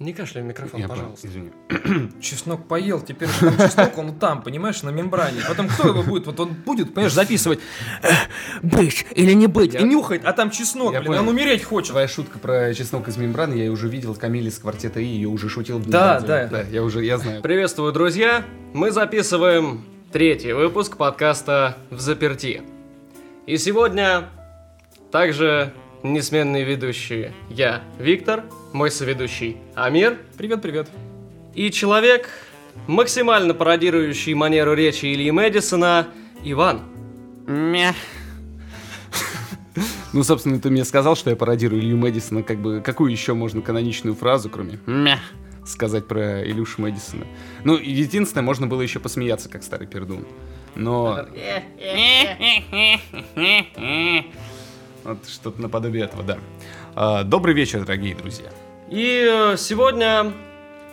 Не кашляй в микрофон, Я пожалуйста. извини. Чеснок поел, теперь чеснок, он там, понимаешь, на мембране. Потом кто его будет? Вот он будет, понимаешь, записывать «Э, быть или не быть, Я- и нюхает, а там чеснок, Я блин, понял. он умереть хочет. Твоя шутка про чеснок из мембраны, я уже видел Камиль из квартета И, ее уже шутил. Да, радио. да. Да, я уже, я знаю. Приветствую, друзья! Мы записываем третий выпуск подкаста «В заперти». И сегодня также несменные ведущие я, Виктор, мой соведущий Амир Привет, привет. и человек, максимально пародирующий манеру речи Ильи Мэдисона, Иван. Ну, собственно, ты мне сказал, что я пародирую Илью Мэдисона, как бы, какую еще можно каноничную фразу, кроме «мя» сказать про Илюшу Мэдисона. Ну, единственное, можно было еще посмеяться, как старый пердун. Но... Вот что-то наподобие этого, да. А, Добрый вечер, дорогие друзья. И э, сегодня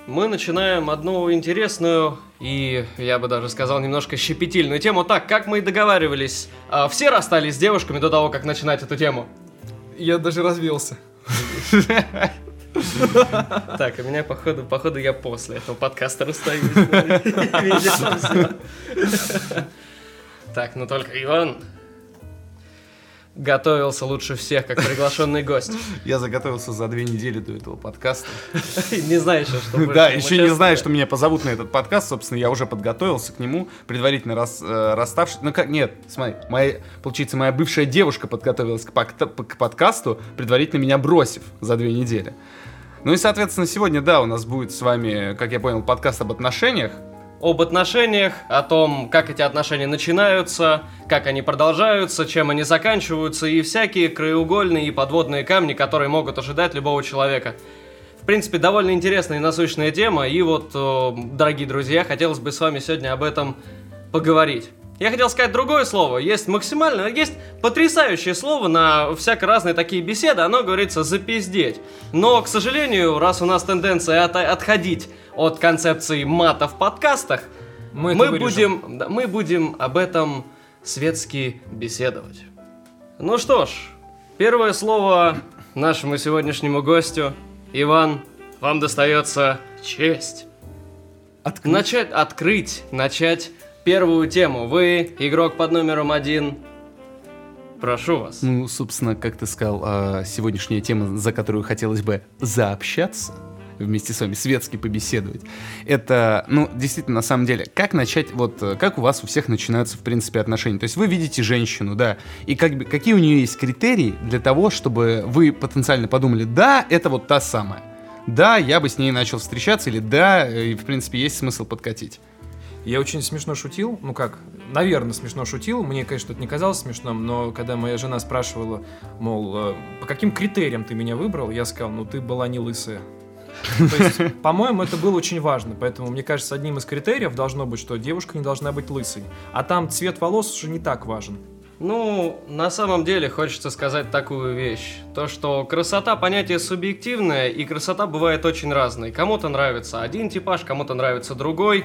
мы начинаем одну интересную и, я бы даже сказал, немножко щепетильную тему. Так, как мы и договаривались, а, все расстались с девушками до того, как начинать эту тему. Я даже развелся. Так, у меня, походу, походу, я после этого подкаста расстаюсь. Так, ну только Иван готовился лучше всех, как приглашенный гость. Я заготовился за две недели до этого подкаста. Не знаю еще, что Да, еще не знаю, что меня позовут на этот подкаст. Собственно, я уже подготовился к нему, предварительно э, расставшись. Ну как, нет, смотри, моя, получается, моя бывшая девушка подготовилась к подкасту, предварительно меня бросив за две недели. Ну и, соответственно, сегодня, да, у нас будет с вами, как я понял, подкаст об отношениях. Об отношениях, о том, как эти отношения начинаются, как они продолжаются, чем они заканчиваются и всякие краеугольные и подводные камни, которые могут ожидать любого человека. В принципе, довольно интересная и насущная тема, и вот, э, дорогие друзья, хотелось бы с вами сегодня об этом поговорить. Я хотел сказать другое слово. Есть максимально, есть потрясающее слово на всяко разные такие беседы. Оно говорится запиздеть. Но, к сожалению, раз у нас тенденция от- отходить от концепции мата в подкастах, Мы мы, вырежем. будем, да, мы будем об этом светски беседовать. Ну что ж, первое слово нашему сегодняшнему гостю. Иван, вам достается честь. Начать, открыть, начать первую тему. Вы игрок под номером один. Прошу вас. Ну, собственно, как ты сказал, а, сегодняшняя тема, за которую хотелось бы заобщаться, вместе с вами светски побеседовать, это, ну, действительно, на самом деле, как начать, вот, э, как у вас у всех начинаются, в принципе, отношения. То есть вы видите женщину, да, и как какие у нее есть критерии для того, чтобы вы потенциально подумали, да, это вот та самая. Да, я бы с ней начал встречаться, или да, э, и, в принципе, есть смысл подкатить. Я очень смешно шутил, ну как, наверное, смешно шутил, мне, конечно, это не казалось смешным, но когда моя жена спрашивала, мол, э, по каким критериям ты меня выбрал, я сказал, ну ты была не лысая. То есть, по-моему, это было очень важно, поэтому, мне кажется, одним из критериев должно быть, что девушка не должна быть лысой, а там цвет волос уже не так важен. Ну, на самом деле хочется сказать такую вещь. То, что красота понятие субъективное, и красота бывает очень разной. Кому-то нравится один типаж, кому-то нравится другой.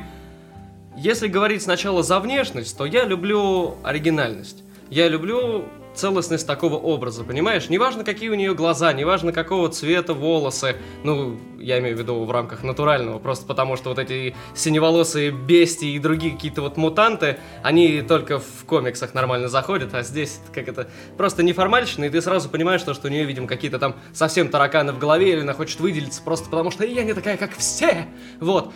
Если говорить сначала за внешность, то я люблю оригинальность. Я люблю целостность такого образа, понимаешь? Неважно, какие у нее глаза, неважно, какого цвета волосы. Ну, я имею в виду в рамках натурального, просто потому что вот эти синеволосые бестии и другие какие-то вот мутанты, они только в комиксах нормально заходят, а здесь как это просто неформальщина, и ты сразу понимаешь, то, что у нее, видимо, какие-то там совсем тараканы в голове, или она хочет выделиться просто потому, что я не такая, как все. Вот.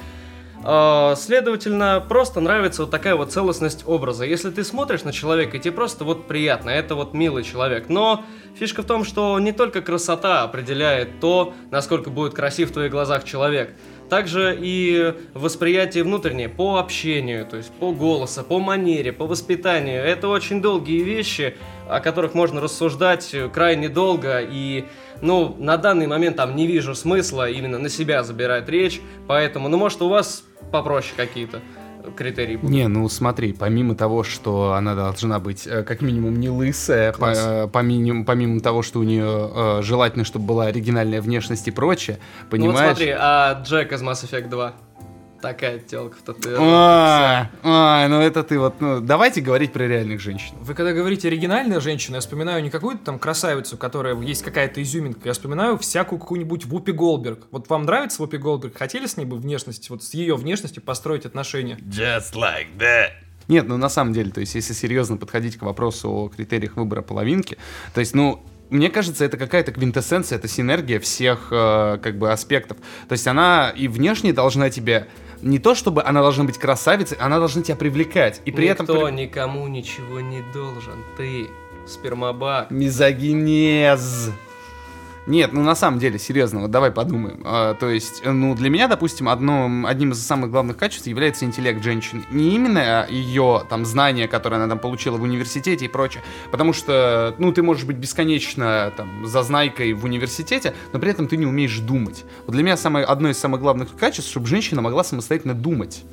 А, Следовательно, просто нравится вот такая вот целостность образа. Если ты смотришь на человека, тебе просто вот приятно, это вот милый человек. Но фишка в том, что не только красота определяет то, насколько будет красив в твоих глазах человек. Также и восприятие внутреннее по общению, то есть по голосу, по манере, по воспитанию. Это очень долгие вещи, о которых можно рассуждать крайне долго. И, ну, на данный момент там не вижу смысла именно на себя забирать речь. Поэтому, ну, может, у вас попроще какие-то критерии будут. Не, ну смотри, помимо того, что она должна быть э, как минимум не лысая, по- э, помимо, помимо того, что у нее э, желательно, чтобы была оригинальная внешность и прочее, Ну, вот понимаешь? смотри, а Джек из Mass Effect 2? Такая телка в татуировке. А, а, ну это ты вот, ну, давайте говорить про реальных женщин. Вы когда говорите оригинальная женщина, я вспоминаю не какую-то там красавицу, которая есть какая-то изюминка, я вспоминаю всякую какую-нибудь Вупи Голдберг. Вот вам нравится Вупи Голдберг? Хотели с ней бы внешность, вот с ее внешностью построить отношения? Just like that. Нет, ну на самом деле, то есть если серьезно подходить к вопросу о критериях выбора половинки, то есть, ну, мне кажется, это какая-то квинтэссенция, это синергия всех э, как бы аспектов. То есть она и внешне должна тебе не то чтобы она должна быть красавицей, она должна тебя привлекать. И при Никто этом... никому ничего не должен. Ты спермобак. Мизогинез. Нет, ну на самом деле, серьезно, вот давай подумаем. А, то есть, ну для меня, допустим, одно, одним из самых главных качеств является интеллект женщины. Не именно ее там знания, которые она там получила в университете и прочее, потому что, ну ты можешь быть бесконечно там зазнайкой в университете, но при этом ты не умеешь думать. Вот для меня самое, одно из самых главных качеств, чтобы женщина могла самостоятельно думать.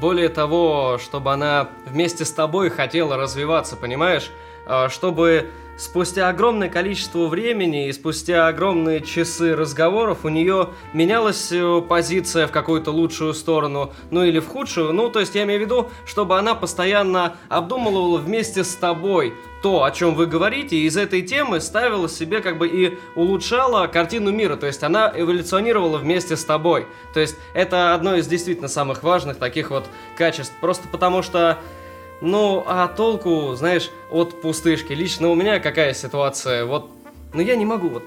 Более того, чтобы она вместе с тобой хотела развиваться, понимаешь? А, Чтобы спустя огромное количество времени и спустя огромные часы разговоров у нее менялась э, позиция в какую-то лучшую сторону, ну или в худшую. Ну, то есть я имею в виду, чтобы она постоянно обдумывала вместе с тобой то, о чем вы говорите, и из этой темы ставила себе как бы и улучшала картину мира. То есть она эволюционировала вместе с тобой. То есть это одно из действительно самых важных таких вот качеств. Просто потому что ну, а толку, знаешь, от пустышки? Лично у меня какая ситуация? Вот, ну я не могу. Вот,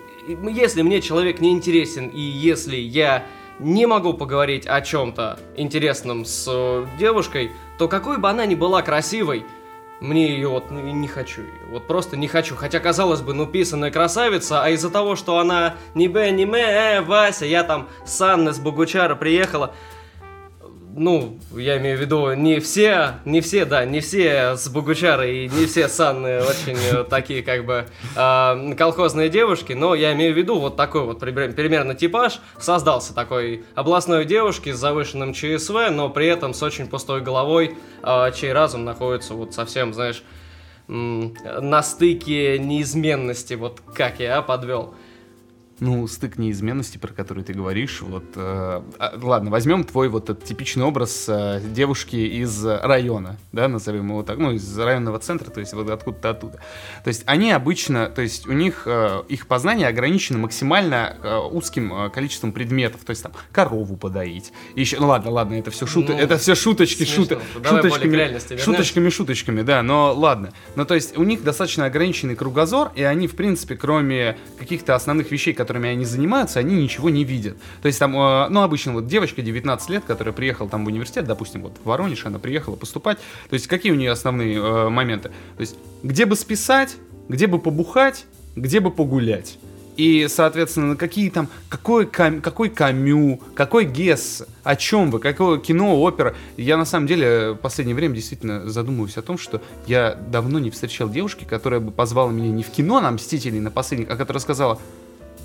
если мне человек не интересен, и если я не могу поговорить о чем-то интересном с э, девушкой, то какой бы она ни была красивой, мне ее вот ну, не хочу. Вот просто не хочу. Хотя, казалось бы, ну, писаная красавица, а из-за того, что она не Б, не М, э, Вася, я там с Анны, с Богучара приехала, ну, я имею в виду, не все, не все, да, не все с Богучара и не все с Анны очень э, такие, как бы, э, колхозные девушки, но я имею в виду вот такой вот пример- примерно типаж создался такой областной девушки с завышенным ЧСВ, но при этом с очень пустой головой, э, чей разум находится вот совсем, знаешь, м, на стыке неизменности, вот как я подвел. Ну, стык неизменности, про который ты говоришь, вот, э, а, ладно, возьмем твой вот этот типичный образ э, девушки из района, да, назовем его так, ну, из районного центра, то есть вот откуда-то оттуда. То есть они обычно, то есть у них, э, их познание ограничено максимально э, узким э, количеством предметов, то есть там корову подоить, еще, ну ладно, ладно, это все шуты, Ну, это все шуточки, шуты, шуточками, шуточками, шуточками, да, но ладно. Ну, то есть у них достаточно ограниченный кругозор, и они, в принципе, кроме каких-то основных вещей, которыми они занимаются, они ничего не видят. То есть там, э, ну, обычно вот девочка 19 лет, которая приехала там в университет, допустим, вот в Воронеж, она приехала поступать. То есть какие у нее основные э, моменты? То есть где бы списать, где бы побухать, где бы погулять. И, соответственно, какие там, какой, кам, какой камю, какой гес, о чем вы, какое кино, опера. Я, на самом деле, в последнее время действительно задумываюсь о том, что я давно не встречал девушки, которая бы позвала меня не в кино на «Мстителей», на «Последних», а которая сказала,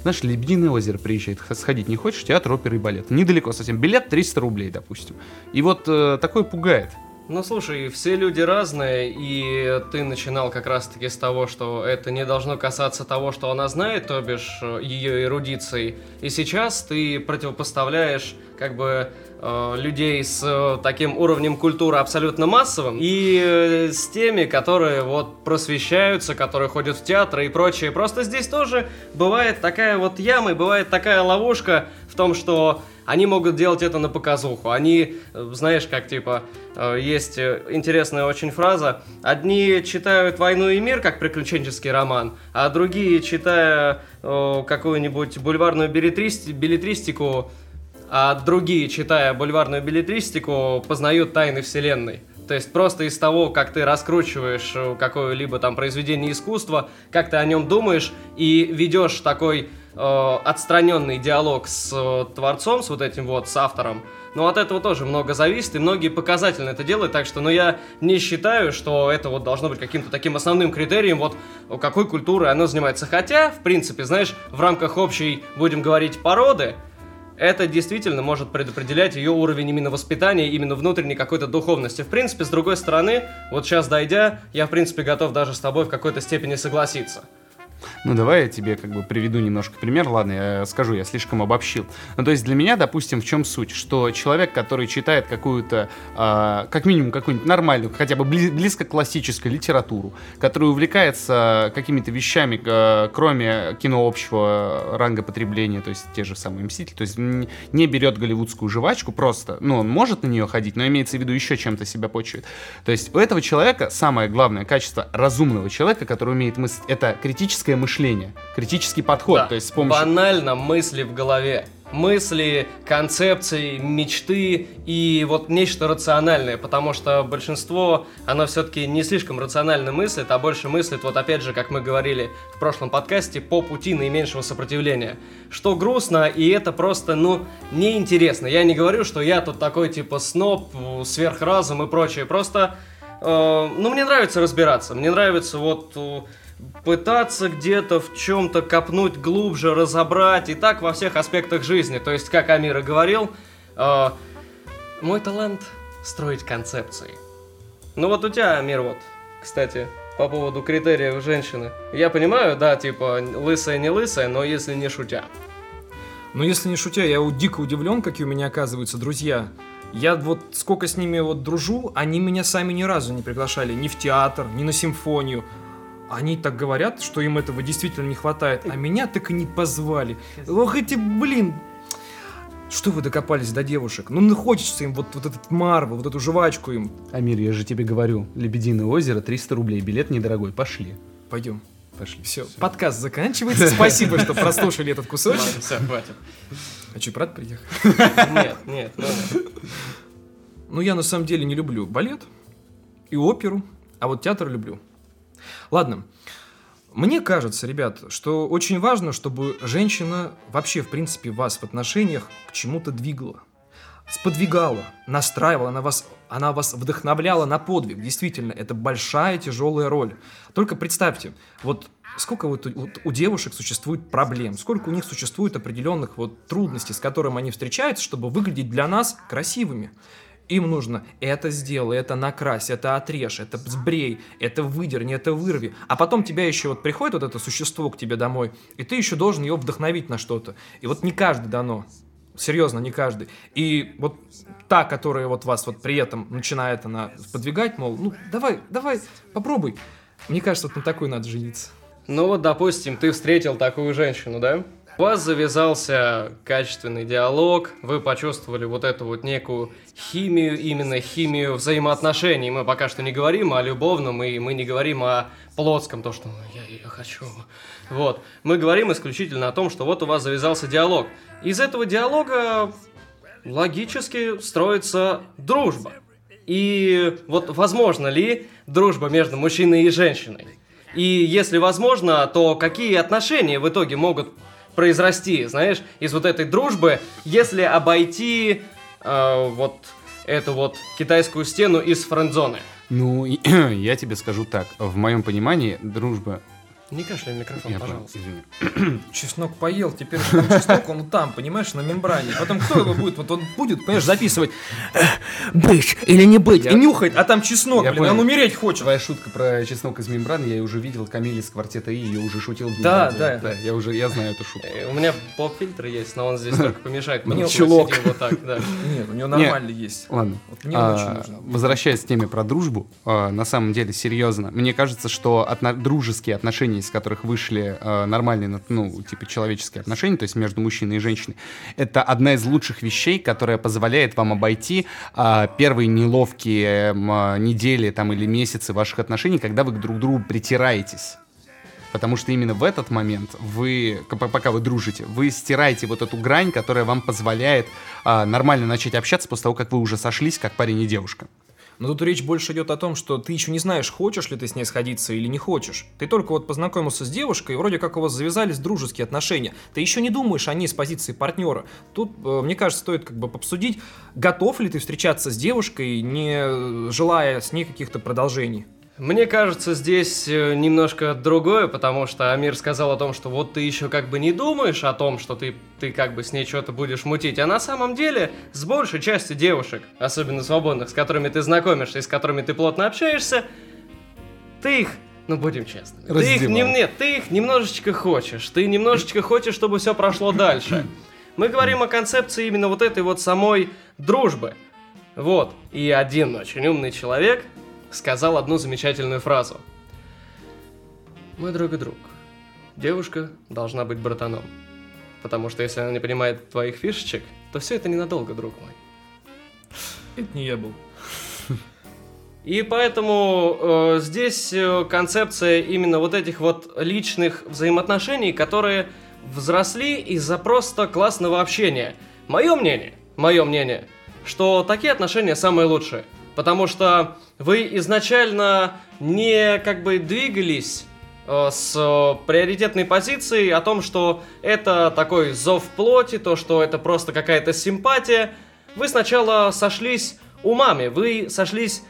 знаешь, Лебединое озеро приезжает, сходить не хочешь, театр, оперы и балет. Недалеко совсем, билет 300 рублей, допустим. И вот э, такое пугает. Ну слушай, все люди разные, и ты начинал как раз-таки с того, что это не должно касаться того, что она знает, то бишь э, ее эрудицией. И сейчас ты противопоставляешь как бы э, людей с э, таким уровнем культуры абсолютно массовым и э, с теми, которые вот просвещаются, которые ходят в театры и прочее. Просто здесь тоже бывает такая вот яма, и бывает такая ловушка том, что они могут делать это на показуху. Они, э, знаешь, как типа, э, есть э, интересная очень фраза. Одни читают «Войну и мир» как приключенческий роман, а другие, читая какую-нибудь бульварную билетристи- билетристику, а другие, читая бульварную билетристику, познают тайны вселенной. То есть просто из того, как ты раскручиваешь какое-либо там произведение искусства, как ты о нем думаешь и ведешь такой э, отстраненный диалог с э, творцом, с вот этим вот, с автором, но от этого тоже много зависит, и многие показательно это делают, так что, ну, я не считаю, что это вот должно быть каким-то таким основным критерием, вот, какой культурой оно занимается. Хотя, в принципе, знаешь, в рамках общей, будем говорить, породы, это действительно может предопределять ее уровень именно воспитания, именно внутренней какой-то духовности. В принципе, с другой стороны, вот сейчас дойдя, я, в принципе, готов даже с тобой в какой-то степени согласиться. Ну, давай я тебе как бы приведу немножко пример. Ладно, я скажу, я слишком обобщил. Ну, то есть для меня, допустим, в чем суть? Что человек, который читает какую-то, э, как минимум, какую-нибудь нормальную, хотя бы бли- близко классическую литературу, который увлекается какими-то вещами, э, кроме кино общего ранга потребления, то есть те же самые «Мстители», то есть не берет голливудскую жвачку просто, ну, он может на нее ходить, но имеется в виду еще чем-то себя почует. То есть у этого человека самое главное качество разумного человека, который умеет мыслить, это критическое мышление, критический подход. Да, то есть с помощью... Банально мысли в голове. Мысли, концепции, мечты и вот нечто рациональное, потому что большинство, оно все-таки не слишком рационально мыслит, а больше мыслит, вот опять же, как мы говорили в прошлом подкасте, по пути наименьшего сопротивления. Что грустно, и это просто, ну, неинтересно. Я не говорю, что я тут такой типа сноб, сверхразум и прочее, просто, э, ну, мне нравится разбираться, мне нравится вот... Пытаться где-то в чем-то копнуть глубже, разобрать, и так во всех аспектах жизни. То есть, как Амира говорил, э, мой талант строить концепции. Ну вот у тебя, Амир, вот, кстати, по поводу критериев женщины. Я понимаю, да, типа, лысая, не лысая, но если не шутя. Но если не шутя, я дико удивлен, какие у меня оказываются друзья. Я вот сколько с ними вот дружу, они меня сами ни разу не приглашали ни в театр, ни на симфонию. Они так говорят, что им этого действительно не хватает, а меня так и не позвали. Ох эти, блин, что вы докопались до девушек? Ну, хочется им вот, вот этот марвел, вот эту жвачку им. Амир, я же тебе говорю, Лебединое озеро, 300 рублей, билет недорогой, пошли. Пойдем. Пошли. Все, Все. подкаст заканчивается. Спасибо, что прослушали этот кусочек. Ладно, все, хватит. А что, брат приехал? Нет, нет. Ну, я на самом деле не люблю балет и оперу, а вот театр люблю. Ладно. Мне кажется, ребят, что очень важно, чтобы женщина вообще, в принципе, вас в отношениях к чему-то двигала. Сподвигала, настраивала, она вас, она вас вдохновляла на подвиг. Действительно, это большая тяжелая роль. Только представьте, вот сколько вот, вот у девушек существует проблем, сколько у них существует определенных вот трудностей, с которыми они встречаются, чтобы выглядеть для нас красивыми. Им нужно это сделай, это накрась, это отрежь, это сбрей, это выдерни, это вырви. А потом тебя еще вот приходит вот это существо к тебе домой, и ты еще должен его вдохновить на что-то. И вот не каждый дано. Серьезно, не каждый. И вот та, которая вот вас вот при этом начинает она подвигать, мол, ну давай, давай, попробуй. Мне кажется, вот на такой надо жениться. Ну вот, допустим, ты встретил такую женщину, да? У вас завязался качественный диалог, вы почувствовали вот эту вот некую химию, именно химию взаимоотношений. Мы пока что не говорим о любовном, и мы не говорим о плотском, то, что я ее хочу. Вот. Мы говорим исключительно о том, что вот у вас завязался диалог. Из этого диалога логически строится дружба. И вот возможно ли дружба между мужчиной и женщиной? И если возможно, то какие отношения в итоге могут произрасти, знаешь, из вот этой дружбы, если обойти э, вот эту вот китайскую стену из френдзоны. Ну, я тебе скажу так. В моем понимании дружба не кашляй в микрофон, Я пожалуйста. Извини. Чеснок поел, теперь чеснок, он там, понимаешь, на мембране. Потом кто его будет? Вот он будет, понимаешь, записывать быть или не быть, я... и нюхает, а там чеснок, я блин, понял. он умереть хочет. Твоя шутка про чеснок из мембраны, я уже видел, Камиль из квартета И, я уже шутил. Да, да, да. Я уже, я знаю эту шутку. Э, у меня поп-фильтр есть, но он здесь только помешает. Мне чулок. вот так, да. Нет, у него нормальный есть. Ладно. Мне очень нужно. Возвращаясь к теме про дружбу, а, на самом деле, серьезно, мне кажется, что дружеские отношения, из которых вышли э, нормальные, ну, типа человеческие отношения, то есть между мужчиной и женщиной, это одна из лучших вещей, которая позволяет вам обойти э, первые неловкие э, недели там или месяцы ваших отношений, когда вы друг к другу притираетесь. Потому что именно в этот момент вы, пока вы дружите, вы стираете вот эту грань, которая вам позволяет а, нормально начать общаться после того, как вы уже сошлись, как парень и девушка. Но тут речь больше идет о том, что ты еще не знаешь, хочешь ли ты с ней сходиться или не хочешь. Ты только вот познакомился с девушкой, и вроде как у вас завязались дружеские отношения. Ты еще не думаешь о ней с позиции партнера. Тут, э, мне кажется, стоит как бы обсудить, готов ли ты встречаться с девушкой, не желая с ней каких-то продолжений. Мне кажется, здесь э, немножко другое, потому что Амир сказал о том, что вот ты еще как бы не думаешь о том, что ты, ты как бы с ней что-то будешь мутить, а на самом деле с большей частью девушек, особенно свободных, с которыми ты знакомишься и с которыми ты плотно общаешься, ты их Ну, будем честны. Ты их, не, нет, ты их немножечко хочешь. Ты немножечко хочешь, чтобы все прошло дальше. Мы говорим о концепции именно вот этой вот самой дружбы. Вот. И один очень умный человек сказал одну замечательную фразу. Мой друг и друг. Девушка должна быть братаном. Потому что если она не понимает твоих фишечек, то все это ненадолго, друг мой. Это не я был. И поэтому э, здесь э, концепция именно вот этих вот личных взаимоотношений, которые взросли из-за просто классного общения. Мое мнение, мое мнение, что такие отношения самые лучшие. Потому что вы изначально не как бы двигались э, с приоритетной позицией о том, что это такой зов плоти, то, что это просто какая-то симпатия. Вы сначала сошлись умами, вы сошлись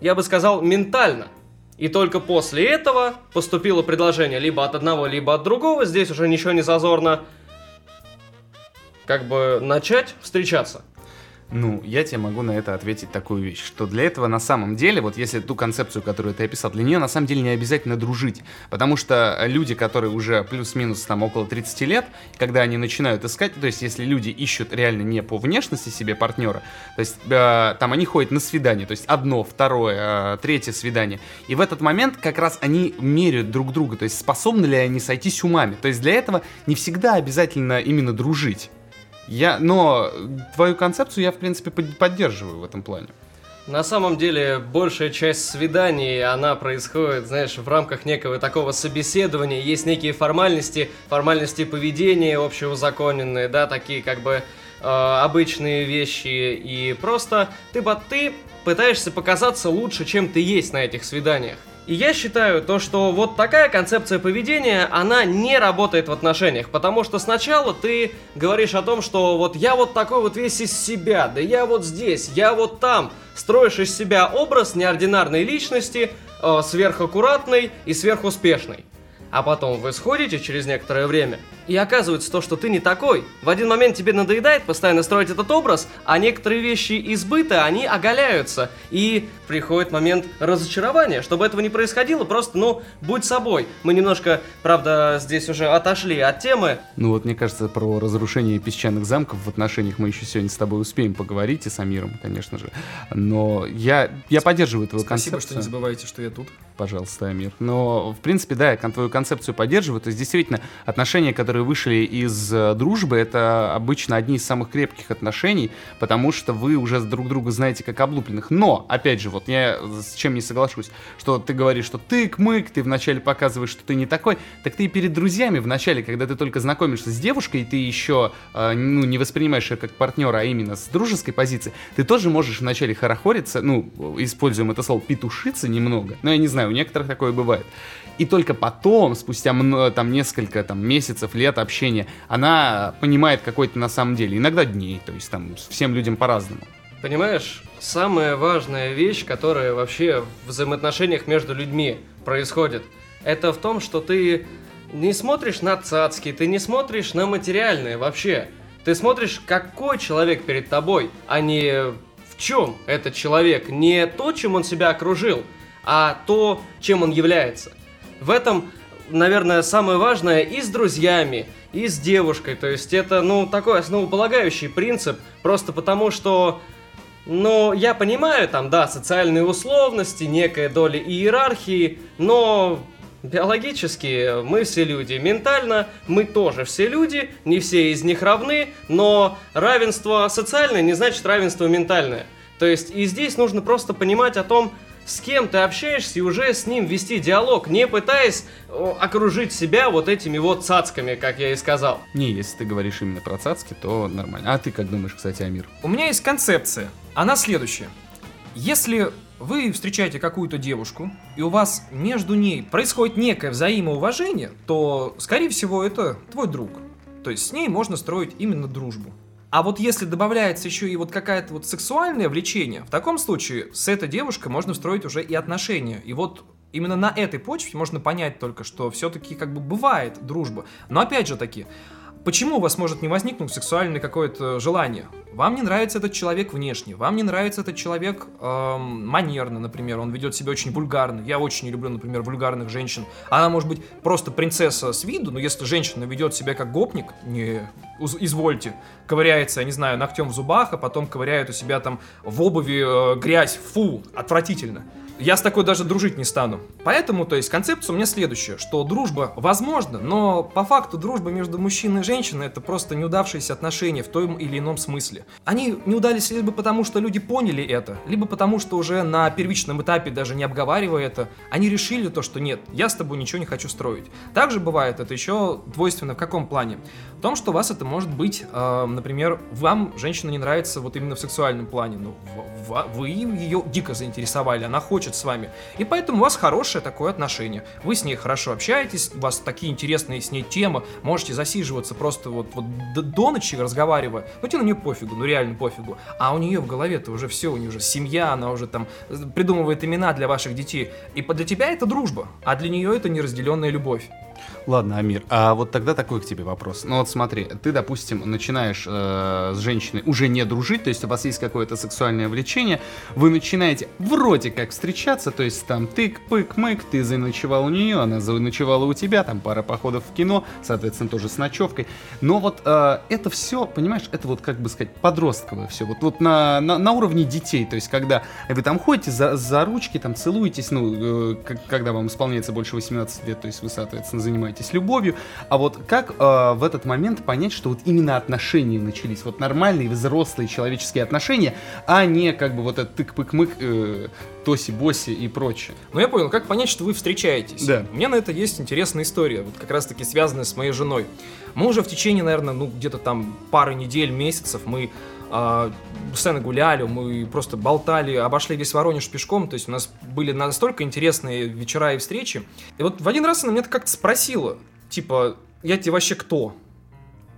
я бы сказал, ментально. И только после этого поступило предложение либо от одного, либо от другого, здесь уже ничего не зазорно, как бы начать встречаться. Ну, я тебе могу на это ответить такую вещь, что для этого на самом деле, вот если ту концепцию, которую ты описал, для нее на самом деле не обязательно дружить, потому что люди, которые уже плюс-минус там около 30 лет, когда они начинают искать, то есть если люди ищут реально не по внешности себе партнера, то есть э, там они ходят на свидание, то есть одно, второе, э, третье свидание, и в этот момент как раз они меряют друг друга, то есть способны ли они сойтись умами, то есть для этого не всегда обязательно именно дружить. Я, но твою концепцию я, в принципе, поддерживаю в этом плане. На самом деле, большая часть свиданий, она происходит, знаешь, в рамках некого такого собеседования. Есть некие формальности, формальности поведения общеузаконенные, да, такие как бы э, обычные вещи. И просто ты, ты пытаешься показаться лучше, чем ты есть на этих свиданиях. И я считаю то, что вот такая концепция поведения, она не работает в отношениях, потому что сначала ты говоришь о том, что вот я вот такой вот весь из себя, да я вот здесь, я вот там, строишь из себя образ неординарной личности, э, сверхаккуратной и сверхуспешной. А потом вы сходите через некоторое время, и оказывается то, что ты не такой. В один момент тебе надоедает постоянно строить этот образ, а некоторые вещи избыта, они оголяются. И приходит момент разочарования. Чтобы этого не происходило, просто, ну, будь собой. Мы немножко, правда, здесь уже отошли от темы. Ну вот, мне кажется, про разрушение песчаных замков в отношениях мы еще сегодня с тобой успеем поговорить, и с Амиром, конечно же. Но я, я поддерживаю твою Спасибо, концепцию. что не забывайте, что я тут. Пожалуйста, Амир. Но, в принципе, да, я твою концепцию поддерживаю. То есть, действительно, отношения, которые вышли из э, дружбы, это обычно одни из самых крепких отношений, потому что вы уже друг друга знаете как облупленных. Но, опять же, вот я с чем не соглашусь, что ты говоришь, что тык-мык, ты вначале показываешь, что ты не такой, так ты и перед друзьями вначале, когда ты только знакомишься с девушкой, и ты еще э, ну, не воспринимаешь ее как партнера, а именно с дружеской позиции, ты тоже можешь вначале хорохориться, ну, используем это слово, петушиться немного. Но я не знаю, у некоторых такое бывает. И только потом, спустя там несколько там, месяцев, лет общения, она понимает какой-то на самом деле. Иногда дней, то есть там всем людям по-разному. Понимаешь, самая важная вещь, которая вообще в взаимоотношениях между людьми происходит, это в том, что ты не смотришь на цацки, ты не смотришь на материальное вообще. Ты смотришь, какой человек перед тобой, а не в чем этот человек, не то, чем он себя окружил, а то, чем он является. В этом, наверное, самое важное и с друзьями, и с девушкой. То есть это, ну, такой основополагающий принцип, просто потому что ну, я понимаю, там, да, социальные условности, некая доля иерархии, но биологически мы все люди, ментально мы тоже все люди, не все из них равны, но равенство социальное не значит равенство ментальное. То есть и здесь нужно просто понимать о том, с кем ты общаешься и уже с ним вести диалог, не пытаясь окружить себя вот этими вот цацками, как я и сказал. Не, если ты говоришь именно про цацки, то нормально. А ты как думаешь, кстати, Амир? У меня есть концепция. Она следующая. Если вы встречаете какую-то девушку, и у вас между ней происходит некое взаимоуважение, то, скорее всего, это твой друг. То есть с ней можно строить именно дружбу. А вот если добавляется еще и вот какая-то вот сексуальное влечение, в таком случае с этой девушкой можно строить уже и отношения. И вот именно на этой почве можно понять только, что все-таки как бы бывает дружба. Но опять же таки, Почему у вас может не возникнуть сексуальное какое-то желание? Вам не нравится этот человек внешне, вам не нравится этот человек эм, манерно, например, он ведет себя очень вульгарно. Я очень не люблю, например, вульгарных женщин. Она может быть просто принцесса с виду, но если женщина ведет себя как гопник, не извольте, ковыряется, я не знаю, ногтем в зубах, а потом ковыряет у себя там в обуви э, грязь, фу, отвратительно я с такой даже дружить не стану. Поэтому, то есть, концепция у меня следующая, что дружба возможна, но по факту дружба между мужчиной и женщиной это просто неудавшиеся отношения в том или ином смысле. Они не удались либо потому, что люди поняли это, либо потому, что уже на первичном этапе, даже не обговаривая это, они решили то, что нет, я с тобой ничего не хочу строить. Также бывает это еще двойственно в каком плане? В том, что у вас это может быть, э, например, вам женщина не нравится вот именно в сексуальном плане, ну, вы ее дико заинтересовали, она хочет с вами. И поэтому у вас хорошее такое отношение. Вы с ней хорошо общаетесь, у вас такие интересные с ней темы, можете засиживаться просто вот, вот до ночи разговаривая. Ну тебе на нее пофигу, ну реально пофигу. А у нее в голове-то уже все, у нее уже семья, она уже там э, придумывает имена для ваших детей. И для тебя это дружба, а для нее это неразделенная любовь. Ладно, Амир, а вот тогда такой к тебе вопрос. Ну вот смотри, ты, допустим, начинаешь э, с женщиной уже не дружить, то есть у вас есть какое-то сексуальное влечение, вы начинаете вроде как встречаться, то есть там тык-пык-мык, ты заночевал у нее, она заночевала у тебя, там пара походов в кино, соответственно, тоже с ночевкой. Но вот э, это все, понимаешь, это вот, как бы сказать, подростковое все, вот, вот на, на, на уровне детей, то есть когда вы там ходите за, за ручки, там целуетесь, ну, э, когда вам исполняется больше 18 лет, то есть вы, соответственно, занимаетесь любовью. А вот как э, в этот момент понять, что вот именно отношения начались, вот нормальные взрослые человеческие отношения, а не как бы вот этот тык-пык-мык, э, тоси-боси и прочее. Ну я понял, как понять, что вы встречаетесь? Да. У меня на это есть интересная история, вот как раз-таки связанная с моей женой. Мы уже в течение, наверное, ну где-то там пары недель, месяцев мы э, сцены гуляли, мы просто болтали, обошли весь Воронеж пешком, то есть у нас были настолько интересные вечера и встречи. И вот в один раз она меня как-то спросила, типа, я тебе вообще кто?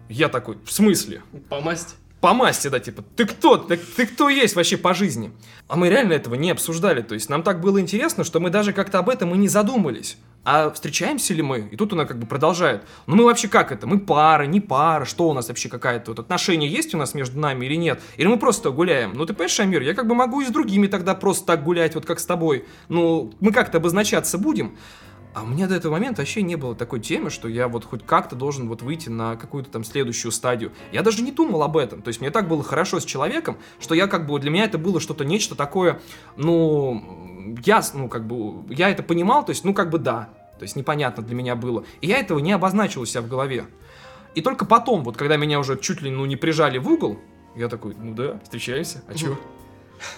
Я такой, в смысле? По масти. По масти, да, типа, ты кто? Ты, ты кто есть вообще по жизни? А мы реально этого не обсуждали, то есть нам так было интересно, что мы даже как-то об этом и не задумались. А встречаемся ли мы? И тут она как бы продолжает. Ну мы вообще как это? Мы пара, не пара? Что у нас вообще какая-то вот отношение есть у нас между нами или нет? Или мы просто гуляем? Ну ты понимаешь, Амир, я как бы могу и с другими тогда просто так гулять, вот как с тобой. Ну мы как-то обозначаться будем. А у меня до этого момента вообще не было такой темы, что я вот хоть как-то должен вот выйти на какую-то там следующую стадию. Я даже не думал об этом. То есть мне так было хорошо с человеком, что я как бы для меня это было что-то нечто такое, ну, я, ну, как бы, я это понимал, то есть, ну, как бы да. То есть непонятно для меня было. И я этого не обозначил у себя в голове. И только потом, вот когда меня уже чуть ли ну не прижали в угол, я такой, ну да, встречаемся, а чё?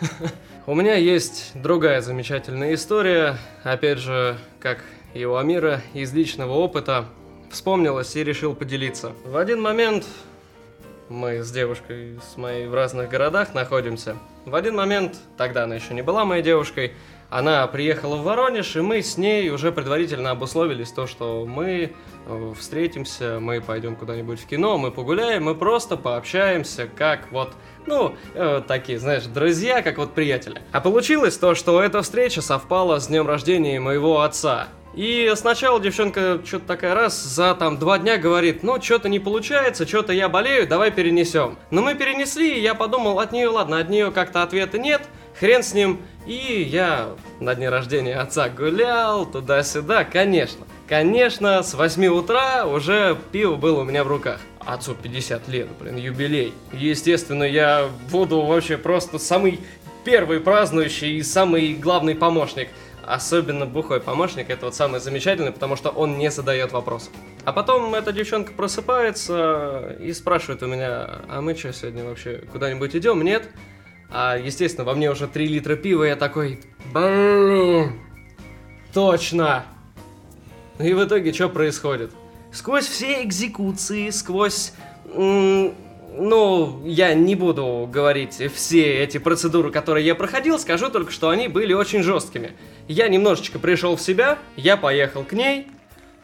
У меня есть другая замечательная история, опять же, как и у Амира из личного опыта вспомнилось и решил поделиться. В один момент мы с девушкой с моей в разных городах находимся. В один момент, тогда она еще не была моей девушкой, она приехала в Воронеж, и мы с ней уже предварительно обусловились то, что мы э, встретимся, мы пойдем куда-нибудь в кино, мы погуляем, мы просто пообщаемся, как вот, ну, э, такие, знаешь, друзья, как вот приятели. А получилось то, что эта встреча совпала с днем рождения моего отца. И сначала девчонка что-то такая раз за там два дня говорит, ну что-то не получается, что-то я болею, давай перенесем. Но мы перенесли, и я подумал от нее, ладно, от нее как-то ответа нет, хрен с ним. И я на дне рождения отца гулял туда-сюда, конечно. Конечно, с 8 утра уже пиво было у меня в руках. Отцу 50 лет, блин, юбилей. Естественно, я буду вообще просто самый первый празднующий и самый главный помощник – Особенно бухой помощник, это вот самый замечательный, потому что он не задает вопросов. А потом эта девчонка просыпается и спрашивает у меня, а мы что, сегодня вообще куда-нибудь идем? Нет? А, естественно, во мне уже 3 литра пива, я такой, точно. И в итоге что происходит? Сквозь все экзекуции, сквозь ну, я не буду говорить все эти процедуры, которые я проходил, скажу только, что они были очень жесткими. Я немножечко пришел в себя, я поехал к ней,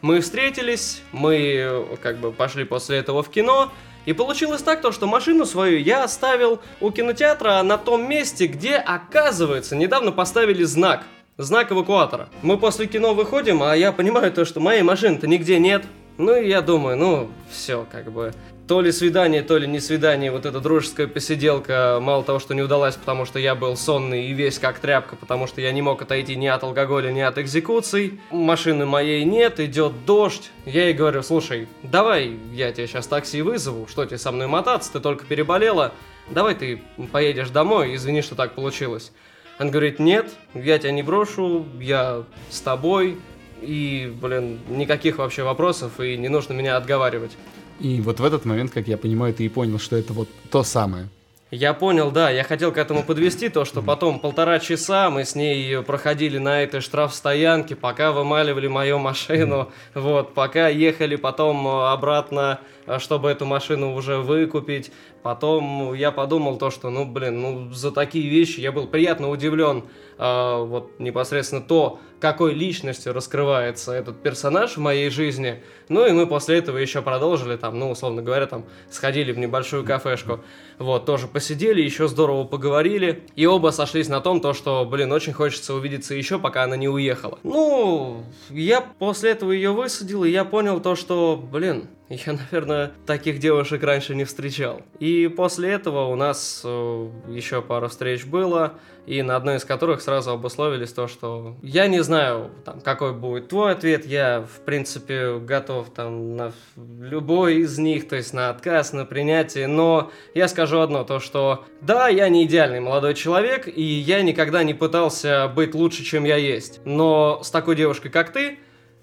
мы встретились, мы как бы пошли после этого в кино, и получилось так, то, что машину свою я оставил у кинотеатра на том месте, где, оказывается, недавно поставили знак. Знак эвакуатора. Мы после кино выходим, а я понимаю то, что моей машины-то нигде нет. Ну и я думаю, ну, все, как бы, то ли свидание, то ли не свидание, вот эта дружеская посиделка, мало того, что не удалась, потому что я был сонный и весь как тряпка, потому что я не мог отойти ни от алкоголя, ни от экзекуций. Машины моей нет, идет дождь. Я ей говорю, слушай, давай я тебе сейчас такси вызову, что тебе со мной мотаться, ты только переболела, давай ты поедешь домой, извини, что так получилось. Он говорит, нет, я тебя не брошу, я с тобой, и, блин, никаких вообще вопросов, и не нужно меня отговаривать. И вот в этот момент, как я понимаю, ты и понял, что это вот то самое. Я понял, да, я хотел к этому подвести то, что потом полтора часа мы с ней проходили на этой штрафстоянке, пока вымаливали мою машину, вот, пока ехали потом обратно, чтобы эту машину уже выкупить. Потом я подумал то, что, ну, блин, ну, за такие вещи я был приятно удивлен, э, вот, непосредственно то, какой личностью раскрывается этот персонаж в моей жизни. Ну, и мы после этого еще продолжили, там, ну, условно говоря, там, сходили в небольшую кафешку, вот, тоже посидели, еще здорово поговорили, и оба сошлись на том, то, что, блин, очень хочется увидеться еще, пока она не уехала. Ну, я после этого ее высадил, и я понял то, что, блин, я, наверное, таких девушек раньше не встречал. И после этого у нас э, еще пара встреч было, и на одной из которых сразу обусловились то, что я не знаю, там, какой будет твой ответ, я, в принципе, готов там на любой из них, то есть на отказ, на принятие, но я скажу одно, то, что да, я не идеальный молодой человек, и я никогда не пытался быть лучше, чем я есть, но с такой девушкой, как ты,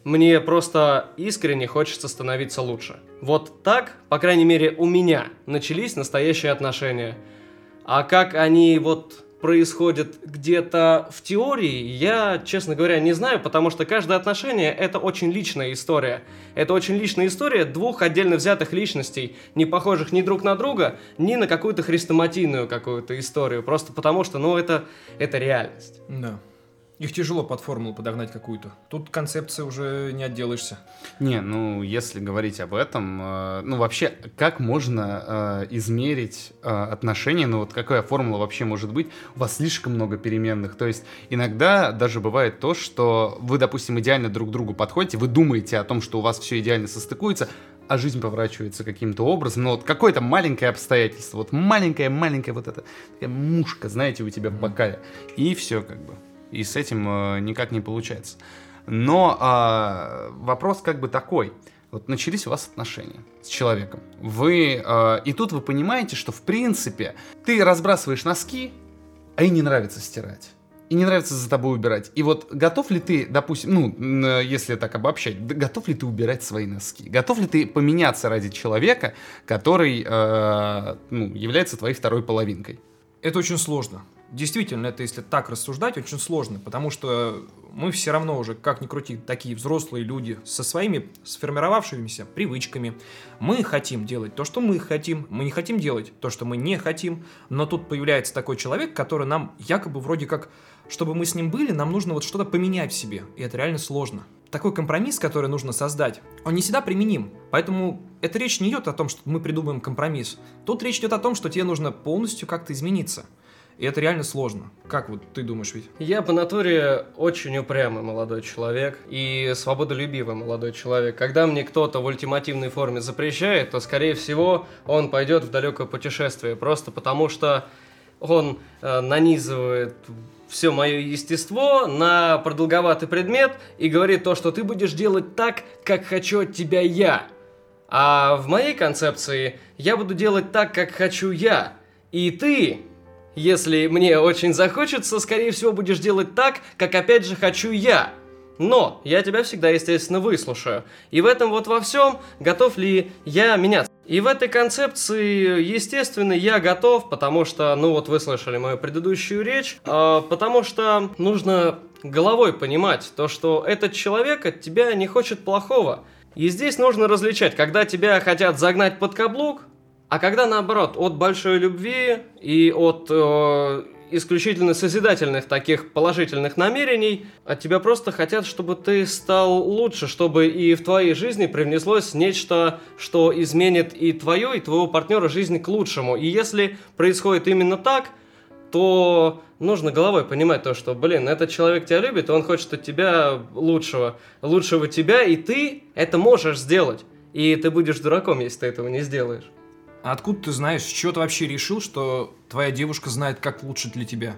мне просто искренне хочется становиться лучше. Вот так, по крайней мере, у меня начались настоящие отношения. А как они вот происходят где-то в теории, я, честно говоря, не знаю, потому что каждое отношение — это очень личная история. Это очень личная история двух отдельно взятых личностей, не похожих ни друг на друга, ни на какую-то хрестоматийную какую-то историю, просто потому что, ну, это, это реальность. Да. Их тяжело под формулу подогнать какую-то. Тут концепция уже не отделаешься. Не, ну, если говорить об этом, э, ну, вообще, как можно э, измерить э, отношения, ну, вот какая формула вообще может быть? У вас слишком много переменных. То есть иногда даже бывает то, что вы, допустим, идеально друг к другу подходите, вы думаете о том, что у вас все идеально состыкуется, а жизнь поворачивается каким-то образом, но вот какое-то маленькое обстоятельство, вот маленькая-маленькая вот эта такая мушка, знаете, у тебя в бокале, и все как бы и с этим э, никак не получается. Но э, вопрос как бы такой. Вот начались у вас отношения с человеком. Вы э, и тут вы понимаете, что в принципе ты разбрасываешь носки, а ей не нравится стирать. И не нравится за тобой убирать. И вот готов ли ты, допустим, ну, если так обобщать, готов ли ты убирать свои носки? Готов ли ты поменяться ради человека, который э, ну, является твоей второй половинкой? Это очень сложно действительно, это если так рассуждать, очень сложно, потому что мы все равно уже, как ни крути, такие взрослые люди со своими сформировавшимися привычками. Мы хотим делать то, что мы хотим, мы не хотим делать то, что мы не хотим, но тут появляется такой человек, который нам якобы вроде как, чтобы мы с ним были, нам нужно вот что-то поменять в себе, и это реально сложно. Такой компромисс, который нужно создать, он не всегда применим. Поэтому эта речь не идет о том, что мы придумаем компромисс. Тут речь идет о том, что тебе нужно полностью как-то измениться. И это реально сложно. Как вот ты думаешь, ведь? Я по натуре очень упрямый молодой человек и свободолюбивый молодой человек. Когда мне кто-то в ультимативной форме запрещает, то, скорее всего, он пойдет в далекое путешествие. Просто потому что он э, нанизывает все мое естество на продолговатый предмет и говорит то, что ты будешь делать так, как хочу от тебя я. А в моей концепции я буду делать так, как хочу я. И ты если мне очень захочется, скорее всего, будешь делать так, как опять же хочу я. Но я тебя всегда, естественно, выслушаю. И в этом вот во всем, готов ли я меняться. И в этой концепции, естественно, я готов, потому что, ну вот вы слышали мою предыдущую речь, э, потому что нужно головой понимать то, что этот человек от тебя не хочет плохого. И здесь нужно различать, когда тебя хотят загнать под каблук, а когда наоборот, от большой любви и от э, исключительно созидательных таких положительных намерений, от тебя просто хотят, чтобы ты стал лучше, чтобы и в твоей жизни привнеслось нечто, что изменит и твою, и твоего партнера жизнь к лучшему. И если происходит именно так, то нужно головой понимать то, что, блин, этот человек тебя любит, и он хочет от тебя лучшего, лучшего тебя, и ты это можешь сделать. И ты будешь дураком, если ты этого не сделаешь. А откуда ты знаешь, с чего ты вообще решил, что твоя девушка знает, как лучше для тебя?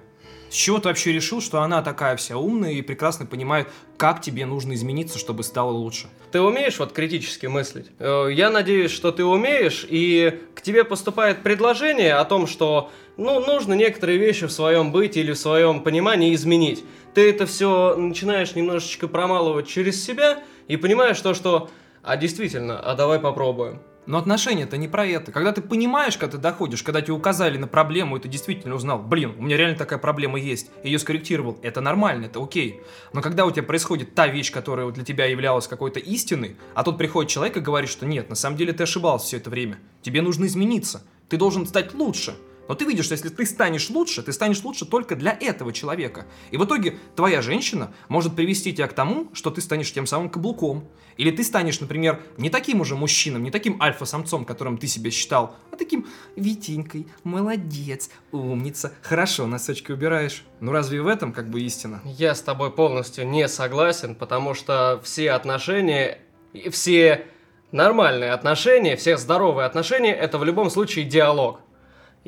С чего ты вообще решил, что она такая вся умная и прекрасно понимает, как тебе нужно измениться, чтобы стало лучше? Ты умеешь вот критически мыслить? Э, Я надеюсь, что ты умеешь, и к тебе поступает предложение о том, что ну, нужно некоторые вещи в своем быть или в своем понимании изменить. Ты это все начинаешь немножечко промалывать через себя и понимаешь то, что а действительно, а давай попробуем. Но отношения-то не про это. Когда ты понимаешь, когда ты доходишь, когда тебе указали на проблему, и ты действительно узнал, блин, у меня реально такая проблема есть, и ее скорректировал, это нормально, это окей. Но когда у тебя происходит та вещь, которая для тебя являлась какой-то истиной, а тут приходит человек и говорит, что нет, на самом деле ты ошибался все это время, тебе нужно измениться, ты должен стать лучше. Но ты видишь, что если ты станешь лучше, ты станешь лучше только для этого человека. И в итоге твоя женщина может привести тебя к тому, что ты станешь тем самым каблуком. Или ты станешь, например, не таким уже мужчином, не таким альфа-самцом, которым ты себя считал, а таким Витенькой, молодец, умница, хорошо, носочки убираешь. Ну разве в этом как бы истина? Я с тобой полностью не согласен, потому что все отношения, все нормальные отношения, все здоровые отношения, это в любом случае диалог.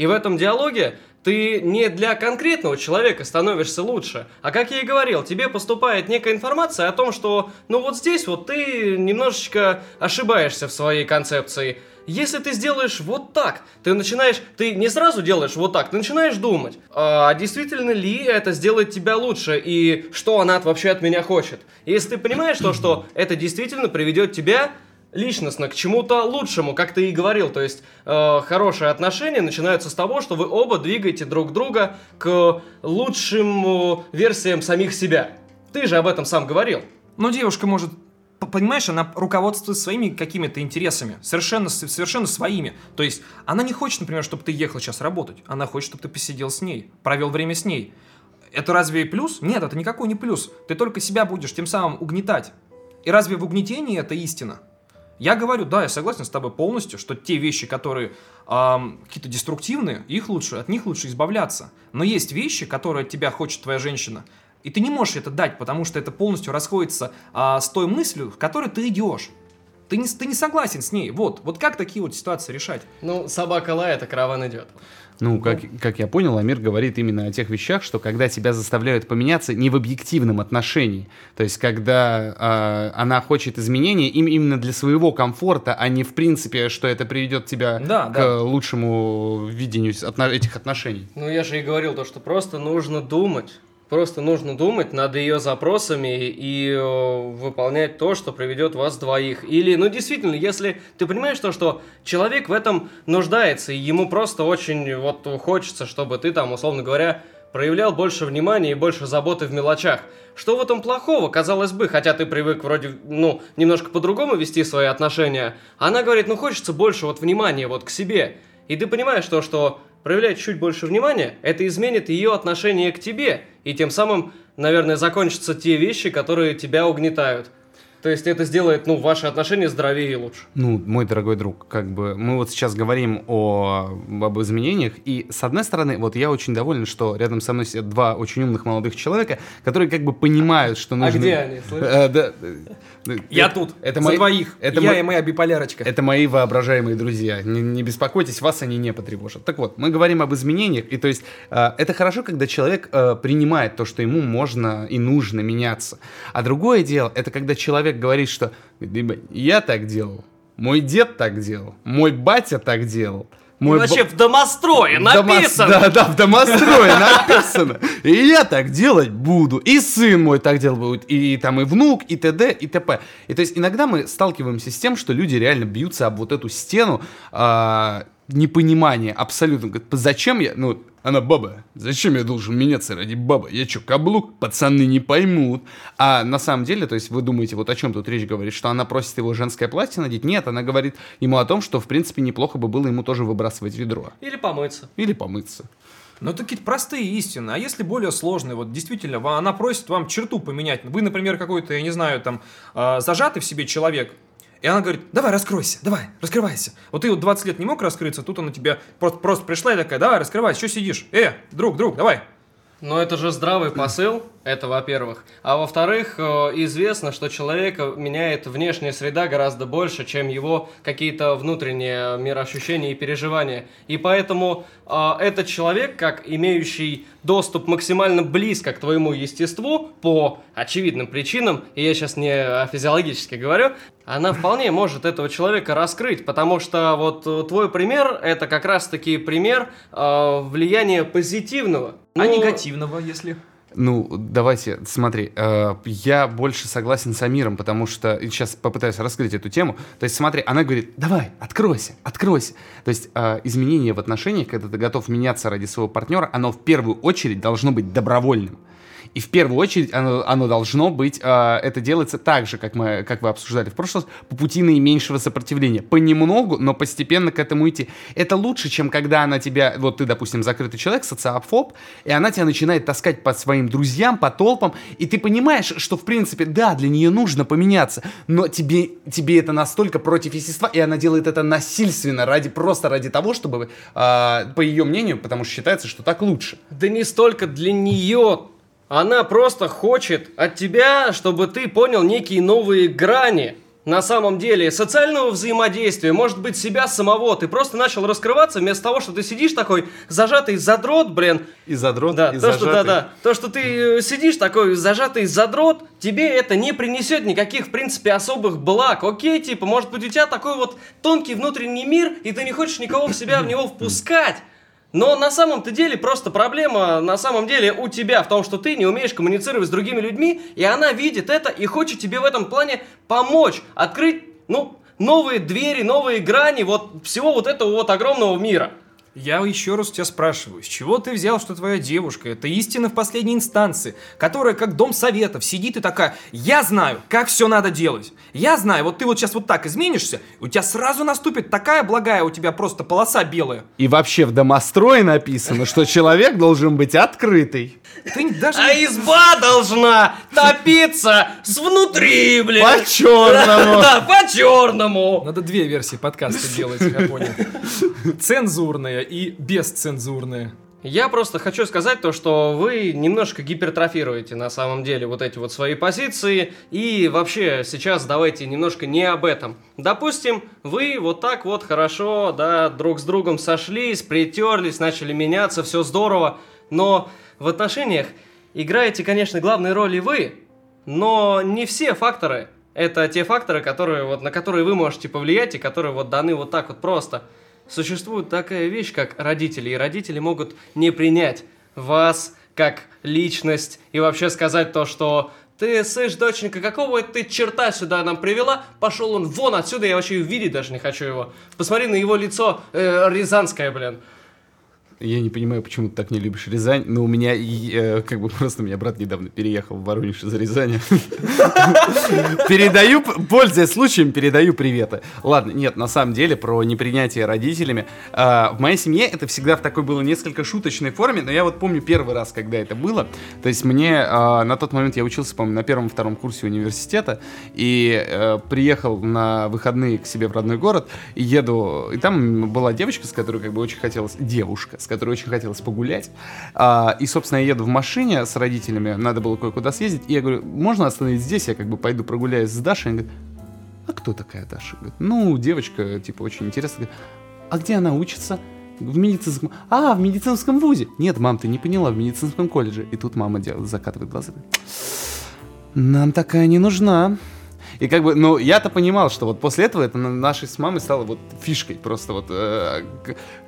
И в этом диалоге ты не для конкретного человека становишься лучше, а как я и говорил, тебе поступает некая информация о том, что ну вот здесь вот ты немножечко ошибаешься в своей концепции. Если ты сделаешь вот так, ты начинаешь, ты не сразу делаешь вот так, ты начинаешь думать, а действительно ли это сделает тебя лучше и что она вообще от меня хочет. Если ты понимаешь то, что это действительно приведет тебя личностно к чему-то лучшему, как ты и говорил. То есть э, хорошие отношения начинаются с того, что вы оба двигаете друг друга к лучшим э, версиям самих себя. Ты же об этом сам говорил. Но девушка может, понимаешь, она руководствуется своими какими-то интересами, совершенно, совершенно своими. То есть она не хочет, например, чтобы ты ехал сейчас работать, она хочет, чтобы ты посидел с ней, провел время с ней. Это разве плюс? Нет, это никакой не плюс. Ты только себя будешь тем самым угнетать. И разве в угнетении это истина? Я говорю, да, я согласен с тобой полностью, что те вещи, которые ам, какие-то деструктивные, их лучше, от них лучше избавляться. Но есть вещи, которые от тебя хочет твоя женщина, и ты не можешь это дать, потому что это полностью расходится а, с той мыслью, в которой ты идешь. Ты не, ты не согласен с ней. Вот, вот как такие вот ситуации решать? Ну, собака лает, а караван идет. Ну, как, как я понял, Амир говорит именно о тех вещах, что когда тебя заставляют поменяться не в объективном отношении, то есть когда э, она хочет изменения им именно для своего комфорта, а не в принципе, что это приведет тебя Да, к да. лучшему видению отно- этих отношений. Ну, я же и говорил то, что просто нужно думать. Просто нужно думать над ее запросами и э, выполнять то, что приведет вас двоих. Или, ну, действительно, если ты понимаешь то, что человек в этом нуждается, и ему просто очень вот хочется, чтобы ты там, условно говоря, проявлял больше внимания и больше заботы в мелочах. Что в этом плохого, казалось бы, хотя ты привык вроде, ну, немножко по-другому вести свои отношения. Она говорит, ну, хочется больше вот внимания вот к себе. И ты понимаешь то, что проявлять чуть больше внимания, это изменит ее отношение к тебе. И тем самым, наверное, закончатся те вещи, которые тебя угнетают. То есть это сделает, ну, ваши отношения здоровее и лучше. Ну, мой дорогой друг, как бы мы вот сейчас говорим о, об изменениях, и с одной стороны, вот я очень доволен, что рядом со мной сидят два очень умных молодых человека, которые как бы понимают, что нужно... А где они, слышишь? Да, э, Я это- тут, это за мои- двоих. это я мой- и моя биполярочка. Это мои воображаемые друзья. Не, не беспокойтесь, вас они не потревожат. Так вот, мы говорим об изменениях, и то есть э, это хорошо, когда человек э, принимает то, что ему можно и нужно меняться. А другое дело, это когда человек говорит, что «Либо я так делал, мой дед так делал, мой батя так делал. Мой ба- Вообще в домострое в дома- написано! Да, да, в домострое написано. И я так делать буду. И сын мой так делать будет. И, там и внук, и т.д., и т.п. И то есть иногда мы сталкиваемся с тем, что люди реально бьются об вот эту стену а, непонимания абсолютно. Зачем я, ну, она баба, зачем я должен меняться ради бабы? Я что, каблук? Пацаны не поймут. А на самом деле, то есть вы думаете, вот о чем тут речь говорит, что она просит его женское платье надеть? Нет, она говорит ему о том, что, в принципе, неплохо бы было ему тоже выбрасывать ведро. Или помыться. Или помыться. Ну, это какие-то простые истины. А если более сложные, вот действительно, она просит вам черту поменять. Вы, например, какой-то, я не знаю, там, э, зажатый в себе человек, И она говорит, давай, раскройся, давай, раскрывайся. Вот ты вот 20 лет не мог раскрыться, тут она тебе просто, просто пришла и такая, давай, раскрывайся, что сидишь? Э, друг, друг, давай. Но это же здравый посыл, это во-первых. А во-вторых, э, известно, что человека меняет внешняя среда гораздо больше, чем его какие-то внутренние мироощущения и переживания. И поэтому э, этот человек, как имеющий доступ максимально близко к твоему естеству, по очевидным причинам, и я сейчас не физиологически говорю, она вполне может этого человека раскрыть, потому что вот э, твой пример это как раз-таки пример э, влияния позитивного. А Ну, негативного, если... Ну, давайте, смотри, э, я больше согласен с Амиром, потому что сейчас попытаюсь раскрыть эту тему. То есть, смотри, она говорит, давай, откройся, откройся. То есть, э, изменение в отношениях, когда ты готов меняться ради своего партнера, оно в первую очередь должно быть добровольным. И в первую очередь оно, оно должно быть, э, это делается так же, как, мы, как вы обсуждали в прошлый раз, по пути наименьшего сопротивления. Понемногу, но постепенно к этому идти. Это лучше, чем когда она тебя, вот ты, допустим, закрытый человек, социофоб, и она тебя начинает таскать по своим друзьям, по толпам, и ты понимаешь, что, в принципе, да, для нее нужно поменяться, но тебе, тебе это настолько против естества, и она делает это насильственно, ради, просто ради того, чтобы, э, по ее мнению, потому что считается, что так лучше. Да не столько для нее. Она просто хочет от тебя, чтобы ты понял некие новые грани. На самом деле, социального взаимодействия, может быть, себя самого. Ты просто начал раскрываться вместо того, что ты сидишь такой зажатый задрот, блин. И задрот, Да, и то, что, да, зажатый. да. То, что ты э, сидишь такой зажатый задрот, тебе это не принесет никаких, в принципе, особых благ. Окей, типа, может быть, у тебя такой вот тонкий внутренний мир, и ты не хочешь никого в себя в него впускать. Но на самом-то деле просто проблема на самом деле у тебя в том, что ты не умеешь коммуницировать с другими людьми, и она видит это и хочет тебе в этом плане помочь, открыть, ну, новые двери, новые грани вот всего вот этого вот огромного мира. Я еще раз тебя спрашиваю, с чего ты взял, что твоя девушка это истина в последней инстанции, которая как дом советов сидит и такая, я знаю, как все надо делать. Я знаю, вот ты вот сейчас вот так изменишься, у тебя сразу наступит такая благая, у тебя просто полоса белая. И вообще в домострое написано, что человек должен быть открытый. Ты даже... А изба должна топиться с внутри, блин. По-черному. Да, по-черному. Надо две версии подкаста делать, я понял. Цензурная и бесцензурная. Я просто хочу сказать то, что вы немножко гипертрофируете на самом деле вот эти вот свои позиции. И вообще сейчас давайте немножко не об этом. Допустим, вы вот так вот хорошо, да, друг с другом сошлись, притерлись, начали меняться, все здорово. Но в отношениях играете, конечно, главной роли вы, но не все факторы. Это те факторы, которые, вот, на которые вы можете повлиять и которые вот даны вот так вот просто. Существует такая вещь, как родители, и родители могут не принять вас как личность и вообще сказать то, что ты, слышь, доченька, какого ты черта сюда нам привела? Пошел он вон отсюда, я вообще видеть даже не хочу его. Посмотри на его лицо э, рязанское, блин. Я не понимаю, почему ты так не любишь Рязань, но у меня, э, как бы просто у меня брат недавно переехал в Воронеж из Рязани. Передаю, пользуясь случаем, передаю приветы. Ладно, нет, на самом деле, про непринятие родителями. А, В моей семье это всегда в такой было несколько шуточной форме, но я вот помню первый раз, когда это было. То есть мне а, на тот момент я учился, по-моему, на первом-втором курсе университета, и э, приехал на выходные к себе в родной город, и еду, и там была девочка, с которой как бы очень хотелось, девушка, с которой очень хотелось погулять, А, и, собственно, я еду в машине с родителями, надо было кое-куда съездить, и я говорю, можно остановить здесь, я как бы пойду прогуляюсь с Дашей, она говорит, а кто такая Даша? Говорит, ну, девочка, типа, очень интересная. А где она учится? В медицинском... А, в медицинском вузе. Нет, мам, ты не поняла, в медицинском колледже. И тут мама делает, закатывает глаза. Нам такая не нужна. И как бы, ну, я-то понимал, что вот после этого это на- нашей с мамой стало вот фишкой. Просто вот э,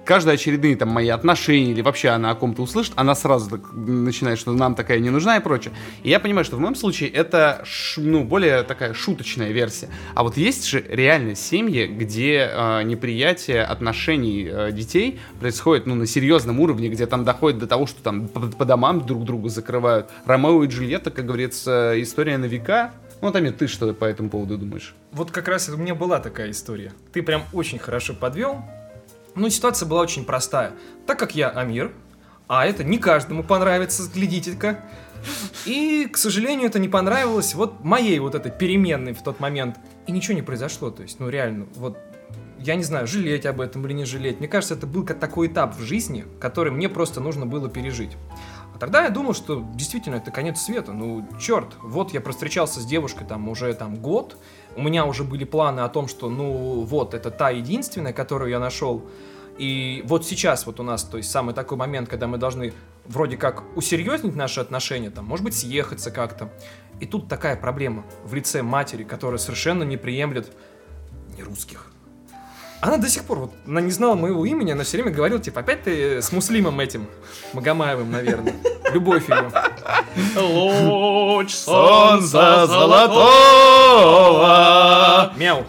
каждые очередные там мои отношения или вообще она о ком-то услышит, она сразу так начинает, что нам такая не нужна и прочее. И я понимаю, что в моем случае это, ш- ну, более такая шуточная версия. А вот есть же реально семьи, где э, неприятие отношений э, детей происходит, ну, на серьезном уровне, где там доходит до того, что там по, по домам друг друга закрывают. Ромео и Джульетта, как говорится, история на века. Ну, Тамир, ты что по этому поводу думаешь? Вот как раз у меня была такая история. Ты прям очень хорошо подвел. Ну, ситуация была очень простая. Так как я Амир, а это не каждому понравится, глядите-ка, И, к сожалению, это не понравилось вот моей вот этой переменной в тот момент. И ничего не произошло, то есть, ну реально, вот я не знаю, жалеть об этом или не жалеть. Мне кажется, это был такой этап в жизни, который мне просто нужно было пережить. А тогда я думал, что действительно это конец света. Ну, черт, вот я простречался с девушкой там уже там год. У меня уже были планы о том, что ну вот, это та единственная, которую я нашел. И вот сейчас вот у нас, то есть самый такой момент, когда мы должны вроде как усерьезнить наши отношения, там, может быть, съехаться как-то. И тут такая проблема в лице матери, которая совершенно не приемлет не русских. Она до сих пор, вот, она не знала моего имени, она все время говорила, типа, опять ты с Муслимом этим, Магомаевым, наверное. Любовь ее. Луч солнца золотого. Мяу.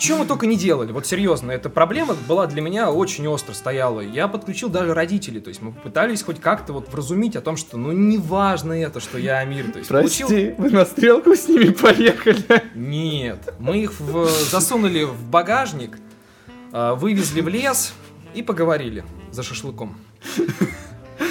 Чем мы только не делали, вот серьезно, эта проблема была для меня очень остро стояла. Я подключил даже родителей, то есть мы попытались хоть как-то вот вразумить о том, что ну не важно это, что я Амир. То есть Прости, получил- вы на стрелку с ними поехали. Нет, мы их в- засунули в багажник, э, вывезли в лес и поговорили за шашлыком.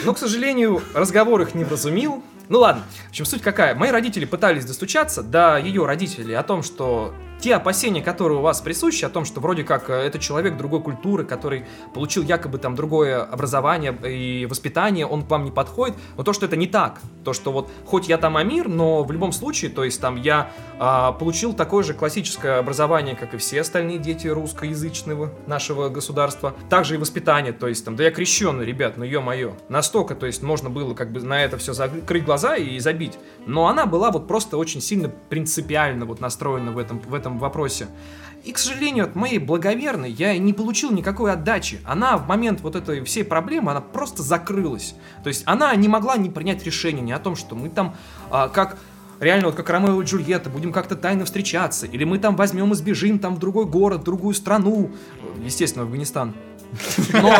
Но, к сожалению, разговор их не вразумил. Ну ладно, в общем, суть какая. Мои родители пытались достучаться до ее родителей о том, что те опасения, которые у вас присущи, о том, что вроде как э, это человек другой культуры, который получил якобы там другое образование и воспитание, он к вам не подходит, но то, что это не так, то, что вот хоть я там Амир, но в любом случае, то есть там я а, получил такое же классическое образование, как и все остальные дети русскоязычного нашего государства, также и воспитание, то есть там, да я крещеный, ребят, ну ё-моё, настолько, то есть можно было как бы на это все закрыть глаза и забить, но она была вот просто очень сильно принципиально вот настроена в этом, в этом вопросе. И, к сожалению, от моей благоверной я не получил никакой отдачи. Она в момент вот этой всей проблемы, она просто закрылась. То есть она не могла не принять решение ни о том, что мы там а, как реально вот как Ромео и Джульетта будем как-то тайно встречаться, или мы там возьмем и сбежим там в другой город, в другую страну, естественно, в Афганистан. Но,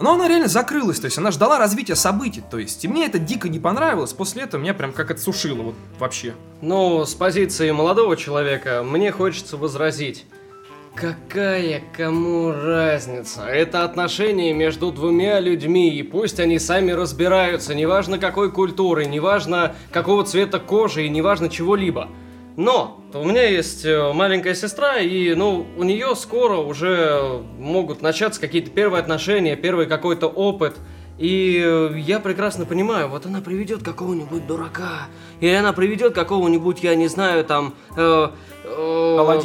но она реально закрылась, то есть она ждала развития событий, то есть и мне это дико не понравилось, после этого меня прям как отсушило вот вообще. Ну, с позиции молодого человека мне хочется возразить. Какая кому разница? Это отношения между двумя людьми, и пусть они сами разбираются, неважно какой культуры, неважно какого цвета кожи и неважно чего-либо. Но у меня есть э, маленькая сестра, и ну у нее скоро уже могут начаться какие-то первые отношения, первый какой-то опыт. И э, я прекрасно понимаю, вот она приведет какого-нибудь дурака, или она приведет какого-нибудь, я не знаю, там, э.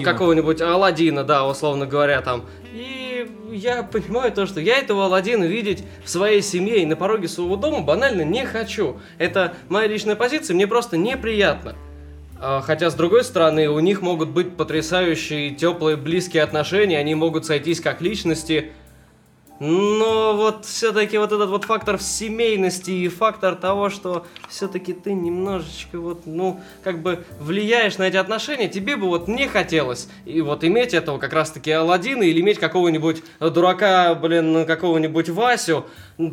Какого-нибудь Аладдина, да, условно говоря, там. И я понимаю то, что я этого Аладдина видеть в своей семье и на пороге своего дома банально не хочу. Это моя личная позиция, мне просто неприятно. А, Хотя, с другой стороны, у них могут быть потрясающие, теплые, близкие отношения, они могут сойтись как личности. Но вот все-таки вот этот вот фактор семейности и фактор того, что все-таки ты немножечко вот, ну, как бы влияешь на эти отношения, тебе бы вот не хотелось. И вот иметь этого как раз-таки Алладина или иметь какого-нибудь дурака, блин, какого-нибудь Васю,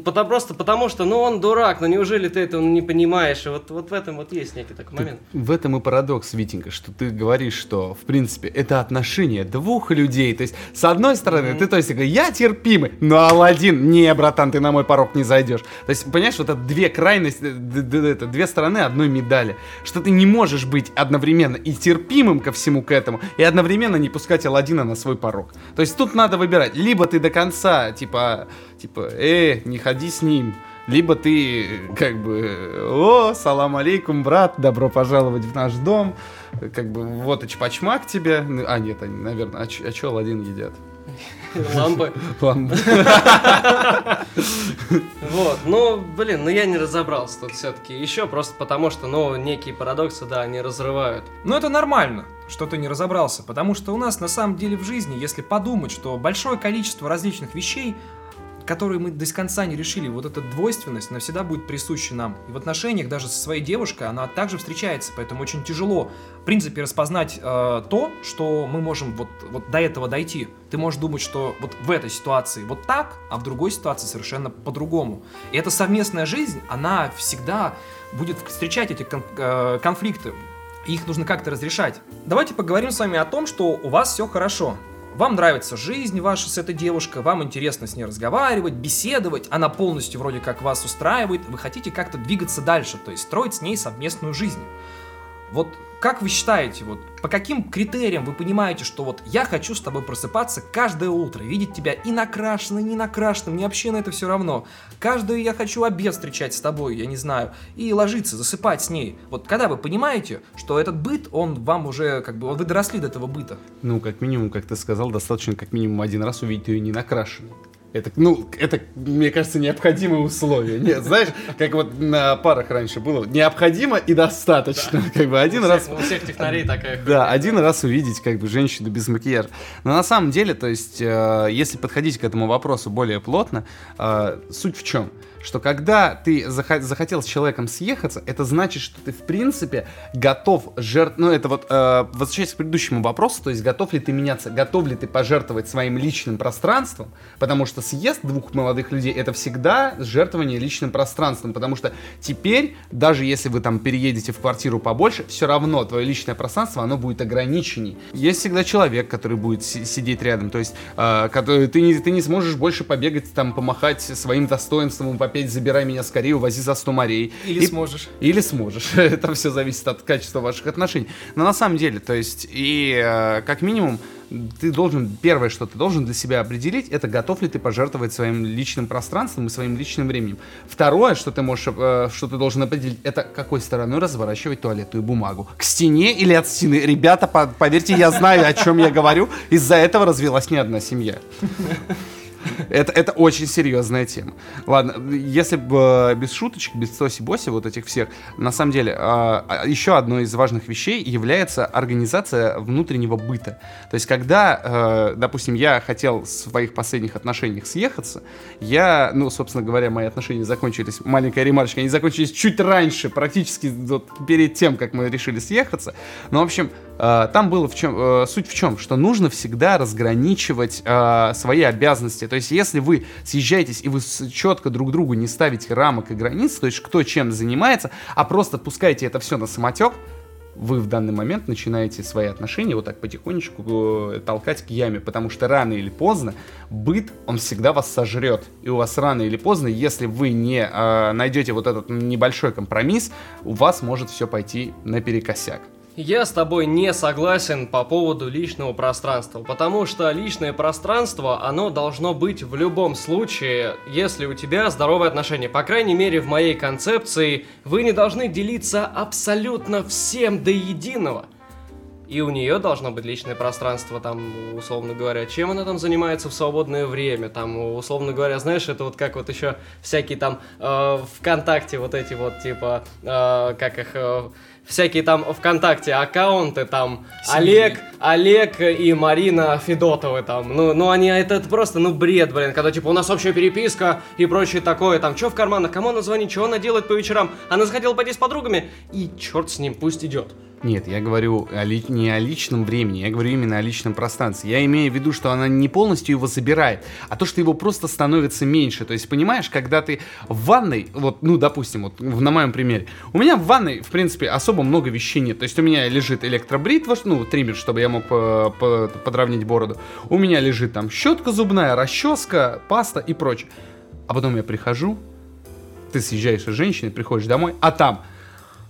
потому, просто потому что, ну, он дурак, ну, неужели ты этого не понимаешь? И вот, вот в этом вот есть некий такой момент. В этом и парадокс, Витенька, что ты говоришь, что, в принципе, это отношения двух людей. То есть, с одной стороны, ты, то есть, я терпимый, но Алладин, не, братан, ты на мой порог не зайдешь. То есть, понимаешь, вот это две крайности, это две стороны одной медали. Что ты не можешь быть одновременно и терпимым ко всему к этому, и одновременно не пускать Алладина на свой порог. То есть, тут надо выбирать. Либо ты до конца, типа, типа, э, не ходи с ним, либо ты как бы, о, салам алейкум, брат, добро пожаловать в наш дом, как бы вот и чпачмак тебе, Ну, а нет, они, наверное, а, ч- а чё Аладдин едят? Лампы. Вот, ну, блин, ну я не разобрался тут все-таки. Еще просто потому, что, ну, некие парадоксы, да, они разрывают. Но это нормально, что ты не разобрался, потому что у нас на самом деле в жизни, если подумать, что большое количество различных вещей, которые мы до конца не решили, вот эта двойственность навсегда будет присуща нам. И в отношениях даже со своей девушкой она также встречается, поэтому очень тяжело, в принципе, распознать э, то, что мы можем вот, вот до этого дойти. Ты можешь думать, что вот в этой ситуации вот так, а в другой ситуации совершенно по-другому. И эта совместная жизнь, она всегда будет встречать эти кон- э, конфликты. И их нужно как-то разрешать. Давайте поговорим с вами о том, что у вас все хорошо. Вам нравится жизнь ваша с этой девушкой, вам интересно с ней разговаривать, беседовать, она полностью вроде как вас устраивает, вы хотите как-то двигаться дальше, то есть строить с ней совместную жизнь. Вот как вы считаете, вот по каким критериям вы понимаете, что вот я хочу с тобой просыпаться каждое утро, видеть тебя и накрашенным, и не накрашенным, мне вообще на это все равно. Каждую я хочу обед встречать с тобой, я не знаю, и ложиться, засыпать с ней. Вот когда вы понимаете, что этот быт, он вам уже, как бы, вы доросли до этого быта. Ну, как минимум, как ты сказал, достаточно как минимум один раз увидеть ее не накрашенной. Это, ну, это, мне кажется, необходимое условие. Нет, знаешь, как вот на парах раньше было, необходимо и достаточно. Да. Как бы один у раз... Всех, у всех технарей такая. Да, один раз увидеть как бы женщину без макияжа. Но на самом деле, то есть, э, если подходить к этому вопросу более плотно, э, суть в чем? Что когда ты захотел с человеком съехаться, это значит, что ты в принципе готов жертв... Ну, это вот, э, возвращаясь к предыдущему вопросу, то есть готов ли ты меняться, готов ли ты пожертвовать своим личным пространством, потому что съезд двух молодых людей это всегда жертвование личным пространством, потому что теперь, даже если вы там переедете в квартиру побольше, все равно твое личное пространство, оно будет ограниченней. Есть всегда человек, который будет сидеть рядом, то есть э, который, ты, не, ты не сможешь больше побегать, там, помахать своим достоинством, попить опять забирай меня скорее, увози за 100 морей. Или и, сможешь. Или сможешь. Это все зависит от качества ваших отношений. Но на самом деле, то есть, и э, как минимум, ты должен, первое, что ты должен для себя определить, это готов ли ты пожертвовать своим личным пространством и своим личным временем. Второе, что ты можешь, э, что ты должен определить, это какой стороной разворачивать туалетную бумагу. К стене или от стены. Ребята, по поверьте, я знаю, о чем я говорю. Из-за этого развелась не одна семья. Это, это очень серьезная тема. Ладно, если бы э, без шуточек, без соси-боси, вот этих всех, на самом деле, а, а, еще одной из важных вещей является организация внутреннего быта. То есть, когда, э, допустим, я хотел в своих последних отношениях съехаться, я, ну, собственно говоря, мои отношения закончились, маленькая ремарочка, они закончились чуть раньше, практически вот перед тем, как мы решили съехаться. Но, в общем, э, там было в чем, суть в чем, что нужно всегда разграничивать свои обязанности. То есть, если вы съезжаетесь и вы четко друг другу не ставите рамок и границ, то есть кто чем занимается, а просто пускаете это все на самотек, вы в данный момент начинаете свои отношения вот так потихонечку э, толкать к яме, потому что рано или поздно быт, он всегда вас сожрет. И у вас рано или поздно, если вы не э, найдете вот этот небольшой компромисс, у вас может все пойти наперекосяк. Я с тобой не согласен по поводу личного пространства, потому что личное пространство, оно должно быть в любом случае, если у тебя здоровые отношения. По крайней мере, в моей концепции, вы не должны делиться абсолютно всем до единого. И у нее должно быть личное пространство, там, условно говоря, чем она там занимается в свободное время, там, условно говоря, знаешь, это вот как вот еще всякие там э, ВКонтакте вот эти вот, типа, э, как их... Э, всякие там ВКонтакте аккаунты, там Семьи. Олег, Олег и Марина Федотовы там. Ну, ну они, это, это просто, ну, бред, блин, когда, типа, у нас общая переписка и прочее такое, там, что в карманах, кому она звонит, что она делает по вечерам. Она захотела пойти с подругами, и черт с ним, пусть идет. Нет, я говорю о ли, не о личном времени, я говорю именно о личном пространстве. Я имею в виду, что она не полностью его забирает, а то, что его просто становится меньше. То есть, понимаешь, когда ты в ванной, вот, ну, допустим, вот на моем примере, у меня в ванной, в принципе, особо много вещей нет. То есть, у меня лежит электробритва, ну, триммер, чтобы я мог по подровнять бороду. У меня лежит там щетка зубная, расческа, паста и прочее. А потом я прихожу, ты съезжаешь с женщиной, приходишь домой, а там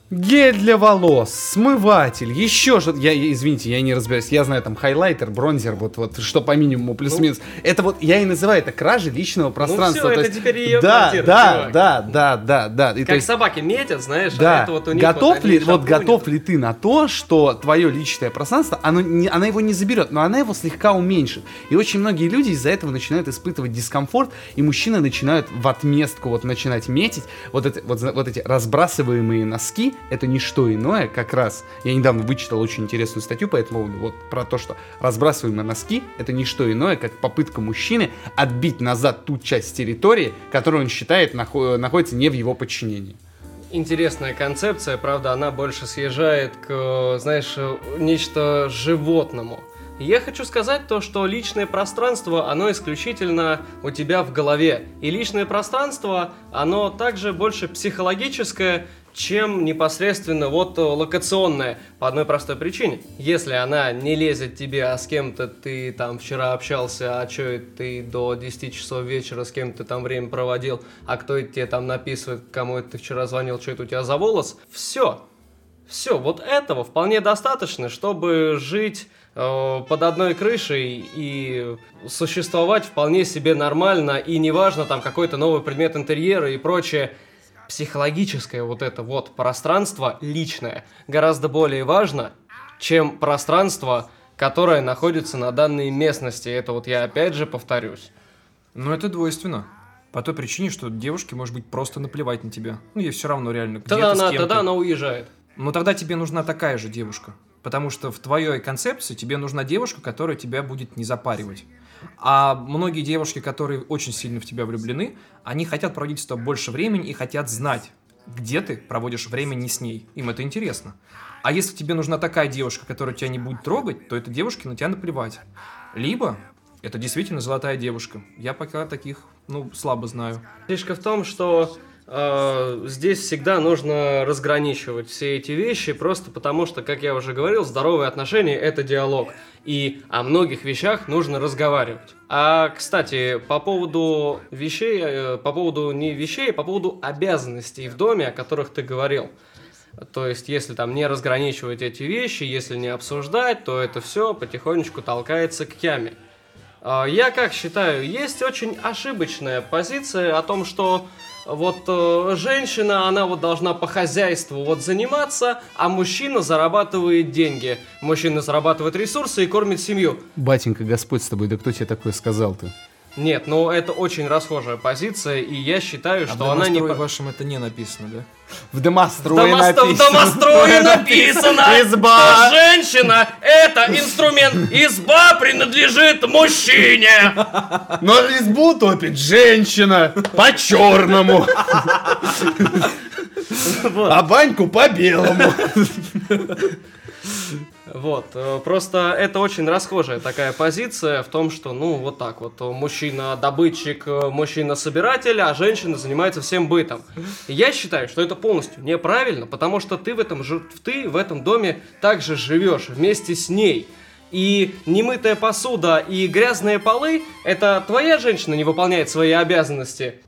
Гель для волос, смыватель, еще что-то. Я, я, извините, я не разбираюсь. Я знаю там хайлайтер, бронзер, вот, вот что по минимуму плюс-минус. Ну, это вот я и называю это кражей личного пространства. Ну все, это есть, теперь ее да, квартира, да, чувак. да, да, да, да. И, как есть, собаки метят, знаешь, а да. а это вот у них готов вот ли, вот готов ли ты на то, что твое личное пространство, оно не, она его не заберет, но она его слегка уменьшит. И очень многие люди из-за этого начинают испытывать дискомфорт, и мужчины начинают в отместку вот начинать метить. Вот, это, вот, вот эти разбрасываемые носки, это не что иное, как раз, я недавно вычитал очень интересную статью по этому поводу, вот про то, что разбрасываемые носки, это не что иное, как попытка мужчины отбить назад ту часть территории, которую он считает нахо- находится не в его подчинении. Интересная концепция, правда, она больше съезжает к, знаешь, нечто животному. Я хочу сказать то, что личное пространство, оно исключительно у тебя в голове. И личное пространство, оно также больше психологическое, чем непосредственно вот локационная. По одной простой причине. Если она не лезет тебе, а с кем-то ты там вчера общался, а что ты до 10 часов вечера с кем-то там время проводил, а кто это тебе там написывает, кому это ты вчера звонил, что это у тебя за волос, все. Все, вот этого вполне достаточно, чтобы жить э, под одной крышей и существовать вполне себе нормально, и неважно там какой-то новый предмет интерьера и прочее психологическое вот это вот пространство личное гораздо более важно, чем пространство, которое находится на данной местности. Это вот я опять же повторюсь. Но это двойственно. По той причине, что девушке может быть просто наплевать на тебя. Ну, ей все равно реально. Тогда она, тогда она уезжает. Но тогда тебе нужна такая же девушка. Потому что в твоей концепции тебе нужна девушка, которая тебя будет не запаривать. А многие девушки, которые очень сильно в тебя влюблены, они хотят проводить с тобой больше времени и хотят знать, где ты проводишь время не с ней. Им это интересно. А если тебе нужна такая девушка, которая тебя не будет трогать, то этой девушке на тебя наплевать. Либо это действительно золотая девушка. Я пока таких, ну, слабо знаю. Фишка в том, что здесь всегда нужно разграничивать все эти вещи, просто потому что, как я уже говорил, здоровые отношения – это диалог. И о многих вещах нужно разговаривать. А, кстати, по поводу вещей, э, по поводу не вещей, а по поводу обязанностей в доме, о которых ты говорил. То есть, если там не разграничивать эти вещи, если не обсуждать, то это все потихонечку толкается к яме. А, я как считаю, есть очень ошибочная позиция о том, что вот э, женщина, она вот должна по хозяйству вот заниматься, а мужчина зарабатывает деньги. Мужчина зарабатывает ресурсы и кормит семью. Батенька, Господь с тобой, да кто тебе такое сказал-то? Нет, ну это очень расхожая позиция, и я считаю, А что в она не... по- вашем это не написано, да? В домострое В домостро- в написано. домострое написано, Изба. что женщина – это инструмент. Изба принадлежит мужчине. Но избу топит женщина по-черному, а баньку по-белому. Вот, э, просто это очень расхожая такая позиция в том, что, ну, вот так вот, э, мужчина добытчик, э, мужчина собиратель, а женщина занимается всем бытом. Я считаю, что это полностью неправильно, потому что ты в этом, ты в этом доме также живешь вместе с ней. И немытая посуда и грязные полы – это твоя женщина не выполняет свои обязанности.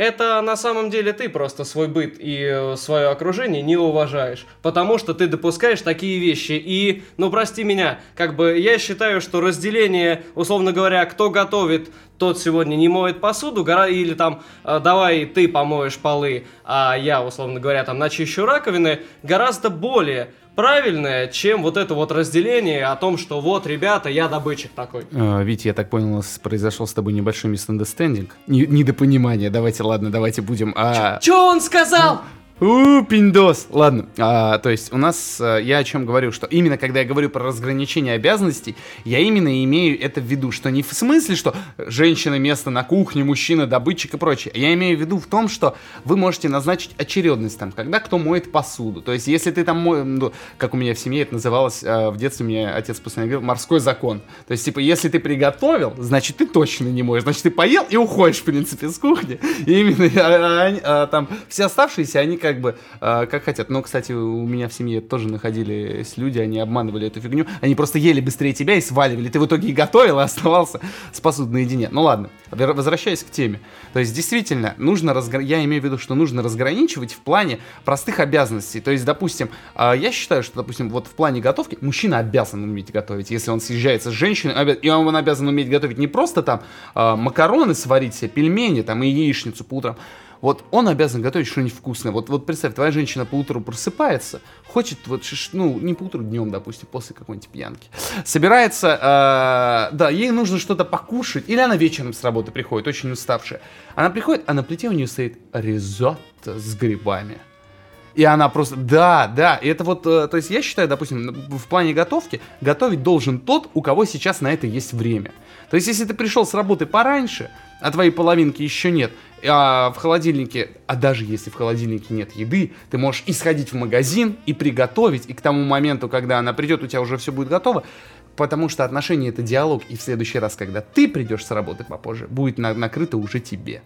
Это на самом деле ты просто свой быт и э, свое окружение не уважаешь, потому что ты допускаешь такие вещи. И, ну прости меня, как бы я считаю, что разделение, условно говоря, кто готовит, тот сегодня не моет посуду, или там э, давай ты помоешь полы, а я, условно говоря, там начищу раковины, гораздо более правильное, чем вот это вот разделение о том, что вот, ребята, я добытчик такой. А, Витя, я так понял, у нас произошел с тобой небольшой. Не- Недопонимание. Давайте, ладно, давайте будем. а, Чё он сказал? У, пиндос. Ладно, а, то есть у нас, а, я о чем говорю, что именно когда я говорю про разграничение обязанностей, я именно имею это в виду, что не в смысле, что женщина место на кухне, мужчина добытчик и прочее. Я имею в виду в том, что вы можете назначить очередность там, когда кто моет посуду. То есть если ты там, мо- ну, как у меня в семье это называлось, а, в детстве мне отец постоянно говорил, морской закон. То есть типа, если ты приготовил, значит ты точно не моешь, значит ты поел и уходишь, в принципе, с кухни. И именно а, они, а, там все оставшиеся, они как бы а, как хотят. Но, кстати, у меня в семье тоже находились люди, они обманывали эту фигню. Они просто ели быстрее тебя и сваливали. Ты в итоге и готовил, а оставался с посудой наедине. Ну ладно, возвращаясь к теме. То есть, действительно, нужно разгра... я имею в виду, что нужно разграничивать в плане простых обязанностей. То есть, допустим, а, я считаю, что, допустим, вот в плане готовки мужчина обязан уметь готовить. Если он съезжается с женщиной, обя- и он обязан уметь готовить не просто там а, макароны сварить себе, пельмени там и яичницу по утрам, вот он обязан готовить что-нибудь вкусное. Вот, вот представь, твоя женщина по утру просыпается, хочет, вот, ну, не по утру, днем, допустим, после какой-нибудь пьянки. Собирается, э, да, ей нужно что-то покушать, или она вечером с работы приходит, очень уставшая. Она приходит, а на плите у нее стоит ризотто с грибами. И она просто, да, да, и это вот, э, то есть я считаю, допустим, в плане готовки, готовить должен тот, у кого сейчас на это есть время. То есть если ты пришел с работы пораньше, а твоей половинки еще нет, а в холодильнике, а даже если в холодильнике нет еды, ты можешь и сходить в магазин, и приготовить, и к тому моменту, когда она придет, у тебя уже все будет готово, потому что отношения это диалог, и в следующий раз, когда ты придешь с работы попозже, будет на- накрыто уже тебе.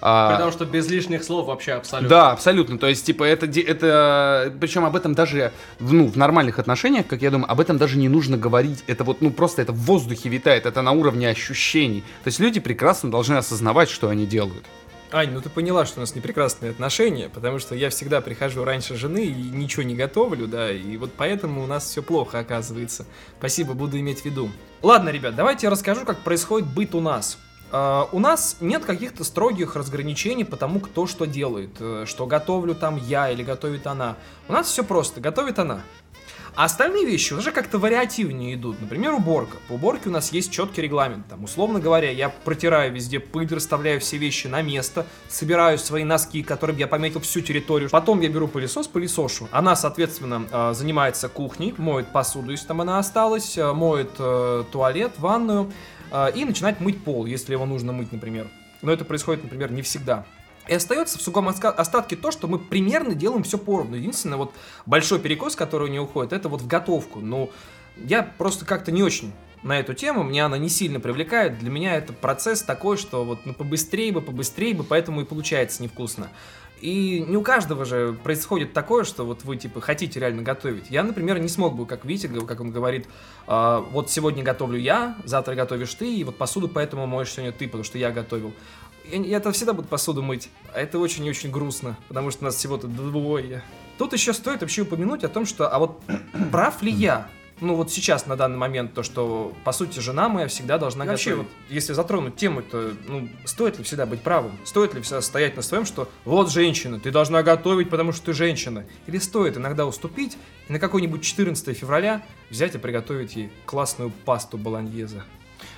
А, Потому что без лишних слов вообще абсолютно. Да, абсолютно. То есть, типа, это, это, причем об этом даже, в- ну, в нормальных отношениях, как я думаю, об этом даже не нужно говорить. Это вот, ну, просто это в воздухе витает, это на уровне ощущений. То есть люди прекрасно должны осознавать, что они делают. Ань, ну ты поняла, что у нас не прекрасные отношения, потому что я всегда прихожу раньше жены и ничего не готовлю, да, и вот поэтому у нас все плохо оказывается. Спасибо, буду иметь в виду. Ладно, ребят, давайте я расскажу, как происходит быт у нас. А, у нас нет каких-то строгих разграничений по тому, кто что делает, э, что готовлю там я или готовит она. У нас все просто, готовит она. А остальные вещи уже как-то вариативнее идут. Например, уборка. По уборке у нас есть четкий регламент. Там, условно говоря, я протираю везде пыль, расставляю все вещи на место, собираю свои носки, которыми я пометил всю территорию. Потом я беру пылесос, пылесошу. Она, соответственно, э, занимается кухней, моет посуду, если там она осталась, э, моет туалет, ванную и начинает мыть пол, если его нужно мыть, например. Но это происходит, например, не всегда. И остается в оска- остатке то, что мы примерно делаем все поровну. Единственное, вот большой перекос, который у нее уходит, это вот в готовку. Ну, я просто как-то не очень на эту тему, меня она не сильно привлекает. Для меня это процесс такой, что вот ну побыстрее бы, побыстрее бы, поэтому и получается невкусно. И не у каждого же происходит такое, что вот вы типа хотите реально готовить. Я, например, не смог бы, как Витя, как он говорит, «А, вот сегодня готовлю я, завтра готовишь ты, и вот посуду поэтому моешь сегодня ты, потому что я готовил. Я, я это всегда буду посуду мыть. А это очень и очень грустно, потому что нас всего-то двое. Тут еще стоит вообще упомянуть о том, что, а вот прав ли я? Ну вот сейчас, на данный момент, то, что, по сути, жена моя всегда должна Вообще, готовить. вот, если затронуть тему, то, ну, стоит ли всегда быть правым? Стоит ли всегда стоять на своем, что вот женщина, ты должна готовить, потому что ты женщина? Или стоит иногда уступить и на какой-нибудь 14 февраля взять и приготовить ей классную пасту болоньезе?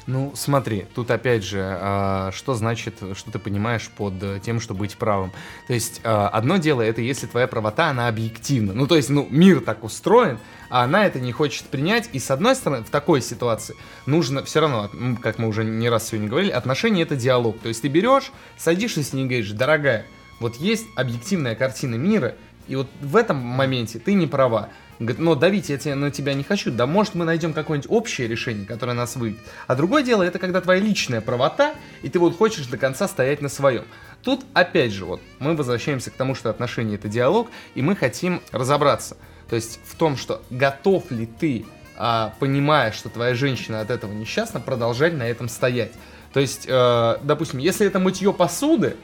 Ну, смотри, тут опять же, а, что значит, что ты понимаешь под тем, что быть правым. То есть, а, одно дело, это если твоя правота, она объективна. Ну, то есть, ну, мир так устроен, а она это не хочет принять. И, с одной стороны, в такой ситуации нужно все равно, как мы уже не раз сегодня говорили, отношения — это диалог. То есть, ты берешь, садишься с ней и говоришь, дорогая, вот есть объективная картина мира, и вот в этом моменте ты не права. Говорит, но давить я тебе, на тебя не хочу. Да может мы найдем какое-нибудь общее решение, которое нас выйдет. А другое дело, это когда твоя личная правота, и ты вот хочешь до конца стоять на своем. Тут, опять же, вот, мы возвращаемся к тому, что отношения это диалог, и мы хотим разобраться. То есть в том, что готов ли ты, а, понимая, что твоя женщина от этого несчастна, продолжать на этом стоять. То есть, э, допустим, если это мытье посуды,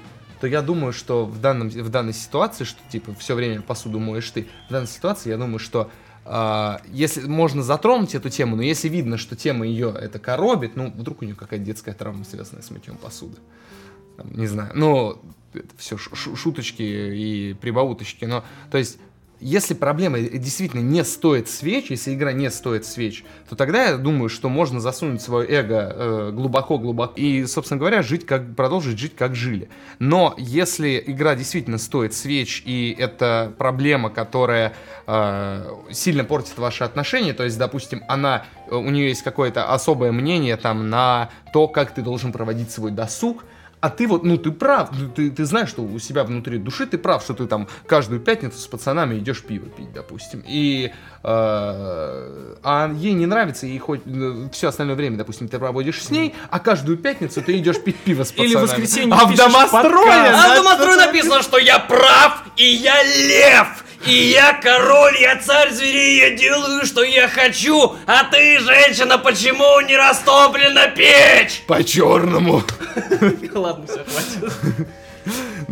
то я думаю, что в, данном, в данной ситуации, что типа все время посуду моешь ты, в данной ситуации я думаю, что а, если можно затронуть эту тему, но если видно, что тема ее это коробит, ну вдруг у нее какая-то детская травма связанная с мытьем посуды, не знаю, ну это все шуточки и прибауточки, но то есть если проблема действительно не стоит свеч, если игра не стоит свеч, то тогда я думаю, что можно засунуть свое эго глубоко-глубоко и, собственно говоря, жить как, продолжить жить как жили. Но если игра действительно стоит свеч, и это проблема, которая э, сильно портит ваши отношения, то есть, допустим, она, у нее есть какое-то особое мнение там на то, как ты должен проводить свой досуг, а ты вот, ну ты прав, ну, ты, ты знаешь, что у себя внутри души ты прав, что ты там каждую пятницу с пацанами идешь пиво пить, допустим. И э, а ей не нравится, и хоть э, все остальное время, допустим, ты проводишь с ней, а каждую пятницу ты идешь пить пиво с пацанами. Или в воскресенье А в домострое? А в домострое написано, что я прав, и я лев, и я король, я царь зверей, я делаю, что я хочу, а ты, женщина, почему не растоплена печь? По-черному. Ладно, все, хватит.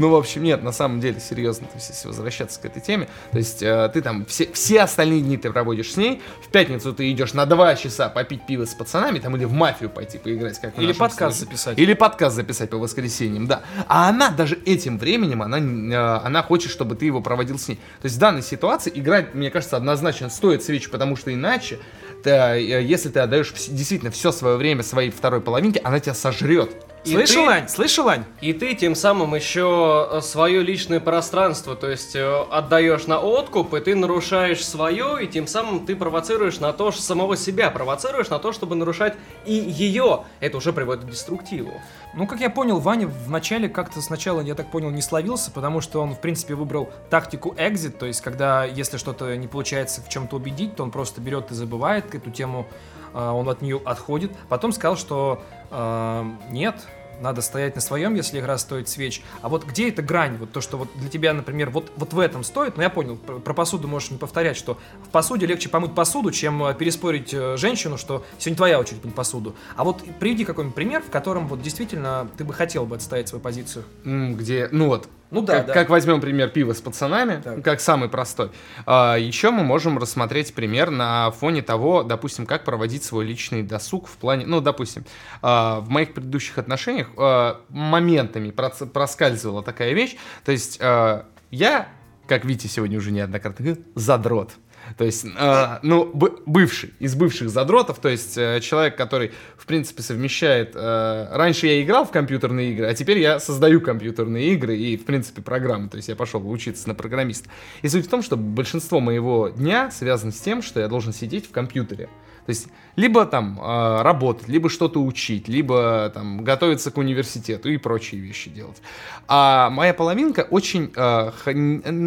Ну, в общем, нет, на самом деле, серьезно, то есть, если возвращаться к этой теме, то есть, э, ты там, все, все остальные дни ты проводишь с ней, в пятницу ты идешь на два часа попить пиво с пацанами, там, или в мафию пойти поиграть, как Или подкаст случае. записать. Или подкаст записать по воскресеньям, да. А она даже этим временем, она, э, она хочет, чтобы ты его проводил с ней. То есть, в данной ситуации играть, мне кажется, однозначно стоит свечу, потому что иначе, ты, э, если ты отдаешь действительно все свое время своей второй половинке, она тебя сожрет. И Слышал, ты- Ань? Слышал, Ань? И ты тем самым еще свое личное пространство, то есть э, отдаешь на откуп, и ты нарушаешь свое, и тем самым ты провоцируешь на то, что самого себя провоцируешь на то, чтобы нарушать и ее. Это уже приводит к деструктиву. Ну, как я понял, Ваня вначале как-то сначала, я так понял, не словился, потому что он, в принципе, выбрал тактику exit, то есть, когда, если что-то не получается в чем-то убедить, то он просто берет и забывает эту тему, он от нее отходит. Потом сказал, что а, нет, надо стоять на своем, если игра стоит свеч. А вот где эта грань? Вот то, что вот для тебя, например, вот, вот в этом стоит, но я понял, про, посуду можешь не повторять, что в посуде легче помыть посуду, чем э, переспорить э, женщину, что сегодня твоя очередь мыть посуду. А вот приведи какой-нибудь пример, в котором вот действительно ты бы хотел бы отстоять свою позицию. Где, ну вот, Ну да, как, да. как возьмем пример пива с пацанами, Так. как самый простой. А, еще мы можем рассмотреть пример на фоне того, допустим, как проводить свой личный досуг в плане, ну, допустим, а, в моих предыдущих отношениях а, моментами проц- проскальзывала такая вещь, то есть а, я, как Витя сегодня уже неоднократно говорил, задрот. То есть, э, ну, бывший, из бывших задротов, то есть э, человек, который, в принципе, совмещает... э, раньше я играл в компьютерные игры, а теперь я создаю компьютерные игры и, в принципе, программы. То есть я пошел учиться на программиста. И суть в том, что большинство моего дня связано с тем, что я должен сидеть в компьютере. То есть либо там э, работать, либо что-то учить, либо там готовиться к университету и прочие вещи делать. А моя половинка очень, э,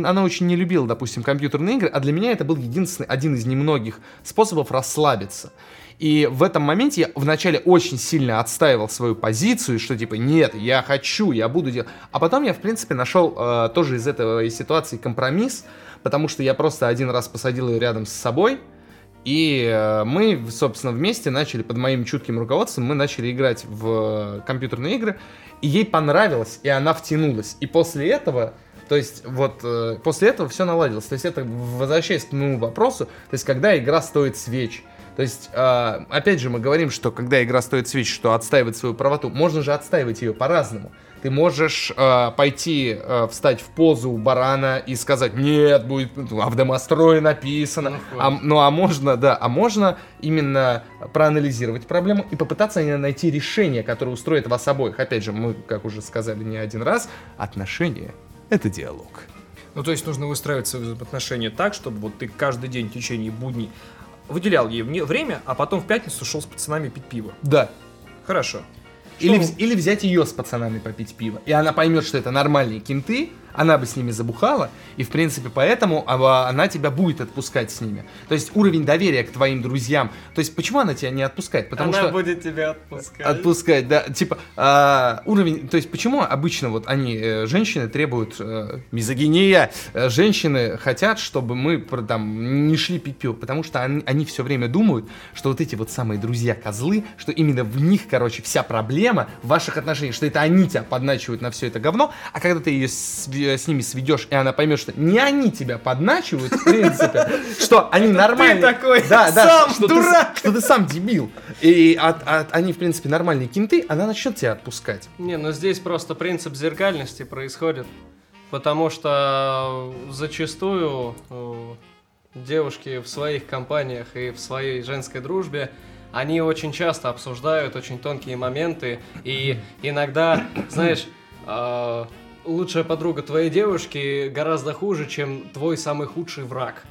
она очень не любила, допустим, компьютерные игры, а для меня это был единственный, один из немногих способов расслабиться. И в этом моменте я вначале очень сильно отстаивал свою позицию, что типа нет, я хочу, я буду делать. А потом я, в принципе, нашел э, тоже из этой ситуации компромисс, потому что я просто один раз посадил ее рядом с собой, и э, мы, собственно, вместе начали, под моим чутким руководством, мы начали играть в компьютерные игры, и ей понравилось, и она втянулась. И после этого, то есть вот э, после этого все наладилось. То есть это, возвращаясь к моему вопросу, то есть когда игра стоит свеч. То есть, э, опять же, мы говорим, что когда игра стоит свеч, что отстаивать свою правоту, можно же отстаивать ее по-разному. Ты можешь э, пойти, э, встать в позу барана и сказать, нет, будет, а в домострое написано. Ну, А, ну, а можно, да, а можно именно проанализировать проблему и попытаться найти решение, которое устроит вас обоих. Опять же, мы, как уже сказали не один раз, отношения — это диалог. Ну, то есть нужно выстраивать свои взаимоотношения так, чтобы вот ты каждый день в течение будней выделял ей время, а потом в пятницу шел с пацанами пить пиво. Да. Хорошо. Или, или взять ее с пацанами попить пиво. И она поймет, что это нормальные кенты, она бы с ними забухала, и в принципе поэтому она тебя будет отпускать с ними. То есть уровень доверия к твоим друзьям. То есть почему она тебя не отпускает? Потому Она что... будет тебя отпускать. Отпускать, да. Типа, а, уровень, то есть почему обычно вот они, э, женщины, требуют э, мизогиния, э, женщины хотят, чтобы мы там не шли пить пиво, потому что они, все время думают, что вот эти вот самые друзья-козлы, что именно в них, короче, вся проблема в ваших отношениях, что это они тебя подначивают на все это говно, а когда ты ее с ними сведешь, и она поймет, что не они тебя подначивают, в принципе, что они нормальные. такой да, да, сам что ты дурак. что ты сам дебил. И от- от- они, в принципе, нормальные кенты, она начнет тебя отпускать. Не, ну здесь просто принцип зеркальности происходит. Потому что зачастую э, девушки в своих компаниях и в своей женской дружбе, они очень часто обсуждают очень тонкие моменты. И иногда, знаешь, э, лучшая подруга твоей девушки гораздо хуже, чем твой самый худший враг.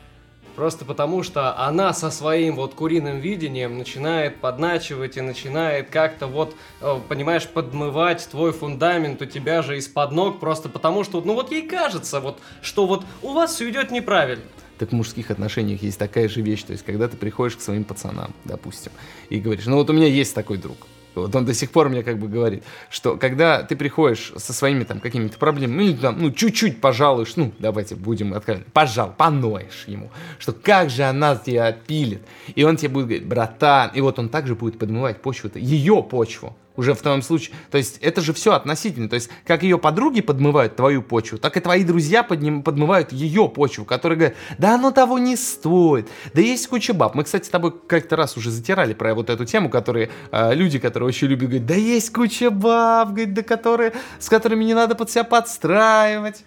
Просто потому, что она со своим вот куриным видением начинает подначивать и начинает как-то вот, э, понимаешь, подмывать твой фундамент у тебя же из-под ног, просто потому что, ну вот ей кажется, вот, что вот у вас все идет неправильно. Так в мужских отношениях есть такая же вещь, то есть когда ты приходишь к своим пацанам, допустим, и говоришь, ну вот у меня есть такой друг, вот он до сих пор мне как бы говорит, что когда ты приходишь со своими там какими-то проблемами, ну, там, ну, чуть-чуть пожалуешь, ну, давайте будем откровенны, пожал, поноешь ему, что как же она тебя пилит, и он тебе будет говорить, братан, и вот он также будет подмывать почву-то, ее почву, уже в том случае. То есть это же все относительно. То есть как ее подруги подмывают твою почву, так и твои друзья подним- подмывают ее почву, которые говорят, да оно того не стоит, да есть куча баб. Мы, кстати, с тобой как-то раз уже затирали про вот эту тему, которые э, люди, которые очень любят, говорят, да есть куча баб, говорит, да которые, с которыми не надо под себя подстраивать.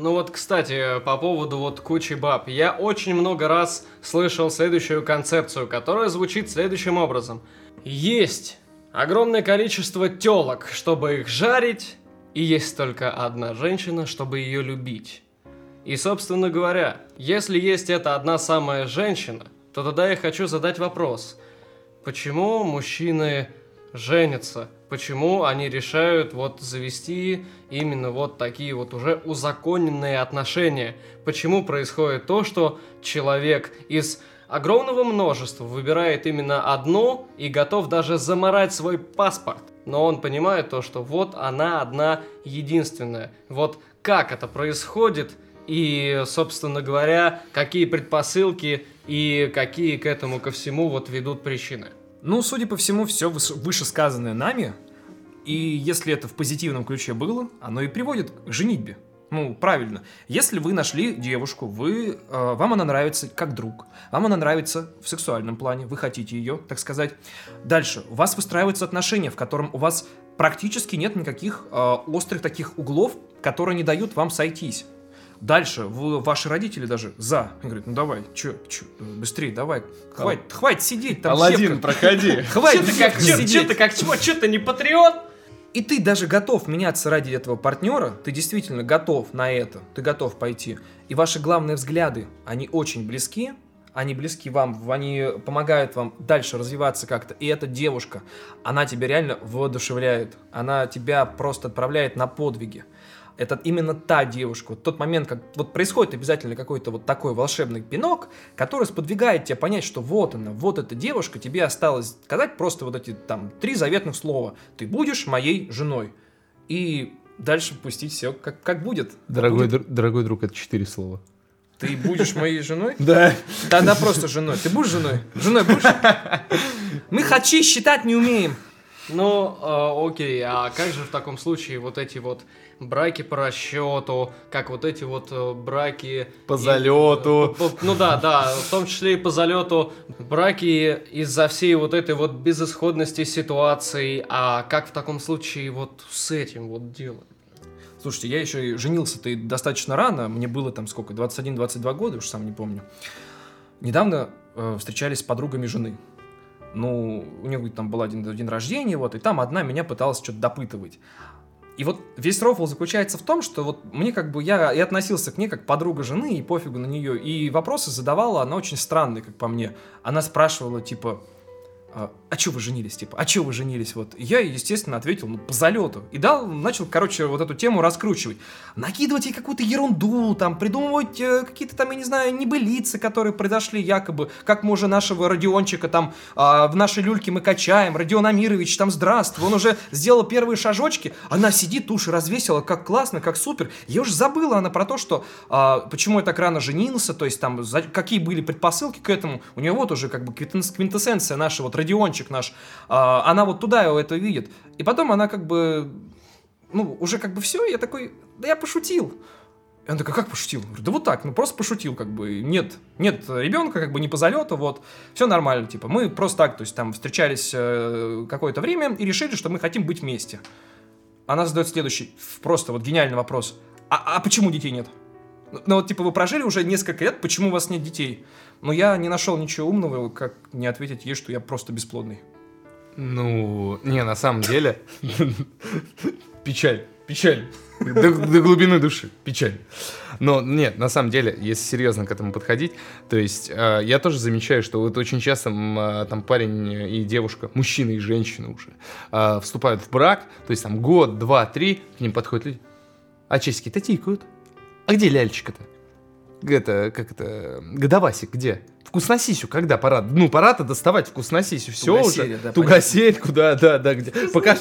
Ну вот, кстати, по поводу вот кучи баб. Я очень много раз слышал следующую концепцию, которая звучит следующим образом. Есть огромное количество телок, чтобы их жарить, и есть только одна женщина, чтобы ее любить. И, собственно говоря, если есть эта одна самая женщина, то тогда я хочу задать вопрос. Почему мужчины женятся? Почему они решают вот завести именно вот такие вот уже узаконенные отношения? Почему происходит то, что человек из огромного множества выбирает именно одну и готов даже заморать свой паспорт но он понимает то, что вот она одна единственная. Вот как это происходит и, собственно говоря, какие предпосылки и какие к этому ко всему вот ведут причины. Ну, судя по всему, все вышесказанное нами, и если это в позитивном ключе было, оно и приводит к женитьбе. Ну, правильно. Если вы нашли девушку, вы, э, вам она нравится как друг, вам она нравится в сексуальном плане, вы хотите ее, так сказать. Дальше. У вас выстраиваются отношения, в котором у вас практически нет никаких э, острых таких углов, которые не дают вам сойтись. Дальше, вы, ваши родители даже за. Они говорят, ну давай, чё, чё, быстрее, давай, хватит, хватит сидеть там. Аладдин, проходи. Хватит Чё ты как, чё, чё ты как, чё, чё ты не патриот? И ты даже готов меняться ради этого партнера, ты действительно готов на это, ты готов пойти. И ваши главные взгляды, они очень близки, они близки вам, они помогают вам дальше развиваться как-то. И эта девушка, она тебя реально воодушевляет, она тебя просто отправляет на подвиги это именно та девушка. Вот тот момент, как вот происходит обязательно какой-то вот такой волшебный пинок, который сподвигает тебя понять, что вот она, вот эта девушка, тебе осталось сказать просто вот эти там три заветных слова. Ты будешь моей женой. И дальше пустить все как, как будет. Дорогой, будет... Др- дорогой друг, это четыре слова. Ты будешь моей женой? Да. Тогда просто женой. Ты будешь женой? Женой будешь? Мы хачи считать не умеем. Ну, э, окей, а как же в таком случае вот эти вот браки по расчету, как вот эти вот э, браки... По залету. И, по, ну да, да, в том числе и по залету. Браки из-за всей вот этой вот безысходности ситуации. А как в таком случае вот с этим вот делать? Слушайте, я еще и женился-то достаточно рано, мне было там сколько, 21-22 года, уж сам не помню. Недавно э, встречались с подругами жены. Ну, у нее там был один день рождения, вот, и там одна меня пыталась что-то допытывать. И вот весь рофл заключается в том, что вот мне как бы, я и относился к ней как подруга жены, и пофигу на нее, и вопросы задавала она очень странные, как по мне. Она спрашивала, типа, а, а что вы женились, типа, а что вы женились, вот. Я, естественно, ответил, ну, по залету. И дал, начал, короче, вот эту тему раскручивать. Накидывать ей какую-то ерунду, там, придумывать э, какие-то там, я не знаю, небылицы, которые произошли якобы, как мы уже нашего Родиончика там э, в нашей люльке мы качаем, Родион Амирович там, здравствуй, он уже сделал первые шажочки, она сидит, уши развесила, как классно, как супер. Я уже забыла она про то, что э, почему я так рано женился, то есть там, за, какие были предпосылки к этому. У нее вот уже как бы квинтэссенция наша вот Родиончик наш, а, она вот туда его это видит. И потом она как бы, ну, уже как бы все, я такой, да я пошутил. И она такая, как пошутил? говорю, да вот так, ну просто пошутил, как бы, нет, нет ребенка, как бы не по залету, вот, все нормально, типа, мы просто так, то есть там встречались э, какое-то время и решили, что мы хотим быть вместе. Она задает следующий, просто вот гениальный вопрос, а, а почему детей нет? Ну вот, типа, вы прожили уже несколько лет, почему у вас нет детей? Но я не нашел ничего умного, как не ответить ей, что я просто бесплодный. Ну, не, на самом деле... Печаль, печаль. До, до глубины души, печаль. Но нет, на самом деле, если серьезно к этому подходить, то есть э, я тоже замечаю, что вот очень часто э, там парень и девушка, мужчина и женщина уже, э, вступают в брак, то есть там год, два, три, к ним подходят люди, а часики-то тикают. А где лялечка-то? Это, как это, годовасик где? Вкусносисю, когда пора? Ну, пора-то доставать вкусносисю. Все уже. Да, тугосельку, да, да, да, где? Покаж,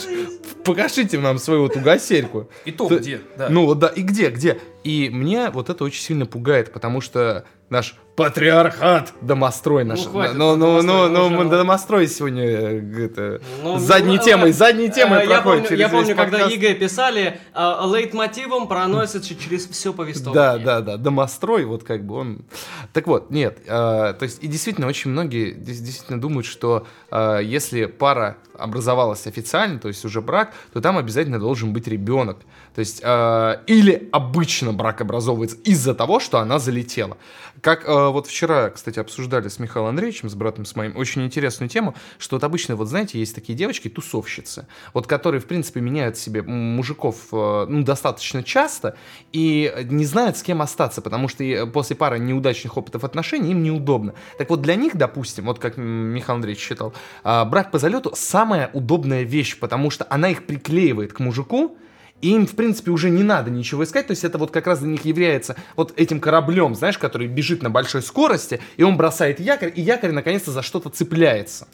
покажите нам свою тугосельку. И то, то где, да. Ну, да, и где, где? И мне вот это очень сильно пугает, потому что наш патриархат домострой наш. Ну, хватит, ну, ну, ну, ну, мы домострой сегодня э, это, ну, задней ну, темой, задней темой э, проходит я помню, Я помню, когда ЕГЭ писали, э, лейтмотивом проносится через все повествование. Да, да, да, домострой, вот как бы он... Так вот, нет, э, то есть и действительно очень многие действительно думают, что э, если пара образовалась официально, то есть уже брак, то там обязательно должен быть ребенок. То есть э, или обычно брак образовывается из-за того, что она залетела. Как э, вот вчера, кстати, обсуждали с Михаилом Андреевичем, с братом с моим, очень интересную тему, что вот обычно, вот знаете, есть такие девочки, тусовщицы, вот которые, в принципе, меняют себе мужиков э, ну, достаточно часто и не знают, с кем остаться, потому что после пары неудачных опытов отношений им неудобно. Так вот, для них, допустим, вот как Михаил Андреевич считал, э, брак по залету самая удобная вещь, потому что она их приклеивает к мужику, и им, в принципе, уже не надо ничего искать, то есть это вот как раз для них является вот этим кораблем, знаешь, который бежит на большой скорости, и он бросает якорь, и якорь наконец-то за что-то цепляется.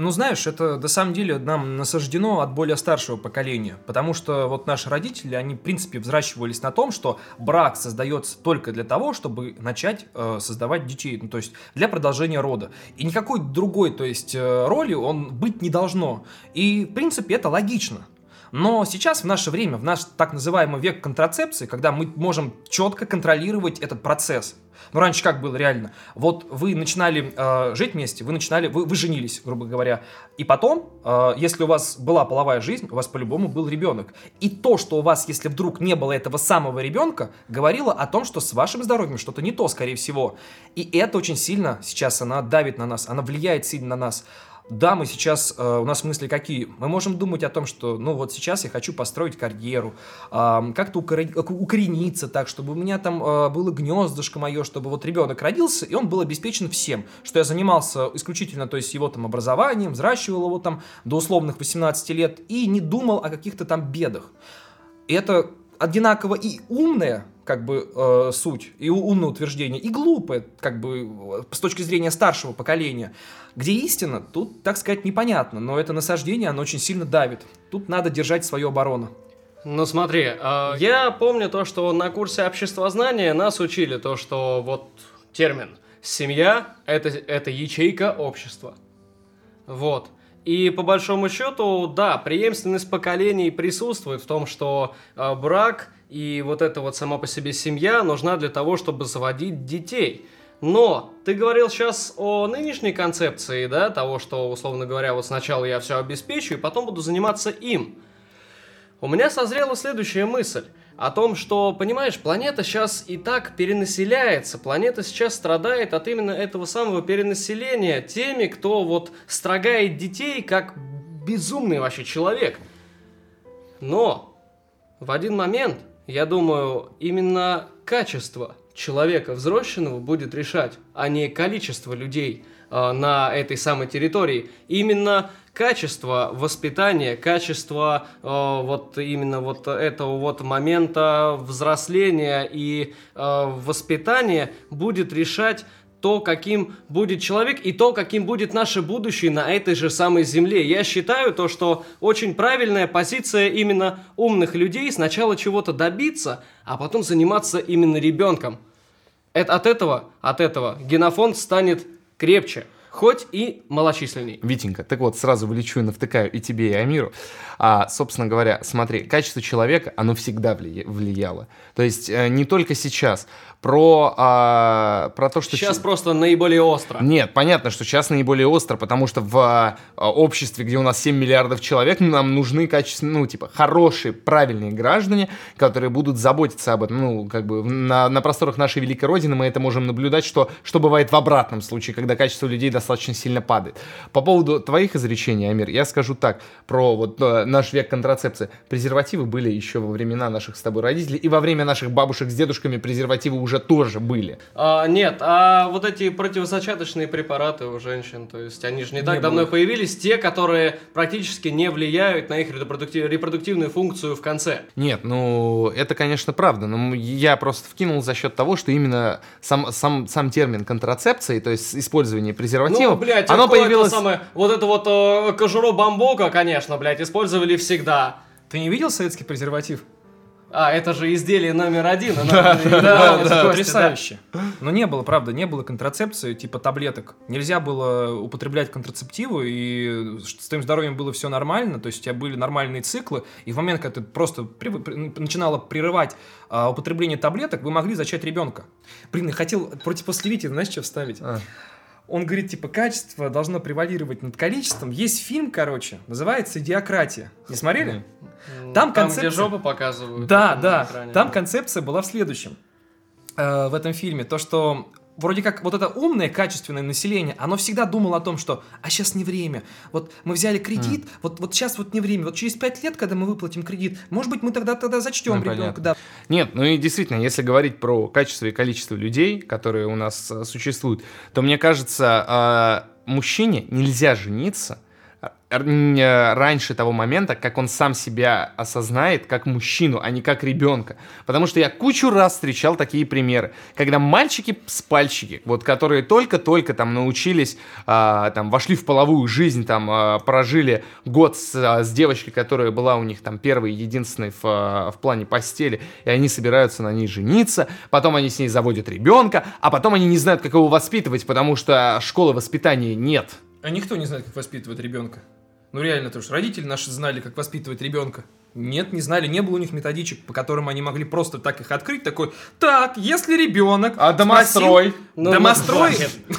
Ну, знаешь, это на самом деле нам насаждено от более старшего поколения, потому что вот наши родители, они, в принципе, взращивались на том, что брак создается только для того, чтобы начать э, создавать детей, ну, то есть для продолжения рода. И никакой другой, то есть, э, роли он быть не должно. И, в принципе, это логично. Но сейчас, в наше время, в наш так называемый век контрацепции, когда мы можем четко контролировать этот процесс, ну, раньше как было реально? Вот вы начинали э, жить вместе, вы начинали, вы, вы женились, грубо говоря, и потом, э, если у вас была половая жизнь, у вас по-любому был ребенок. И то, что у вас, если вдруг не было этого самого ребенка, говорило о том, что с вашим здоровьем что-то не то, скорее всего. И это очень сильно сейчас она давит на нас, она влияет сильно на нас. Да, мы сейчас, э, у нас мысли какие? Мы можем думать о том, что, ну вот сейчас я хочу построить карьеру, э, как-то укорениться так, чтобы у меня там э, было гнездышко мое, чтобы вот ребенок родился, и он был обеспечен всем, что я занимался исключительно, то есть его там образованием, взращивал его там до условных 18 лет и не думал о каких-то там бедах. Это одинаково и умное, как бы э, суть, и умное утверждение, и глупое, как бы с точки зрения старшего поколения. Где истина, тут, так сказать, непонятно, но это насаждение, оно очень сильно давит. Тут надо держать свою оборону. Ну смотри, э, я помню то, что на курсе обществознания нас учили то, что вот термин «семья» это, — это ячейка общества. Вот. И по большому счету, да, преемственность поколений присутствует в том, что э, брак и вот эта вот сама по себе семья нужна для того, чтобы заводить детей. Но ты говорил сейчас о нынешней концепции, да, того, что, условно говоря, вот сначала я все обеспечу, и потом буду заниматься им. У меня созрела следующая мысль о том, что, понимаешь, планета сейчас и так перенаселяется, планета сейчас страдает от именно этого самого перенаселения теми, кто вот строгает детей как безумный вообще человек. Но в один момент, я думаю, именно качество человека взросленного будет решать, а не количество людей э, на этой самой территории. Именно качество воспитания, качество э, вот именно вот этого вот момента взросления и э, воспитания будет решать то, каким будет человек и то, каким будет наше будущее на этой же самой земле. Я считаю то, что очень правильная позиция именно умных людей сначала чего-то добиться, а потом заниматься именно ребенком. Это, от этого, от этого генофонд станет крепче хоть и малочисленней. Витенька, так вот, сразу вылечу и навтыкаю и тебе, и Амиру. А, собственно говоря, смотри, качество человека, оно всегда влияло. То есть э, не только сейчас про, а, про то, что... Сейчас ч... просто наиболее остро. Нет, понятно, что сейчас наиболее остро, потому что в а, обществе, где у нас 7 миллиардов человек, нам нужны качественные, ну, типа, хорошие, правильные граждане, которые будут заботиться об этом. Ну, как бы на, на просторах нашей великой родины мы это можем наблюдать, что, что бывает в обратном случае, когда качество людей достаточно сильно падает. По поводу твоих изречений, Амир, я скажу так, про вот э, наш век контрацепции. Презервативы были еще во времена наших с тобой родителей, и во время наших бабушек с дедушками презервативы уже тоже были. А, нет, а вот эти противозачаточные препараты у женщин, то есть они же не так не давно было. появились, те, которые практически не влияют на их репродуктив, репродуктивную функцию в конце. Нет, ну это, конечно, правда, но я просто вкинул за счет того, что именно сам, сам, сам термин контрацепции, то есть использование презерватива, ну, блядь, оно появилось... самое, вот это вот э, кожуру бамбука, конечно, блядь, использовали всегда. Ты не видел советский презерватив? А, это же изделие номер один. Да, потрясающе. Но не было, правда, не было контрацепции, типа таблеток. Нельзя было употреблять контрацептивы, и с твоим здоровьем было все нормально, то есть у тебя были нормальные циклы, и в момент, когда ты просто при, начинала прерывать а, употребление таблеток, вы могли зачать ребенка. Блин, я хотел против после знаешь, что вставить? Он говорит, типа, качество должно превалировать над количеством. Есть фильм, короче, называется «Идиократия». Не смотрели? Там, концепция... где жопы показывают. Да, да. Экране, там концепция была в следующем. Э, в этом фильме. То, что вроде как вот это умное, качественное население, оно всегда думало о том, что а сейчас не время. Вот мы взяли кредит, mm. вот, вот сейчас вот не время. Вот через пять лет, когда мы выплатим кредит, может быть, мы тогда тогда зачтем ну, ребенка. Да. Нет, ну и действительно, если говорить про качество и количество людей, которые у нас а, существуют, то мне кажется, а, мужчине нельзя жениться раньше того момента, как он сам себя осознает как мужчину, а не как ребенка. Потому что я кучу раз встречал такие примеры, когда мальчики с пальчики, вот которые только-только там научились, а, там вошли в половую жизнь, там а, прожили год с, а, с девочкой, которая была у них там первой единственной в, а, в плане постели, и они собираются на ней жениться, потом они с ней заводят ребенка, а потом они не знают, как его воспитывать, потому что школы воспитания нет. А никто не знает, как воспитывать ребенка. Ну реально, то что родители наши знали, как воспитывать ребенка. Нет, не знали, не было у них методичек, по которым они могли просто так их открыть, такой, так, если ребенок... А домострой? Ну, домострой?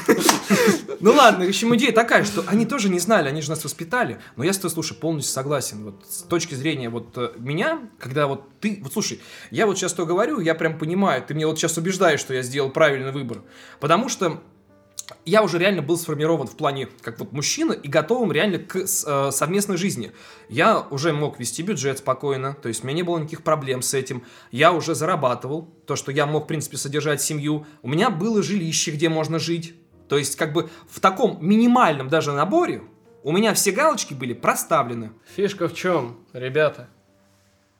ну, Ну ладно, в общем, идея такая, что они тоже не знали, они же нас воспитали. Но я с тобой, слушай, полностью согласен. Вот с точки зрения вот э, меня, когда вот ты... Вот слушай, я вот сейчас то говорю, я прям понимаю, ты мне вот сейчас убеждаешь, что я сделал правильный выбор. Потому что я уже реально был сформирован в плане как вот мужчина и готовым реально к э, совместной жизни. Я уже мог вести бюджет спокойно, то есть у меня не было никаких проблем с этим. Я уже зарабатывал, то, что я мог, в принципе, содержать семью. У меня было жилище, где можно жить. То есть как бы в таком минимальном даже наборе у меня все галочки были проставлены. Фишка в чем, ребята?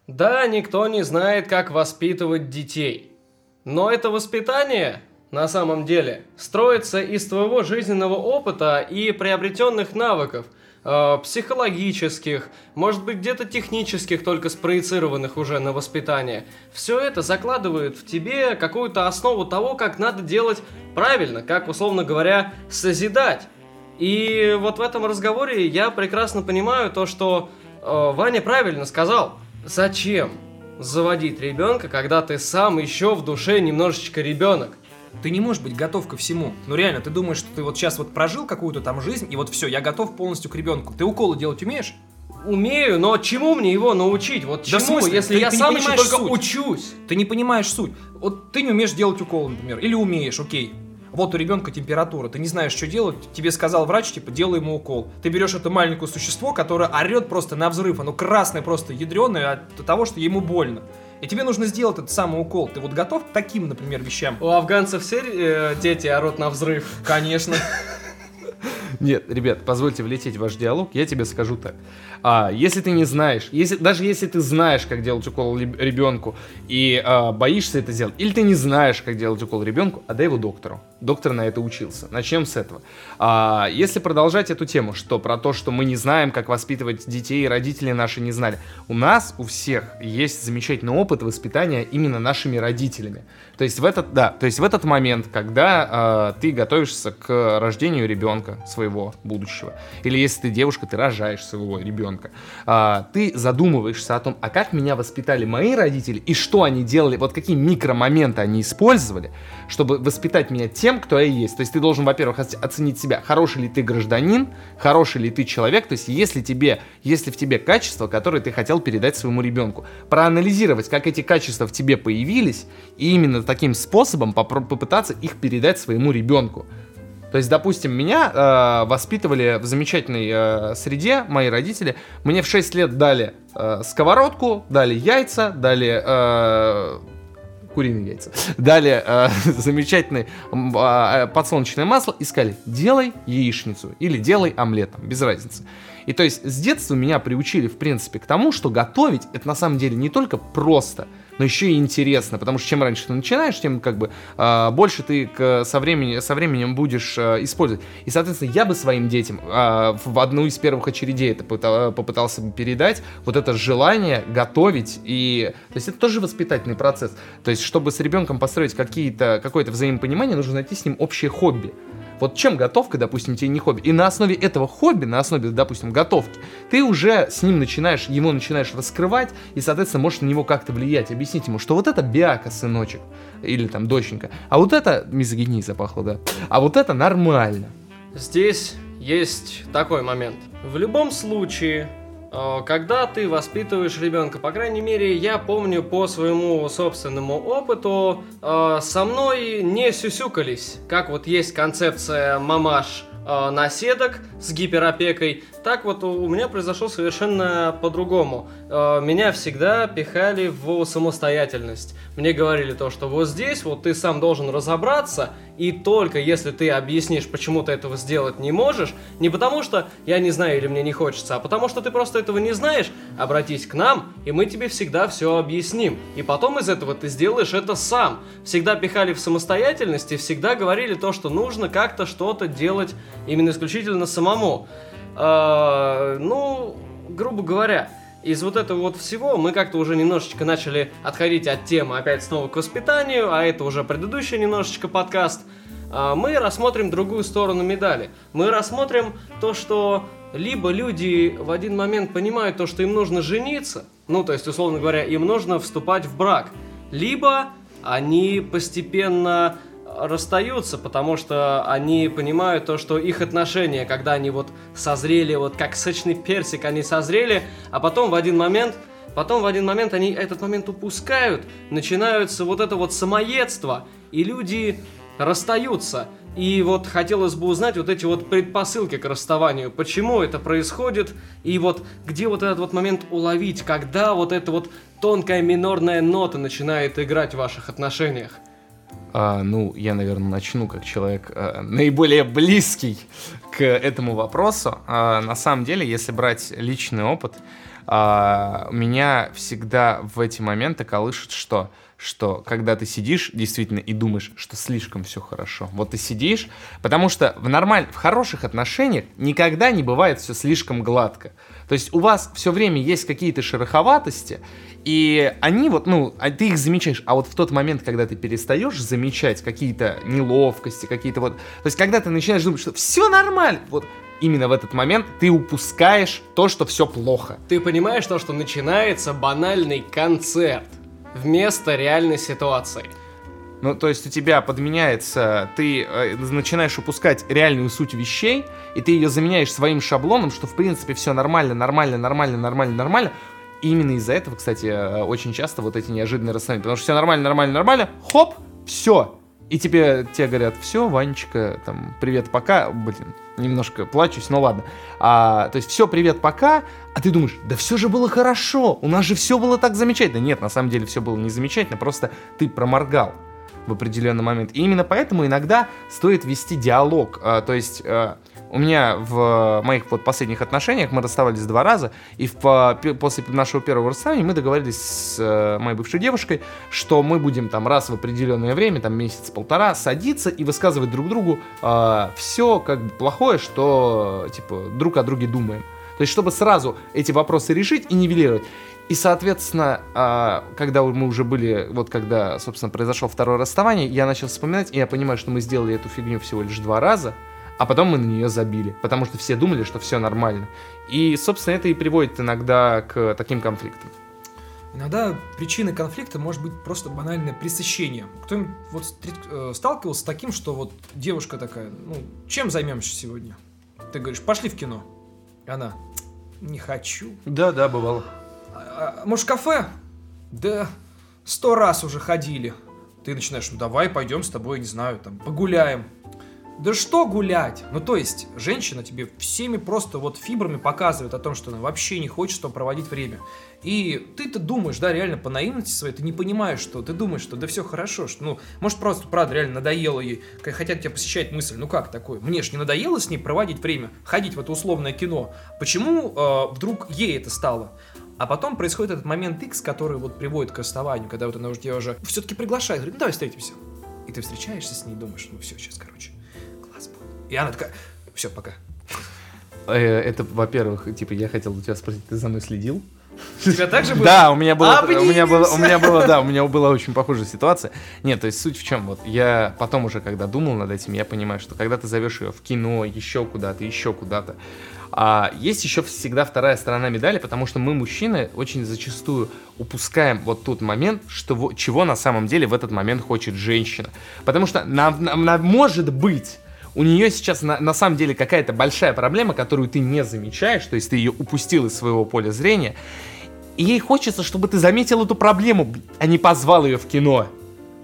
Да, никто не знает, как воспитывать детей. Но это воспитание, на самом деле, строится из твоего жизненного опыта и приобретенных навыков, э, психологических, может быть где-то технических, только спроецированных уже на воспитание. Все это закладывает в тебе какую-то основу того, как надо делать правильно, как, условно говоря, созидать. И вот в этом разговоре я прекрасно понимаю то, что э, Ваня правильно сказал. Зачем заводить ребенка, когда ты сам еще в душе немножечко ребенок? Ты не можешь быть готов ко всему. Ну реально, ты думаешь, что ты вот сейчас вот прожил какую-то там жизнь, и вот все, я готов полностью к ребенку. Ты уколы делать умеешь? Умею, но чему мне его научить? Вот Да чему, смысле? если Ты- я ты сам еще только суть. учусь? Ты не понимаешь суть. Вот ты не умеешь делать уколы, например, или умеешь, окей. Вот у ребенка температура, ты не знаешь, что делать, тебе сказал врач, типа, делай ему укол. Ты берешь это маленькое существо, которое орет просто на взрыв, оно красное просто ядреное от того, что ему больно. И тебе нужно сделать этот самый укол. Ты вот готов к таким, например, вещам? У афганцев все э, дети орут на взрыв. Конечно. Нет, ребят, позвольте влететь в ваш диалог, я тебе скажу так. А, если ты не знаешь, если, даже если ты знаешь, как делать укол ребенку и а, боишься это сделать, или ты не знаешь, как делать укол ребенку, отдай его доктору. Доктор на это учился. Начнем с этого. А, если продолжать эту тему, что про то, что мы не знаем, как воспитывать детей, родители наши не знали. У нас, у всех, есть замечательный опыт воспитания именно нашими родителями. То есть в этот, да, то есть в этот момент, когда а, ты готовишься к рождению ребенка своего будущего, или если ты девушка, ты рожаешь своего ребенка, а, ты задумываешься о том, а как меня воспитали мои родители и что они делали, вот какие микромоменты они использовали, чтобы воспитать меня тем, кто я есть. То есть ты должен, во-первых, оц- оценить себя, хороший ли ты гражданин, хороший ли ты человек, то есть если тебе, если в тебе качества, которые ты хотел передать своему ребенку, проанализировать, как эти качества в тебе появились, и именно таким способом попытаться их передать своему ребенку. То есть, допустим, меня э, воспитывали в замечательной э, среде, мои родители. Мне в 6 лет дали э, сковородку, дали яйца, дали э, куриные яйца, дали э, замечательное а, подсолнечное масло и сказали, делай яичницу или делай омлет, там, без разницы. И то есть с детства меня приучили, в принципе, к тому, что готовить это на самом деле не только просто, но еще и интересно, потому что чем раньше ты начинаешь, тем как бы а, больше ты к- со, времени, со временем будешь а, использовать. И, соответственно, я бы своим детям а, в одну из первых очередей это пыта- попытался бы передать, вот это желание готовить, и, то есть это тоже воспитательный процесс. То есть, чтобы с ребенком построить какие-то, какое-то взаимопонимание, нужно найти с ним общее хобби. Вот чем готовка, допустим, тебе не хобби. И на основе этого хобби, на основе, допустим, готовки, ты уже с ним начинаешь, его начинаешь раскрывать, и, соответственно, можешь на него как-то влиять, объяснить ему, что вот это бяка, сыночек, или там доченька, а вот это, мизогинией запахло, да, а вот это нормально. Здесь есть такой момент. В любом случае, когда ты воспитываешь ребенка, по крайней мере, я помню по своему собственному опыту, э, со мной не сюсюкались, как вот есть концепция мамаш, э, наседок с гиперопекой, так вот у меня произошло совершенно по-другому. Э, меня всегда пихали в самостоятельность. Мне говорили то, что вот здесь вот ты сам должен разобраться, и только если ты объяснишь, почему ты этого сделать не можешь, не потому что я не знаю или мне не хочется, а потому что ты просто этого не знаешь, обратись к нам, и мы тебе всегда все объясним. И потом из этого ты сделаешь это сам. Всегда пихали в самостоятельность и всегда говорили то, что нужно как-то что-то делать именно исключительно самому. Э, ну, грубо говоря, из вот этого вот всего мы как-то уже немножечко начали отходить от темы опять снова к воспитанию, а это уже предыдущий немножечко подкаст. Э, мы рассмотрим другую сторону медали. Мы рассмотрим то, что либо люди в один момент понимают то, что им нужно жениться, ну, то есть, условно говоря, им нужно вступать в брак, либо они постепенно расстаются, потому что они понимают то, что их отношения, когда они вот созрели, вот как сочный персик, они созрели, а потом в один момент, потом в один момент они этот момент упускают, начинаются вот это вот самоедство, и люди расстаются. И вот хотелось бы узнать вот эти вот предпосылки к расставанию, почему это происходит, и вот где вот этот вот момент уловить, когда вот эта вот тонкая минорная нота начинает играть в ваших отношениях. А, ну, я, наверное, начну как человек а, наиболее близкий к этому вопросу. А, на самом деле, если брать личный опыт, а, меня всегда в эти моменты колышет что? Что когда ты сидишь действительно и думаешь, что слишком все хорошо. Вот ты сидишь, потому что в нормаль... в хороших отношениях никогда не бывает все слишком гладко. То есть у вас все время есть какие-то шероховатости, и они вот, ну, а ты их замечаешь, а вот в тот момент, когда ты перестаешь замечать какие-то неловкости, какие-то вот... То есть когда ты начинаешь думать, что все нормально, вот именно в этот момент ты упускаешь то, что все плохо. Ты понимаешь то, что начинается банальный концерт вместо реальной ситуации. Ну, то есть у тебя подменяется, ты э, начинаешь упускать реальную суть вещей, и ты ее заменяешь своим шаблоном, что в принципе все нормально, нормально, нормально, нормально, нормально. И именно из-за этого, кстати, э, очень часто вот эти неожиданные расставания. Потому что все нормально, нормально, нормально, хоп, все. И тебе, тебе говорят, все, Ванечка, там, привет, пока. Блин, немножко плачусь, но ладно. А, то есть все, привет, пока. А ты думаешь, да все же было хорошо, у нас же все было так замечательно. Нет, на самом деле все было не замечательно, просто ты проморгал в определенный момент. И именно поэтому иногда стоит вести диалог. А, то есть а, у меня в моих вот последних отношениях мы расставались два раза, и в, после нашего первого расставания мы договорились с э, моей бывшей девушкой, что мы будем там раз в определенное время, там месяц-полтора, садиться и высказывать друг другу э, все как бы плохое, что типа друг о друге думаем. То есть, чтобы сразу эти вопросы решить и нивелировать. И, соответственно, а, когда мы уже были, вот когда, собственно, произошло второе расставание, я начал вспоминать, и я понимаю, что мы сделали эту фигню всего лишь два раза, а потом мы на нее забили, потому что все думали, что все нормально. И, собственно, это и приводит иногда к таким конфликтам. Иногда причиной конфликта может быть просто банальное пресыщение. Кто-нибудь вот э, сталкивался с таким, что вот девушка такая, ну, чем займемся сегодня? Ты говоришь, пошли в кино. И она, не хочу. Да, да, бывало. А, а, может, кафе? Да, сто раз уже ходили. Ты начинаешь, ну давай пойдем с тобой, не знаю, там, погуляем. Да что гулять? Ну, то есть, женщина тебе всеми просто вот фибрами показывает о том, что она вообще не хочет тобой проводить время. И ты-то думаешь, да, реально по наивности своей, ты не понимаешь, что ты думаешь, что да все хорошо, что, ну, может, просто, правда, реально надоело ей, хотя тебя посещает мысль, ну как такое, мне ж не надоело с ней проводить время, ходить в это условное кино, почему э, вдруг ей это стало? А потом происходит этот момент X, который вот приводит к расставанию, когда вот она уже тебя уже все-таки приглашает, говорит, ну давай встретимся. И ты встречаешься с ней думаешь, ну все, сейчас, короче. И она такая, все, пока. Э, это, во-первых, типа, я хотел у тебя спросить, ты за мной следил? У тебя также было? Да, у меня было, у меня было, у меня было, да, у меня была очень похожая ситуация. Нет, то есть суть в чем, вот я потом уже, когда думал над этим, я понимаю, что когда ты зовешь ее в кино, еще куда-то, еще куда-то, а есть еще всегда вторая сторона медали, потому что мы, мужчины, очень зачастую упускаем вот тот момент, что, чего на самом деле в этот момент хочет женщина. Потому что, на, на, на, может быть, у нее сейчас на, на самом деле какая-то большая проблема, которую ты не замечаешь, то есть ты ее упустил из своего поля зрения, и ей хочется, чтобы ты заметил эту проблему, а не позвал ее в кино.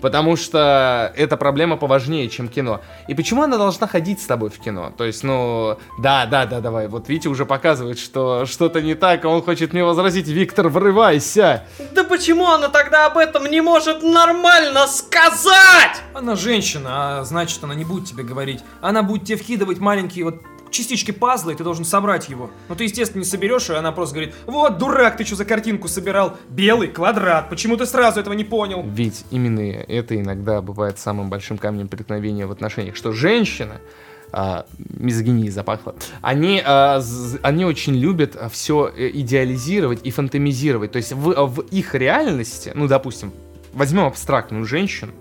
Потому что эта проблема поважнее, чем кино. И почему она должна ходить с тобой в кино? То есть, ну, да, да, да, давай. Вот Витя уже показывает, что что-то не так, а он хочет мне возразить. Виктор, врывайся! Да почему она тогда об этом не может нормально сказать? Она женщина, а значит, она не будет тебе говорить. Она будет тебе вкидывать маленькие вот частички пазла, и ты должен собрать его. Но ты, естественно, не соберешь, и она просто говорит, вот, дурак, ты что за картинку собирал? Белый квадрат, почему ты сразу этого не понял? Ведь именно это иногда бывает самым большим камнем преткновения в отношениях, что женщина, а, мизогинии запахло. Они, а, з- они очень любят все идеализировать и фантомизировать. То есть в, в их реальности, ну, допустим, возьмем абстрактную женщину,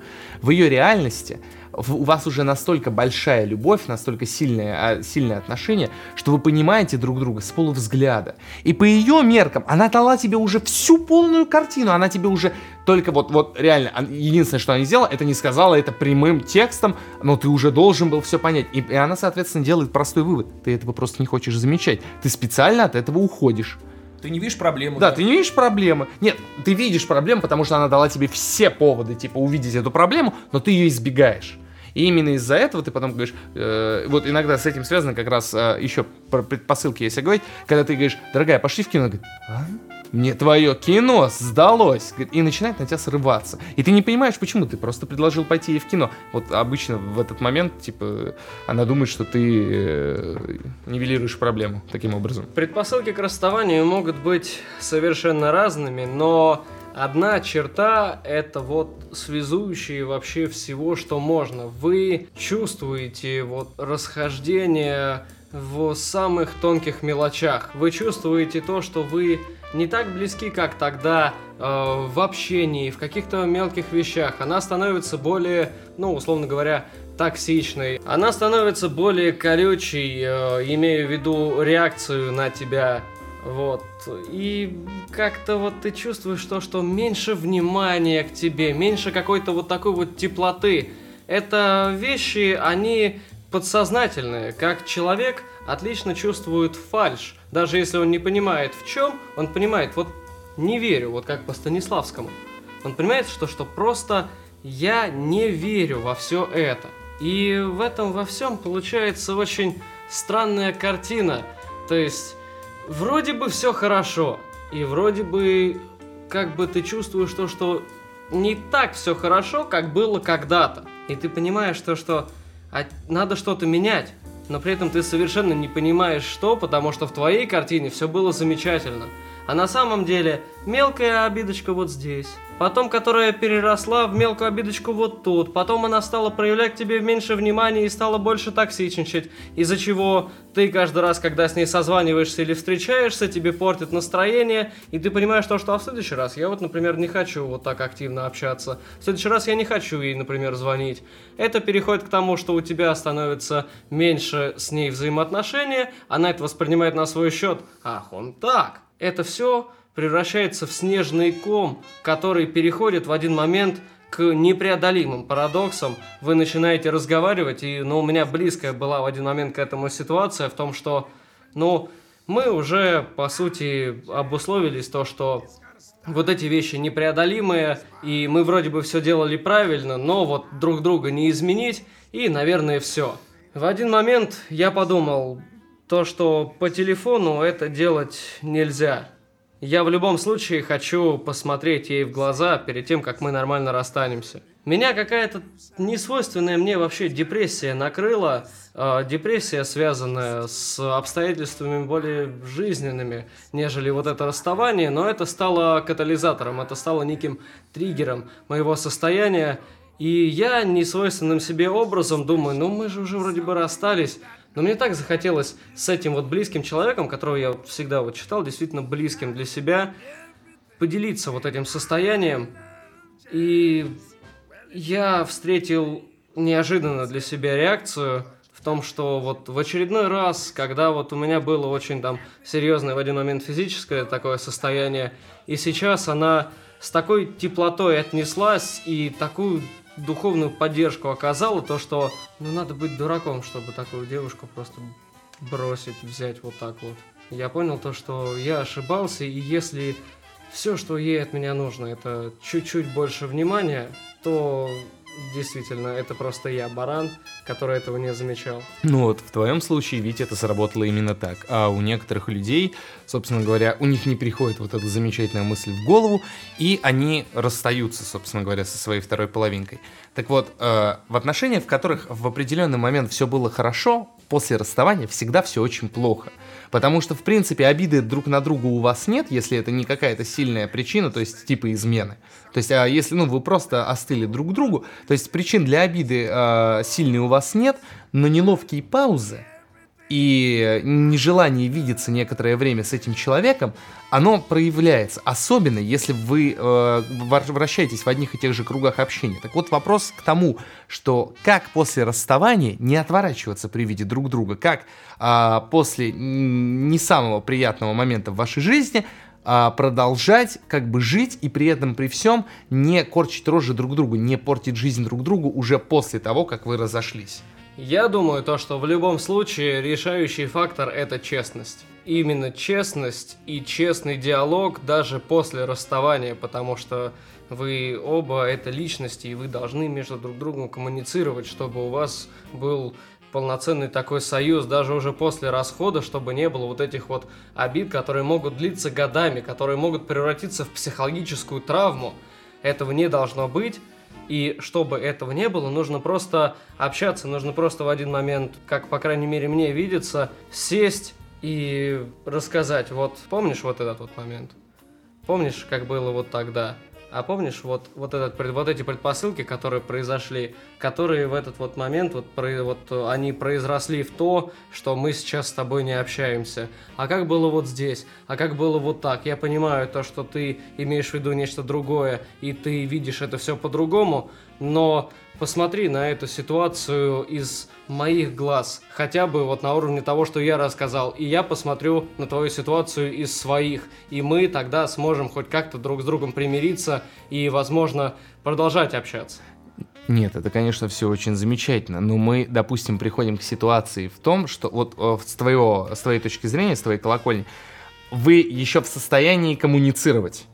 в ее реальности у вас уже настолько большая любовь, настолько сильное, а, сильное отношение, что вы понимаете друг друга с полувзгляда. И по ее меркам она дала тебе уже всю полную картину, она тебе уже только вот, вот реально, единственное, что она сделала, это не сказала это прямым текстом, но ты уже должен был все понять. И, и она, соответственно, делает простой вывод. Ты этого просто не хочешь замечать. Ты специально от этого уходишь. Ты не видишь проблему. Да, ты не видишь проблемы. Нет, ты видишь проблему, потому что она дала тебе все поводы, типа, увидеть эту проблему, но ты ее избегаешь. И именно из-за этого ты потом говоришь, э, вот иногда с этим связано как раз э, еще про предпосылки, если говорить, когда ты говоришь, дорогая, пошли в кино, говорит, «А? мне твое кино сдалось, и начинает на тебя срываться. И ты не понимаешь, почему, ты просто предложил пойти ей в кино. Вот обычно в этот момент, типа, она думает, что ты э, нивелируешь проблему таким образом. Предпосылки к расставанию могут быть совершенно разными, но одна черта — это вот связующие вообще всего, что можно. Вы чувствуете вот расхождение в самых тонких мелочах. Вы чувствуете то, что вы не так близки, как тогда э, в общении, в каких-то мелких вещах. Она становится более, ну, условно говоря, токсичной. Она становится более колючей, э, имея в виду реакцию на тебя. Вот. И как-то вот ты чувствуешь то, что меньше внимания к тебе, меньше какой-то вот такой вот теплоты. Это вещи, они подсознательные. Как человек отлично чувствует фальш. Даже если он не понимает в чем, он понимает, вот не верю, вот как по Станиславскому. Он понимает, что, что просто я не верю во все это. И в этом во всем получается очень странная картина. То есть, вроде бы все хорошо, и вроде бы как бы ты чувствуешь то, что не так все хорошо, как было когда-то. И ты понимаешь то, что а, надо что-то менять, но при этом ты совершенно не понимаешь, что, потому что в твоей картине все было замечательно. А на самом деле мелкая обидочка вот здесь, потом которая переросла в мелкую обидочку вот тут, потом она стала проявлять к тебе меньше внимания и стала больше токсичничать, из-за чего ты каждый раз, когда с ней созваниваешься или встречаешься, тебе портит настроение, и ты понимаешь то, что а в следующий раз я вот, например, не хочу вот так активно общаться, в следующий раз я не хочу ей, например, звонить. Это переходит к тому, что у тебя становится меньше с ней взаимоотношения, она это воспринимает на свой счет. Ах, он так. Это все превращается в снежный ком, который переходит в один момент к непреодолимым парадоксам. Вы начинаете разговаривать, и ну, у меня близкая была в один момент к этому ситуация в том, что ну, мы уже, по сути, обусловились то, что вот эти вещи непреодолимые, и мы вроде бы все делали правильно, но вот друг друга не изменить, и, наверное, все. В один момент я подумал, то, что по телефону это делать нельзя. Я в любом случае хочу посмотреть ей в глаза перед тем, как мы нормально расстанемся. Меня какая-то несвойственная мне вообще депрессия накрыла. Э, депрессия, связанная с обстоятельствами более жизненными, нежели вот это расставание, но это стало катализатором, это стало неким триггером моего состояния. И я несвойственным себе образом думаю, ну мы же уже вроде бы расстались, но мне так захотелось с этим вот близким человеком, которого я всегда вот считал действительно близким для себя, поделиться вот этим состоянием. И я встретил неожиданно для себя реакцию в том, что вот в очередной раз, когда вот у меня было очень там серьезное в один момент физическое такое состояние, и сейчас она с такой теплотой отнеслась и такую духовную поддержку оказала, то что ну надо быть дураком, чтобы такую девушку просто бросить, взять вот так вот. Я понял то, что я ошибался, и если все, что ей от меня нужно, это чуть-чуть больше внимания, то действительно, это просто я, баран, который этого не замечал. Ну вот, в твоем случае, ведь это сработало именно так. А у некоторых людей, собственно говоря, у них не приходит вот эта замечательная мысль в голову, и они расстаются, собственно говоря, со своей второй половинкой. Так вот, э, в отношениях, в которых в определенный момент все было хорошо, после расставания всегда все очень плохо. Потому что, в принципе, обиды друг на друга у вас нет, если это не какая-то сильная причина, то есть типа измены. То есть, а если ну, вы просто остыли друг к другу, то есть причин для обиды э, сильной у вас нет, но неловкие паузы и нежелание видеться некоторое время с этим человеком, оно проявляется, особенно если вы э, вращаетесь в одних и тех же кругах общения. Так вот вопрос к тому, что как после расставания не отворачиваться при виде друг друга, как э, после не самого приятного момента в вашей жизни э, продолжать как бы жить и при этом при всем не корчить рожи друг другу, не портить жизнь друг другу уже после того, как вы разошлись. Я думаю, то, что в любом случае решающий фактор это честность. Именно честность и честный диалог даже после расставания, потому что вы оба это личности, и вы должны между друг другом коммуницировать, чтобы у вас был полноценный такой союз даже уже после расхода, чтобы не было вот этих вот обид, которые могут длиться годами, которые могут превратиться в психологическую травму. Этого не должно быть. И чтобы этого не было, нужно просто общаться, нужно просто в один момент, как, по крайней мере, мне видится, сесть и рассказать. Вот помнишь вот этот вот момент? Помнишь, как было вот тогда? А помнишь вот, вот, этот, вот эти предпосылки, которые произошли, которые в этот вот момент, вот, про, вот они произросли в то, что мы сейчас с тобой не общаемся. А как было вот здесь? А как было вот так? Я понимаю то, что ты имеешь в виду нечто другое, и ты видишь это все по-другому, но посмотри на эту ситуацию из моих глаз, хотя бы вот на уровне того, что я рассказал, и я посмотрю на твою ситуацию из своих, и мы тогда сможем хоть как-то друг с другом примириться и, возможно, продолжать общаться. Нет, это, конечно, все очень замечательно, но мы, допустим, приходим к ситуации в том, что вот э, с, твоего, с твоей точки зрения, с твоей колокольни, вы еще в состоянии коммуницировать.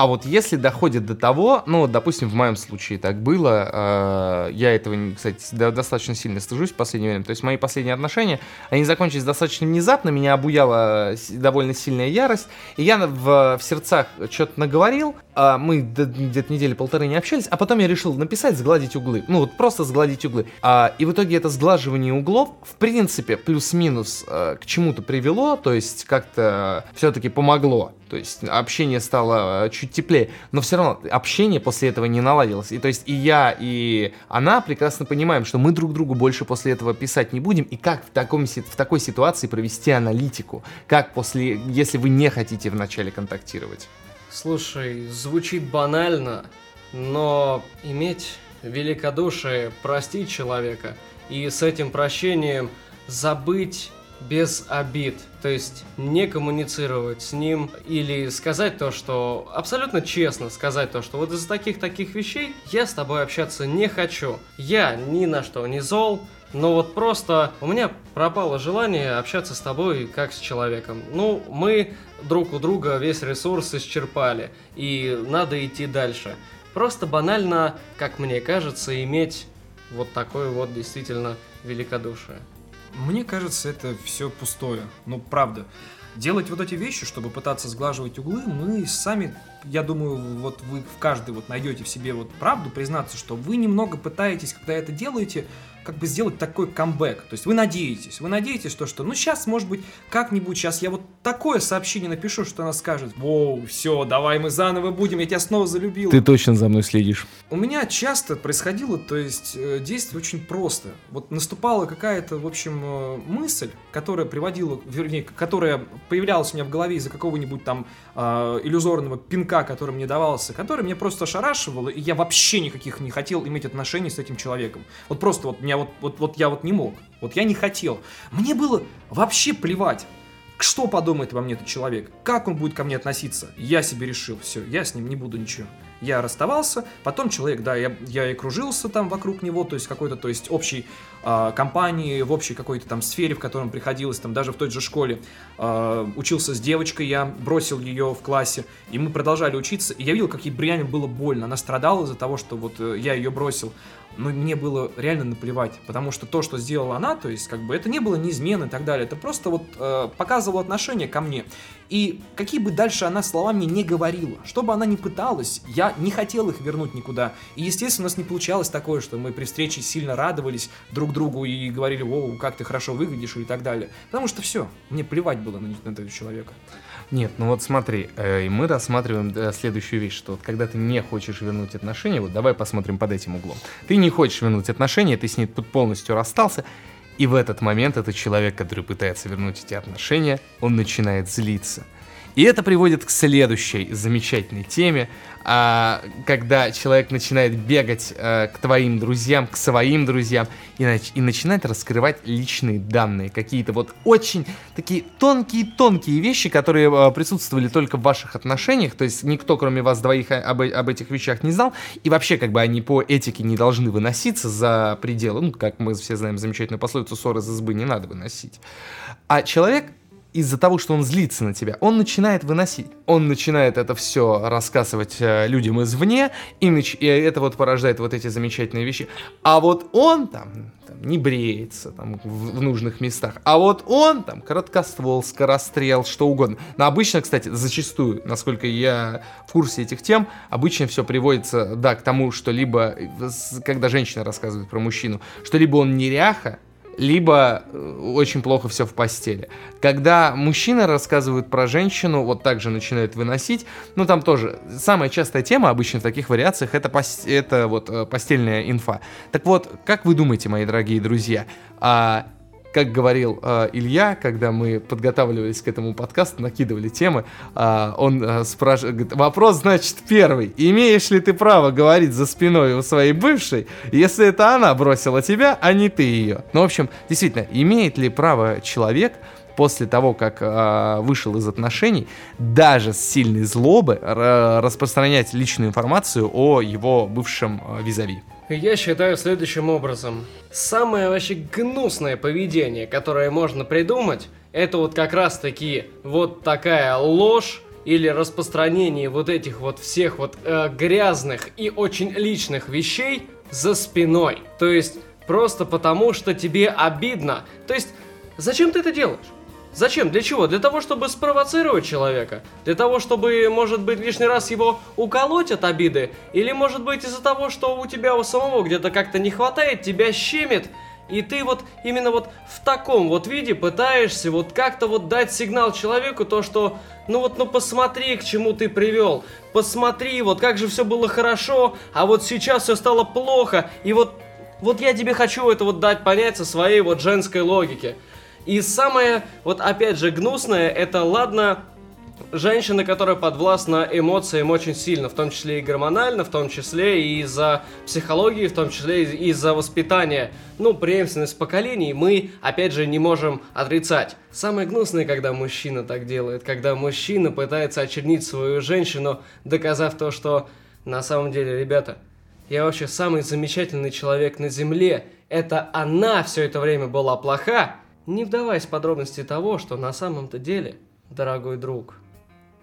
А вот если доходит до того, ну, допустим, в моем случае так было, э, я этого, кстати, достаточно сильно стыжусь в последнее время, то есть мои последние отношения, они закончились достаточно внезапно, меня обуяла довольно сильная ярость, и я в, в сердцах что-то наговорил, а мы где-то недели полторы не общались, а потом я решил написать, сгладить углы, ну, вот просто сгладить углы. А, и в итоге это сглаживание углов, в принципе, плюс-минус э, к чему-то привело, то есть как-то все-таки помогло. То есть общение стало э, чуть теплее, но все равно общение после этого не наладилось. И то есть и я, и она прекрасно понимаем, что мы друг другу больше после этого писать не будем, и как в, таком, в такой ситуации провести аналитику, как после, если вы не хотите вначале контактировать. Слушай, звучит банально, но иметь великодушие, простить человека и с этим прощением забыть без обид, то есть не коммуницировать с ним или сказать то, что абсолютно честно сказать то, что вот из-за таких-таких вещей я с тобой общаться не хочу. Я ни на что не зол, но вот просто у меня пропало желание общаться с тобой как с человеком. Ну, мы друг у друга весь ресурс исчерпали, и надо идти дальше. Просто банально, как мне кажется, иметь вот такое вот действительно великодушие. Мне кажется, это все пустое. Ну, правда. Делать вот эти вещи, чтобы пытаться сглаживать углы, мы сами, я думаю, вот вы в каждый вот найдете в себе вот правду, признаться, что вы немного пытаетесь, когда это делаете, как бы сделать такой камбэк. То есть вы надеетесь, вы надеетесь, что, что ну сейчас, может быть, как-нибудь сейчас я вот такое сообщение напишу, что она скажет, воу, все, давай мы заново будем, я тебя снова залюбил. Ты точно за мной следишь. У меня часто происходило, то есть э, действие очень просто. Вот наступала какая-то, в общем, э, мысль, которая приводила, вернее, которая появлялась у меня в голове из-за какого-нибудь там э, иллюзорного пинка, который мне давался, который мне просто ошарашивало, и я вообще никаких не хотел иметь отношений с этим человеком. Вот просто вот меня вот, вот, вот я вот не мог. Вот я не хотел. Мне было вообще плевать. Что подумает обо мне этот человек? Как он будет ко мне относиться? Я себе решил, все, я с ним не буду ничего. я расставался, потом человек, да, я, я и кружился там вокруг него, то есть какой-то, то есть общей э, компании, в общей какой-то там сфере, в котором приходилось, там даже в той же школе, э, учился с девочкой, я бросил ее в классе, и мы продолжали учиться, и я видел, как ей реально было больно, она страдала из-за того, что вот э, я ее бросил, но мне было реально наплевать, потому что то, что сделала она, то есть как бы это не было ни измены и так далее, это просто вот э, показывало отношение ко мне. И какие бы дальше она слова мне не говорила, что бы она ни пыталась, я не хотел их вернуть никуда. И, естественно, у нас не получалось такое, что мы при встрече сильно радовались друг другу и говорили, о, как ты хорошо выглядишь и так далее. Потому что все, мне плевать было на, на этого человека. Нет, ну вот смотри, э, мы рассматриваем э, следующую вещь, что вот когда ты не хочешь вернуть отношения, вот давай посмотрим под этим углом. Ты не хочешь вернуть отношения, ты с ней тут полностью расстался, и в этот момент этот человек, который пытается вернуть эти отношения, он начинает злиться – и это приводит к следующей замечательной теме, а, когда человек начинает бегать а, к твоим друзьям, к своим друзьям и, нач- и начинает раскрывать личные данные, какие-то вот очень такие тонкие-тонкие вещи, которые а, присутствовали только в ваших отношениях, то есть никто, кроме вас двоих, об, об этих вещах не знал, и вообще как бы они по этике не должны выноситься за пределы, ну, как мы все знаем замечательную пословицу «ссоры из избы не надо выносить». А человек из-за того, что он злится на тебя, он начинает выносить. Он начинает это все рассказывать э, людям извне, и, нач- и это вот порождает вот эти замечательные вещи. А вот он там, там не бреется там, в, в нужных местах. А вот он там короткоствол, скорострел, что угодно. Но обычно, кстати, зачастую, насколько я в курсе этих тем, обычно все приводится, да, к тому, что либо, когда женщина рассказывает про мужчину, что либо он неряха, либо э, очень плохо все в постели. Когда мужчина рассказывает про женщину, вот так же начинает выносить, ну там тоже самая частая тема обычно в таких вариациях это, пост... это вот э, постельная инфа. Так вот, как вы думаете, мои дорогие друзья, а как говорил э, Илья, когда мы подготавливались к этому подкасту, накидывали темы, э, он э, спрашивает, вопрос, значит, первый. Имеешь ли ты право говорить за спиной у своей бывшей, если это она бросила тебя, а не ты ее? Ну, в общем, действительно, имеет ли право человек после того, как э, вышел из отношений, даже с сильной злобы распространять личную информацию о его бывшем э, визави? Я считаю следующим образом. Самое вообще гнусное поведение, которое можно придумать, это вот как раз таки вот такая ложь или распространение вот этих вот всех вот э, грязных и очень личных вещей за спиной. То есть просто потому, что тебе обидно. То есть зачем ты это делаешь? Зачем? Для чего? Для того, чтобы спровоцировать человека? Для того, чтобы, может быть, лишний раз его уколоть от обиды? Или, может быть, из-за того, что у тебя у самого где-то как-то не хватает, тебя щемит, и ты вот именно вот в таком вот виде пытаешься вот как-то вот дать сигнал человеку, то что, ну вот, ну посмотри, к чему ты привел, посмотри, вот как же все было хорошо, а вот сейчас все стало плохо, и вот, вот я тебе хочу это вот дать понять со своей вот женской логики. И самое, вот опять же, гнусное, это ладно, женщина, которая подвластна эмоциям очень сильно, в том числе и гормонально, в том числе и из-за психологии, в том числе и из-за воспитания. Ну, преемственность поколений мы, опять же, не можем отрицать. Самое гнусное, когда мужчина так делает, когда мужчина пытается очернить свою женщину, доказав то, что на самом деле, ребята, я вообще самый замечательный человек на земле, это она все это время была плоха, не вдаваясь в подробности того, что на самом-то деле, дорогой друг,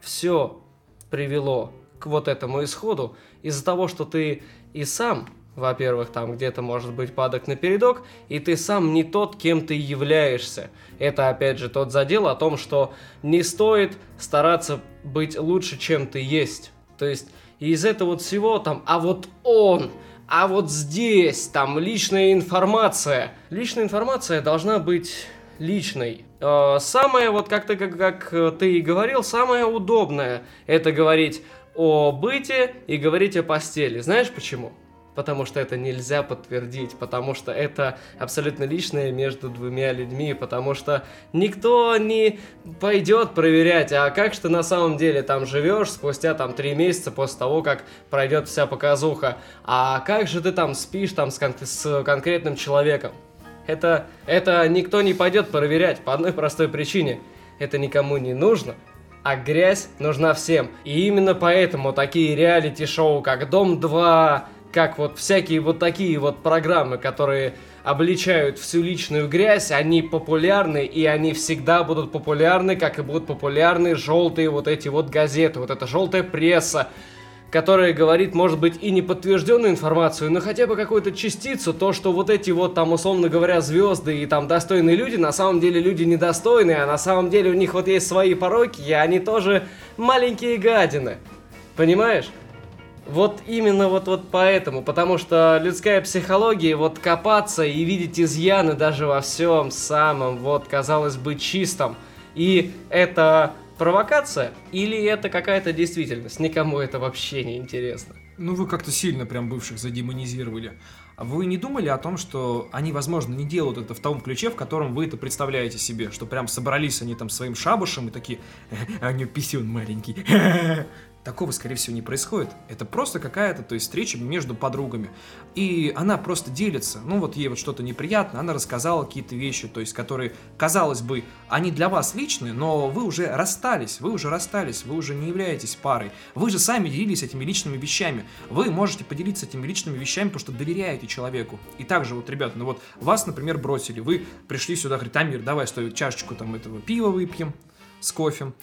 все привело к вот этому исходу из-за того, что ты и сам, во-первых, там где-то может быть падок на передок, и ты сам не тот, кем ты являешься. Это опять же тот задел о том, что не стоит стараться быть лучше, чем ты есть. То есть из этого вот всего там, а вот он, а вот здесь, там, личная информация. Личная информация должна быть личной. Э, самое, вот как ты, как, как ты и говорил, самое удобное это говорить о быте и говорить о постели. Знаешь почему? потому что это нельзя подтвердить, потому что это абсолютно личное между двумя людьми, потому что никто не пойдет проверять, а как же ты на самом деле там живешь спустя там три месяца после того, как пройдет вся показуха, а как же ты там спишь там с, кон- с конкретным человеком. Это, это никто не пойдет проверять по одной простой причине. Это никому не нужно, а грязь нужна всем. И именно поэтому такие реалити-шоу, как «Дом-2», как вот всякие вот такие вот программы, которые обличают всю личную грязь, они популярны, и они всегда будут популярны, как и будут популярны желтые вот эти вот газеты, вот эта желтая пресса, которая говорит, может быть, и неподтвержденную информацию, но хотя бы какую-то частицу, то, что вот эти вот там, условно говоря, звезды и там достойные люди, на самом деле люди недостойные, а на самом деле у них вот есть свои пороки, и они тоже маленькие гадины. Понимаешь? Вот именно вот, вот поэтому, потому что людская психология, вот копаться и видеть изъяны даже во всем самом, вот, казалось бы, чистом. И это провокация или это какая-то действительность? Никому это вообще не интересно. Ну, вы как-то сильно прям бывших задемонизировали. А вы не думали о том, что они, возможно, не делают это в том ключе, в котором вы это представляете себе? Что прям собрались они там своим шабушем и такие, а у него писюн маленький. Такого, скорее всего, не происходит. Это просто какая-то, то есть, встреча между подругами. И она просто делится. Ну, вот ей вот что-то неприятно, она рассказала какие-то вещи, то есть, которые, казалось бы, они для вас личные, но вы уже расстались, вы уже расстались, вы уже не являетесь парой. Вы же сами делились этими личными вещами. Вы можете поделиться этими личными вещами, потому что доверяете человеку. И также вот, ребята, ну вот, вас, например, бросили, вы пришли сюда, говорит, Амир, давай, стой, чашечку там этого пива выпьем с кофе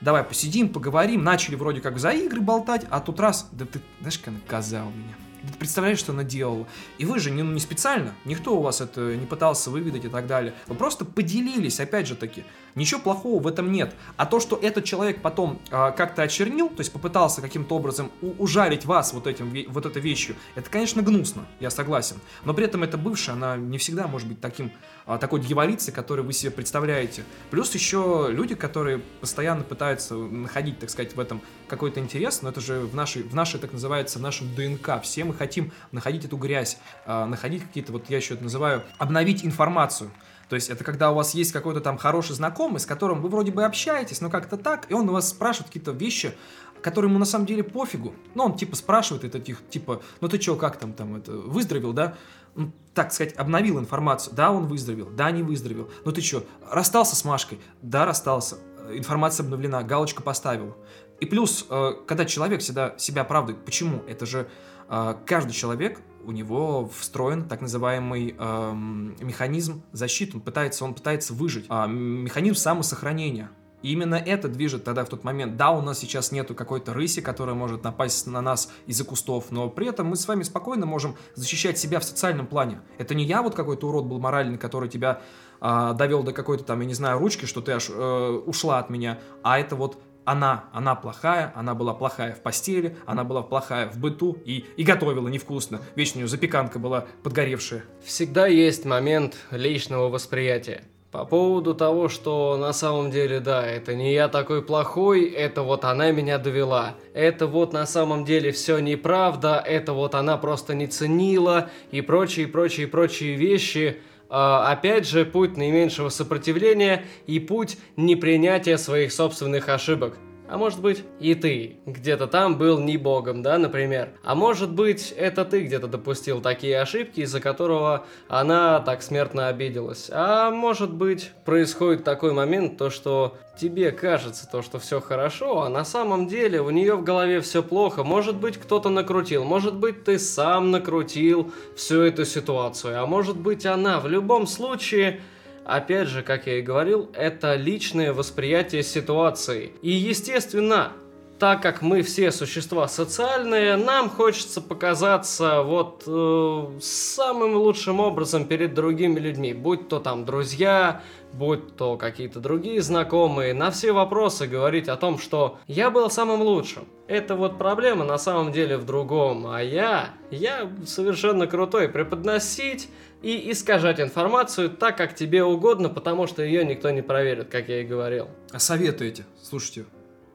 давай посидим, поговорим, начали вроде как за игры болтать, а тут раз, да ты, знаешь, как наказал меня. Ты представляешь, что она делала? И вы же не, не специально, никто у вас это не пытался выведать и так далее. Вы просто поделились, опять же таки. Ничего плохого в этом нет. А то, что этот человек потом э, как-то очернил, то есть попытался каким-то образом ужарить вас вот, этим, вот этой вещью, это, конечно, гнусно, я согласен. Но при этом эта бывшая, она не всегда может быть таким, э, такой дьяволицей, которую вы себе представляете. Плюс еще люди, которые постоянно пытаются находить, так сказать, в этом какой-то интерес, но это же в нашей, в нашей так называется, в нашем ДНК. Все мы хотим находить эту грязь, э, находить какие-то, вот я еще это называю, обновить информацию. То есть это когда у вас есть какой-то там хороший знакомый, с которым вы вроде бы общаетесь, но как-то так, и он у вас спрашивает какие-то вещи, которые ему на самом деле пофигу. Ну, он типа спрашивает это, типа, ну ты чё, как там, там, это, выздоровел, да? Ну, так сказать, обновил информацию. Да, он выздоровел, да, не выздоровел. Ну ты чё, расстался с Машкой? Да, расстался. Информация обновлена, галочка поставил. И плюс, э, когда человек себя, себя оправдывает, почему? Это же э, каждый человек у него встроен так называемый эм, механизм защиты. Он пытается, он пытается выжить. А, механизм самосохранения. И именно это движет тогда в тот момент. Да, у нас сейчас нету какой-то рыси, которая может напасть на нас из-за кустов, но при этом мы с вами спокойно можем защищать себя в социальном плане. Это не я вот какой-то урод был моральный, который тебя э, довел до какой-то там, я не знаю, ручки, что ты аж э, ушла от меня, а это вот она, она плохая, она была плохая в постели, она была плохая в быту и, и готовила невкусно. Вечно у нее запеканка была подгоревшая. Всегда есть момент личного восприятия. По поводу того, что на самом деле, да, это не я такой плохой, это вот она меня довела. Это вот на самом деле все неправда, это вот она просто не ценила и прочие, прочие, прочие вещи. А, опять же, путь наименьшего сопротивления и путь непринятия своих собственных ошибок. А может быть, и ты где-то там был не богом, да, например. А может быть, это ты где-то допустил такие ошибки, из-за которого она так смертно обиделась. А может быть, происходит такой момент, то что тебе кажется то, что все хорошо, а на самом деле у нее в голове все плохо. Может быть, кто-то накрутил, может быть, ты сам накрутил всю эту ситуацию, а может быть, она. В любом случае, опять же, как я и говорил, это личное восприятие ситуации. И, естественно, так как мы все существа социальные, нам хочется показаться вот э, самым лучшим образом перед другими людьми, будь то там друзья, будь то какие-то другие знакомые, на все вопросы говорить о том, что я был самым лучшим. Это вот проблема на самом деле в другом, а я, я совершенно крутой, преподносить и искажать информацию так, как тебе угодно, потому что ее никто не проверит, как я и говорил. А советуете? Слушайте,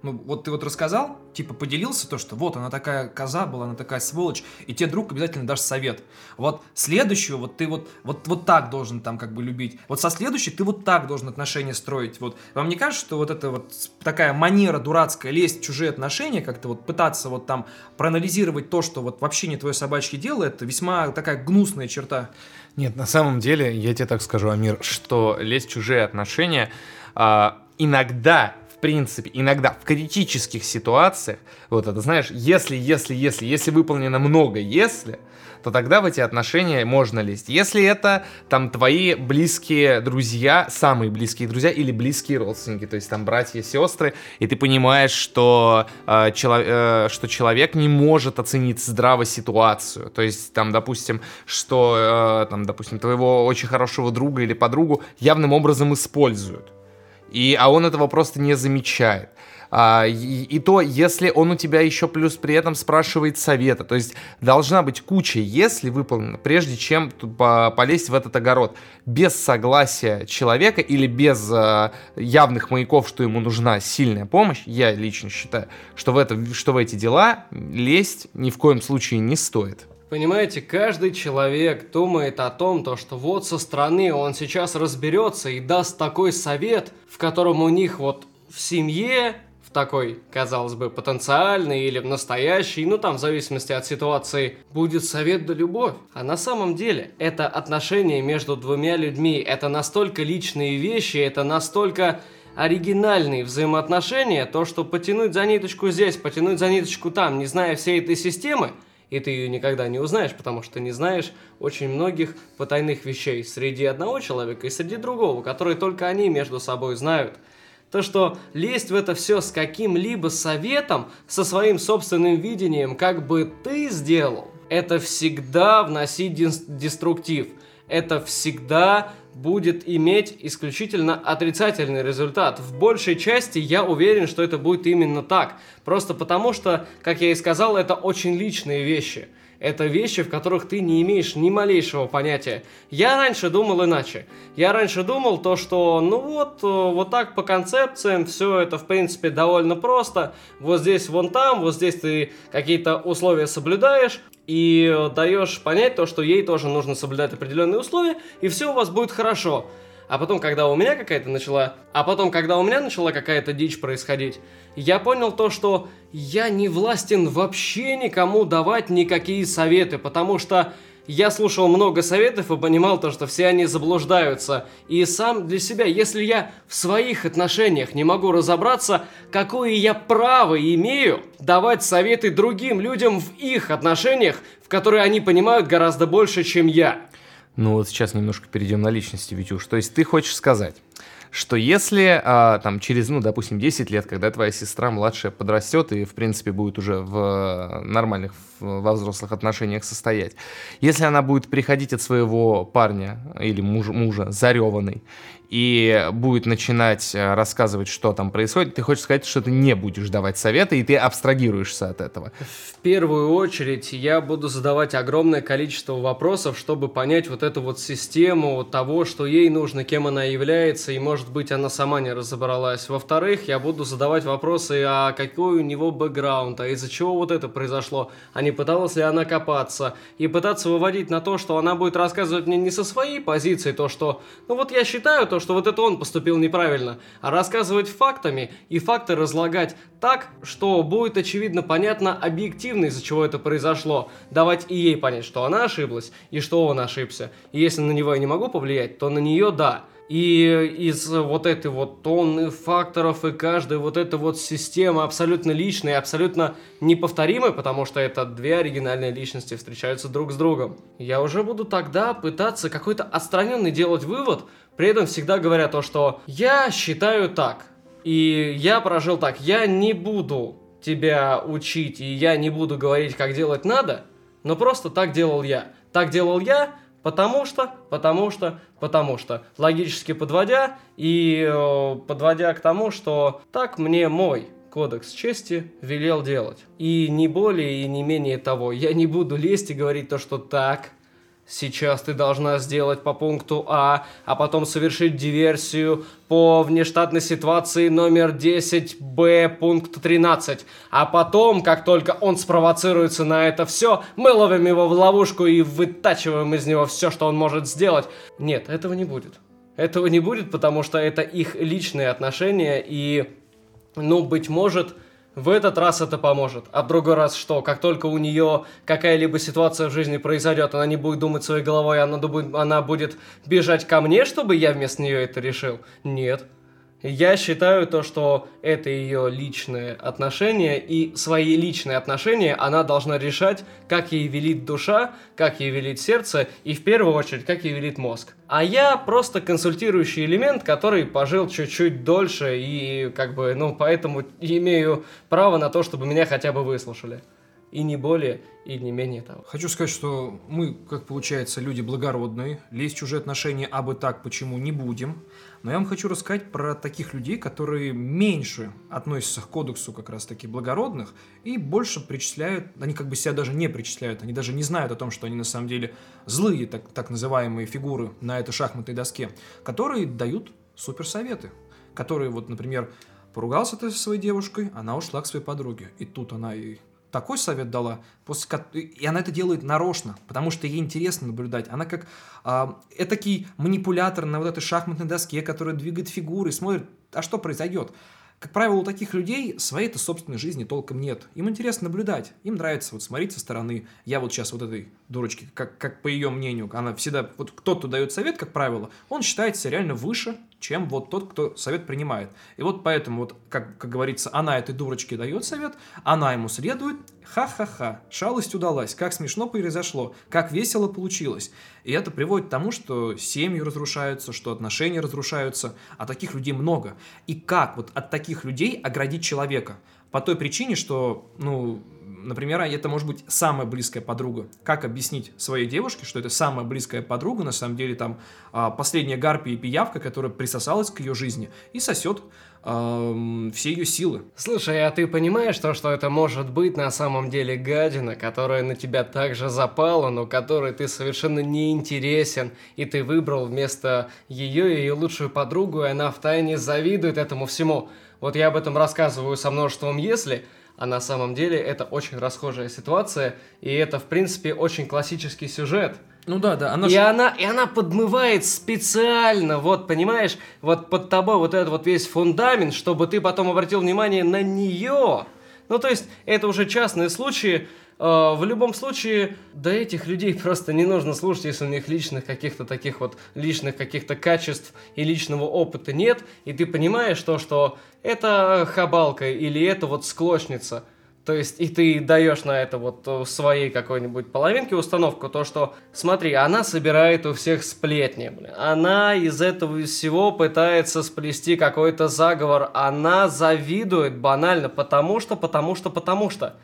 ну, вот ты вот рассказал, типа поделился то, что вот она такая коза была, она такая сволочь, и тебе друг обязательно дашь совет. Вот следующую, вот ты вот, вот, вот так должен там как бы любить. Вот со следующей ты вот так должен отношения строить. Вот вам не кажется, что вот это вот такая манера дурацкая лезть в чужие отношения, как-то вот пытаться вот там проанализировать то, что вот вообще не твое собачье дело, это весьма такая гнусная черта. Нет, на самом деле, я тебе так скажу, Амир, что лезть в чужие отношения а, иногда принципе, иногда в критических ситуациях, вот это знаешь, если, если, если, если выполнено много если, то тогда в эти отношения можно лезть. Если это там твои близкие друзья, самые близкие друзья или близкие родственники, то есть там братья, сестры, и ты понимаешь, что, э, чело, э, что человек не может оценить здраво ситуацию. То есть там, допустим, что э, там, допустим, твоего очень хорошего друга или подругу явным образом используют. И, а он этого просто не замечает. А, и, и то, если он у тебя еще плюс при этом спрашивает совета. То есть должна быть куча «если» выполнена, прежде чем по полезть в этот огород. Без согласия человека или без а, явных маяков, что ему нужна сильная помощь, я лично считаю, что в, это, что в эти дела лезть ни в коем случае не стоит. Понимаете, каждый человек думает о том, то, что вот со стороны он сейчас разберется и даст такой совет, в котором у них вот в семье такой, казалось бы, потенциальный или настоящий, ну там в зависимости от ситуации, будет совет да любовь. А на самом деле это отношения между двумя людьми, это настолько личные вещи, это настолько оригинальные взаимоотношения, то, что потянуть за ниточку здесь, потянуть за ниточку там, не зная всей этой системы, и ты ее никогда не узнаешь, потому что не знаешь очень многих потайных вещей среди одного человека и среди другого, которые только они между собой знают – то, что лезть в это все с каким-либо советом, со своим собственным видением, как бы ты сделал, это всегда вносить деструктив. Это всегда будет иметь исключительно отрицательный результат. В большей части я уверен, что это будет именно так. Просто потому что, как я и сказал, это очень личные вещи – это вещи, в которых ты не имеешь ни малейшего понятия. Я раньше думал иначе. Я раньше думал то, что ну вот, э, вот так по концепциям все это в принципе довольно просто. Вот здесь, вон там, вот здесь ты какие-то условия соблюдаешь, и даешь понять то, что ей тоже нужно соблюдать определенные условия, и все у вас будет хорошо. А потом, когда у меня какая-то начала... А потом, когда у меня начала какая-то дичь происходить, я понял то, что я не властен вообще никому давать никакие советы, потому что я слушал много советов и понимал то, что все они заблуждаются. И сам для себя, если я в своих отношениях не могу разобраться, какое я право имею давать советы другим людям в их отношениях, в которые они понимают гораздо больше, чем я. Ну вот сейчас немножко перейдем на личности, Витюш. То есть ты хочешь сказать, что если а, там через, ну, допустим, 10 лет, когда твоя сестра младшая подрастет и, в принципе, будет уже в нормальных, во взрослых отношениях состоять, если она будет приходить от своего парня или мужа, мужа зареванный и будет начинать э, рассказывать, что там происходит, ты хочешь сказать, что ты не будешь давать советы, и ты абстрагируешься от этого. В первую очередь я буду задавать огромное количество вопросов, чтобы понять вот эту вот систему того, что ей нужно, кем она является, и может быть она сама не разобралась. Во-вторых, я буду задавать вопросы, а какой у него бэкграунд, а из-за чего вот это произошло, а не пыталась ли она копаться, и пытаться выводить на то, что она будет рассказывать мне не со своей позиции, то, что, ну вот я считаю то, что вот это он поступил неправильно, а рассказывать фактами и факты разлагать так, что будет очевидно понятно объективно, из-за чего это произошло, давать и ей понять, что она ошиблась и что он ошибся. И если на него я не могу повлиять, то на нее да. И из вот этой вот тонны факторов и каждой вот эта вот система абсолютно личная, абсолютно неповторимая, потому что это две оригинальные личности встречаются друг с другом. Я уже буду тогда пытаться какой-то отстраненный делать вывод, при этом всегда говоря то, что я считаю так, и я прожил так, я не буду тебя учить, и я не буду говорить, как делать надо, но просто так делал я. Так делал я, потому что, потому что, потому что. Логически подводя и э, подводя к тому, что так мне мой кодекс чести велел делать. И не более и не менее того, я не буду лезть и говорить то, что так, Сейчас ты должна сделать по пункту А, а потом совершить диверсию по внештатной ситуации номер 10Б, пункт 13. А потом, как только он спровоцируется на это все, мы ловим его в ловушку и вытачиваем из него все, что он может сделать. Нет, этого не будет. Этого не будет, потому что это их личные отношения и, ну, быть может, в этот раз это поможет. А в другой раз что? Как только у нее какая-либо ситуация в жизни произойдет, она не будет думать своей головой, она, она будет бежать ко мне, чтобы я вместо нее это решил? Нет. Я считаю то, что это ее личные отношения, и свои личные отношения она должна решать, как ей велит душа, как ей велит сердце, и в первую очередь, как ей велит мозг. А я просто консультирующий элемент, который пожил чуть-чуть дольше, и как бы, ну, поэтому имею право на то, чтобы меня хотя бы выслушали. И не более, и не менее того. Хочу сказать, что мы, как получается, люди благородные, лезть в чужие отношения, а бы так почему не будем. Но я вам хочу рассказать про таких людей, которые меньше относятся к кодексу как раз-таки благородных и больше причисляют, они как бы себя даже не причисляют, они даже не знают о том, что они на самом деле злые, так, так называемые фигуры на этой шахматной доске, которые дают суперсоветы, которые вот, например, поругался ты со своей девушкой, она ушла к своей подруге, и тут она и такой совет дала, после, и она это делает нарочно, потому что ей интересно наблюдать. Она как э, этакий манипулятор на вот этой шахматной доске, который двигает фигуры, смотрит, а что произойдет. Как правило, у таких людей своей-то собственной жизни толком нет. Им интересно наблюдать, им нравится вот смотреть со стороны. Я вот сейчас вот этой дурочке, как, как по ее мнению, она всегда, вот кто-то дает совет, как правило, он считается реально выше, чем вот тот, кто совет принимает. И вот поэтому, вот, как, как говорится, она этой дурочке дает совет, она ему следует, ха-ха-ха, шалость удалась, как смешно произошло, как весело получилось. И это приводит к тому, что семьи разрушаются, что отношения разрушаются, а таких людей много. И как вот от таких людей оградить человека? По той причине, что, ну, например, это может быть самая близкая подруга. Как объяснить своей девушке, что это самая близкая подруга, на самом деле там а, последняя гарпия и пиявка, которая присосалась к ее жизни и сосет все ее силы. Слушай, а ты понимаешь то, что это может быть на самом деле гадина, которая на тебя также запала, но которой ты совершенно не интересен, и ты выбрал вместо ее ее лучшую подругу, и она втайне завидует этому всему. Вот я об этом рассказываю со множеством «если», а на самом деле это очень расхожая ситуация, и это, в принципе, очень классический сюжет – ну да, да. Она и, ж... она, и она подмывает специально, вот, понимаешь, вот под тобой вот этот вот весь фундамент, чтобы ты потом обратил внимание на нее. Ну, то есть, это уже частные случаи. Э, в любом случае, до этих людей просто не нужно слушать, если у них личных каких-то таких вот личных каких-то качеств и личного опыта нет, и ты понимаешь то, что это хабалка или это вот склочница – то есть, и ты даешь на это вот э, своей какой-нибудь половинке установку, то, что, смотри, она собирает у всех сплетни, блин. Она из этого всего пытается сплести какой-то заговор. Она завидует банально, потому что, потому что, потому что.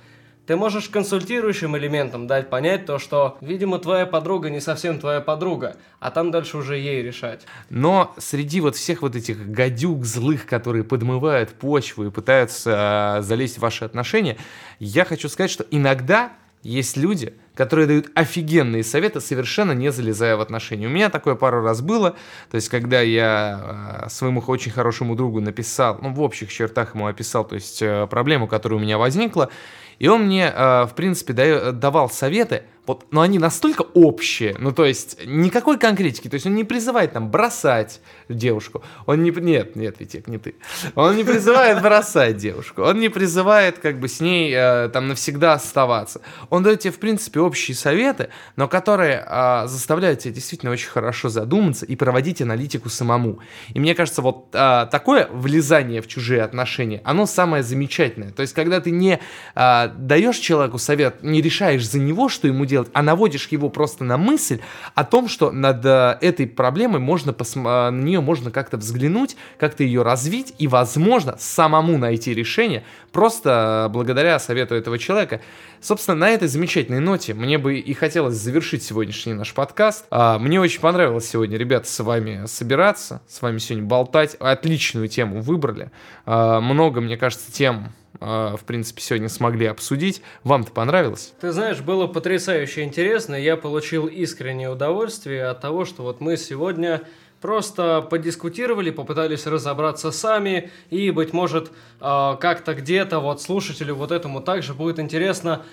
Ты можешь консультирующим элементом дать понять то, что, видимо, твоя подруга не совсем твоя подруга, а там дальше уже ей решать. Но среди вот всех вот этих гадюк злых, которые подмывают почву и пытаются э, залезть в ваши отношения, я хочу сказать, что иногда есть люди, которые дают офигенные советы, совершенно не залезая в отношения. У меня такое пару раз было, то есть когда я э, своему очень хорошему другу написал, ну в общих чертах ему описал, то есть э, проблему, которая у меня возникла, и он мне, э, в принципе, давал советы, вот, но они настолько общие, ну, то есть, никакой конкретики, то есть, он не призывает там бросать девушку, он не, нет, нет, Витек, не ты, он не призывает бросать девушку, он не призывает, как бы, с ней э, там навсегда оставаться, он дает тебе, в принципе, общие советы, но которые э, заставляют тебя действительно очень хорошо задуматься и проводить аналитику самому, и мне кажется, вот э, такое влезание в чужие отношения, оно самое замечательное, то есть, когда ты не э, даешь человеку совет, не решаешь за него, что ему делать, а наводишь его просто на мысль о том, что над э, этой проблемой можно. Э, на нее можно как-то взглянуть, как-то ее развить и, возможно, самому найти решение просто э, благодаря совету этого человека. Собственно, на этой замечательной ноте мне бы и хотелось завершить сегодняшний наш подкаст. А, мне очень понравилось сегодня, ребята, с вами собираться, с вами сегодня болтать. Отличную тему выбрали. А, много, мне кажется, тем в принципе, сегодня смогли обсудить. Вам-то понравилось? Ты знаешь, было потрясающе интересно. Я получил искреннее удовольствие от того, что вот мы сегодня просто подискутировали, попытались разобраться сами, и, быть может, а, как-то где-то вот слушателю вот этому также будет интересно,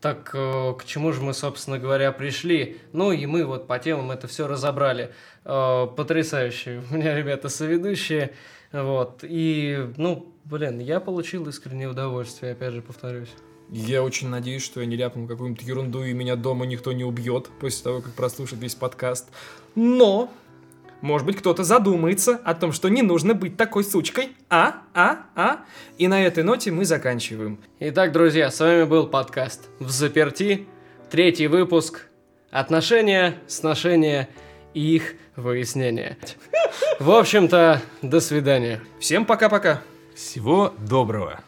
так э, к чему же мы, собственно говоря, пришли. Ну и мы вот по темам это все разобрали. Э, потрясающие у меня ребята соведущие. Вот. И, ну, Блин, я получил искреннее удовольствие, опять же повторюсь. Я очень надеюсь, что я не ляпнул какую-нибудь ерунду, и меня дома никто не убьет после того, как прослушает весь подкаст. Но Может быть, кто-то задумается о том, что не нужно быть такой сучкой. А? А? А? И на этой ноте мы заканчиваем. Итак, друзья, с вами был подкаст «В заперти», третий выпуск «Отношения, сношения и их выяснение». В общем-то, до свидания. Всем пока-пока. Всего доброго.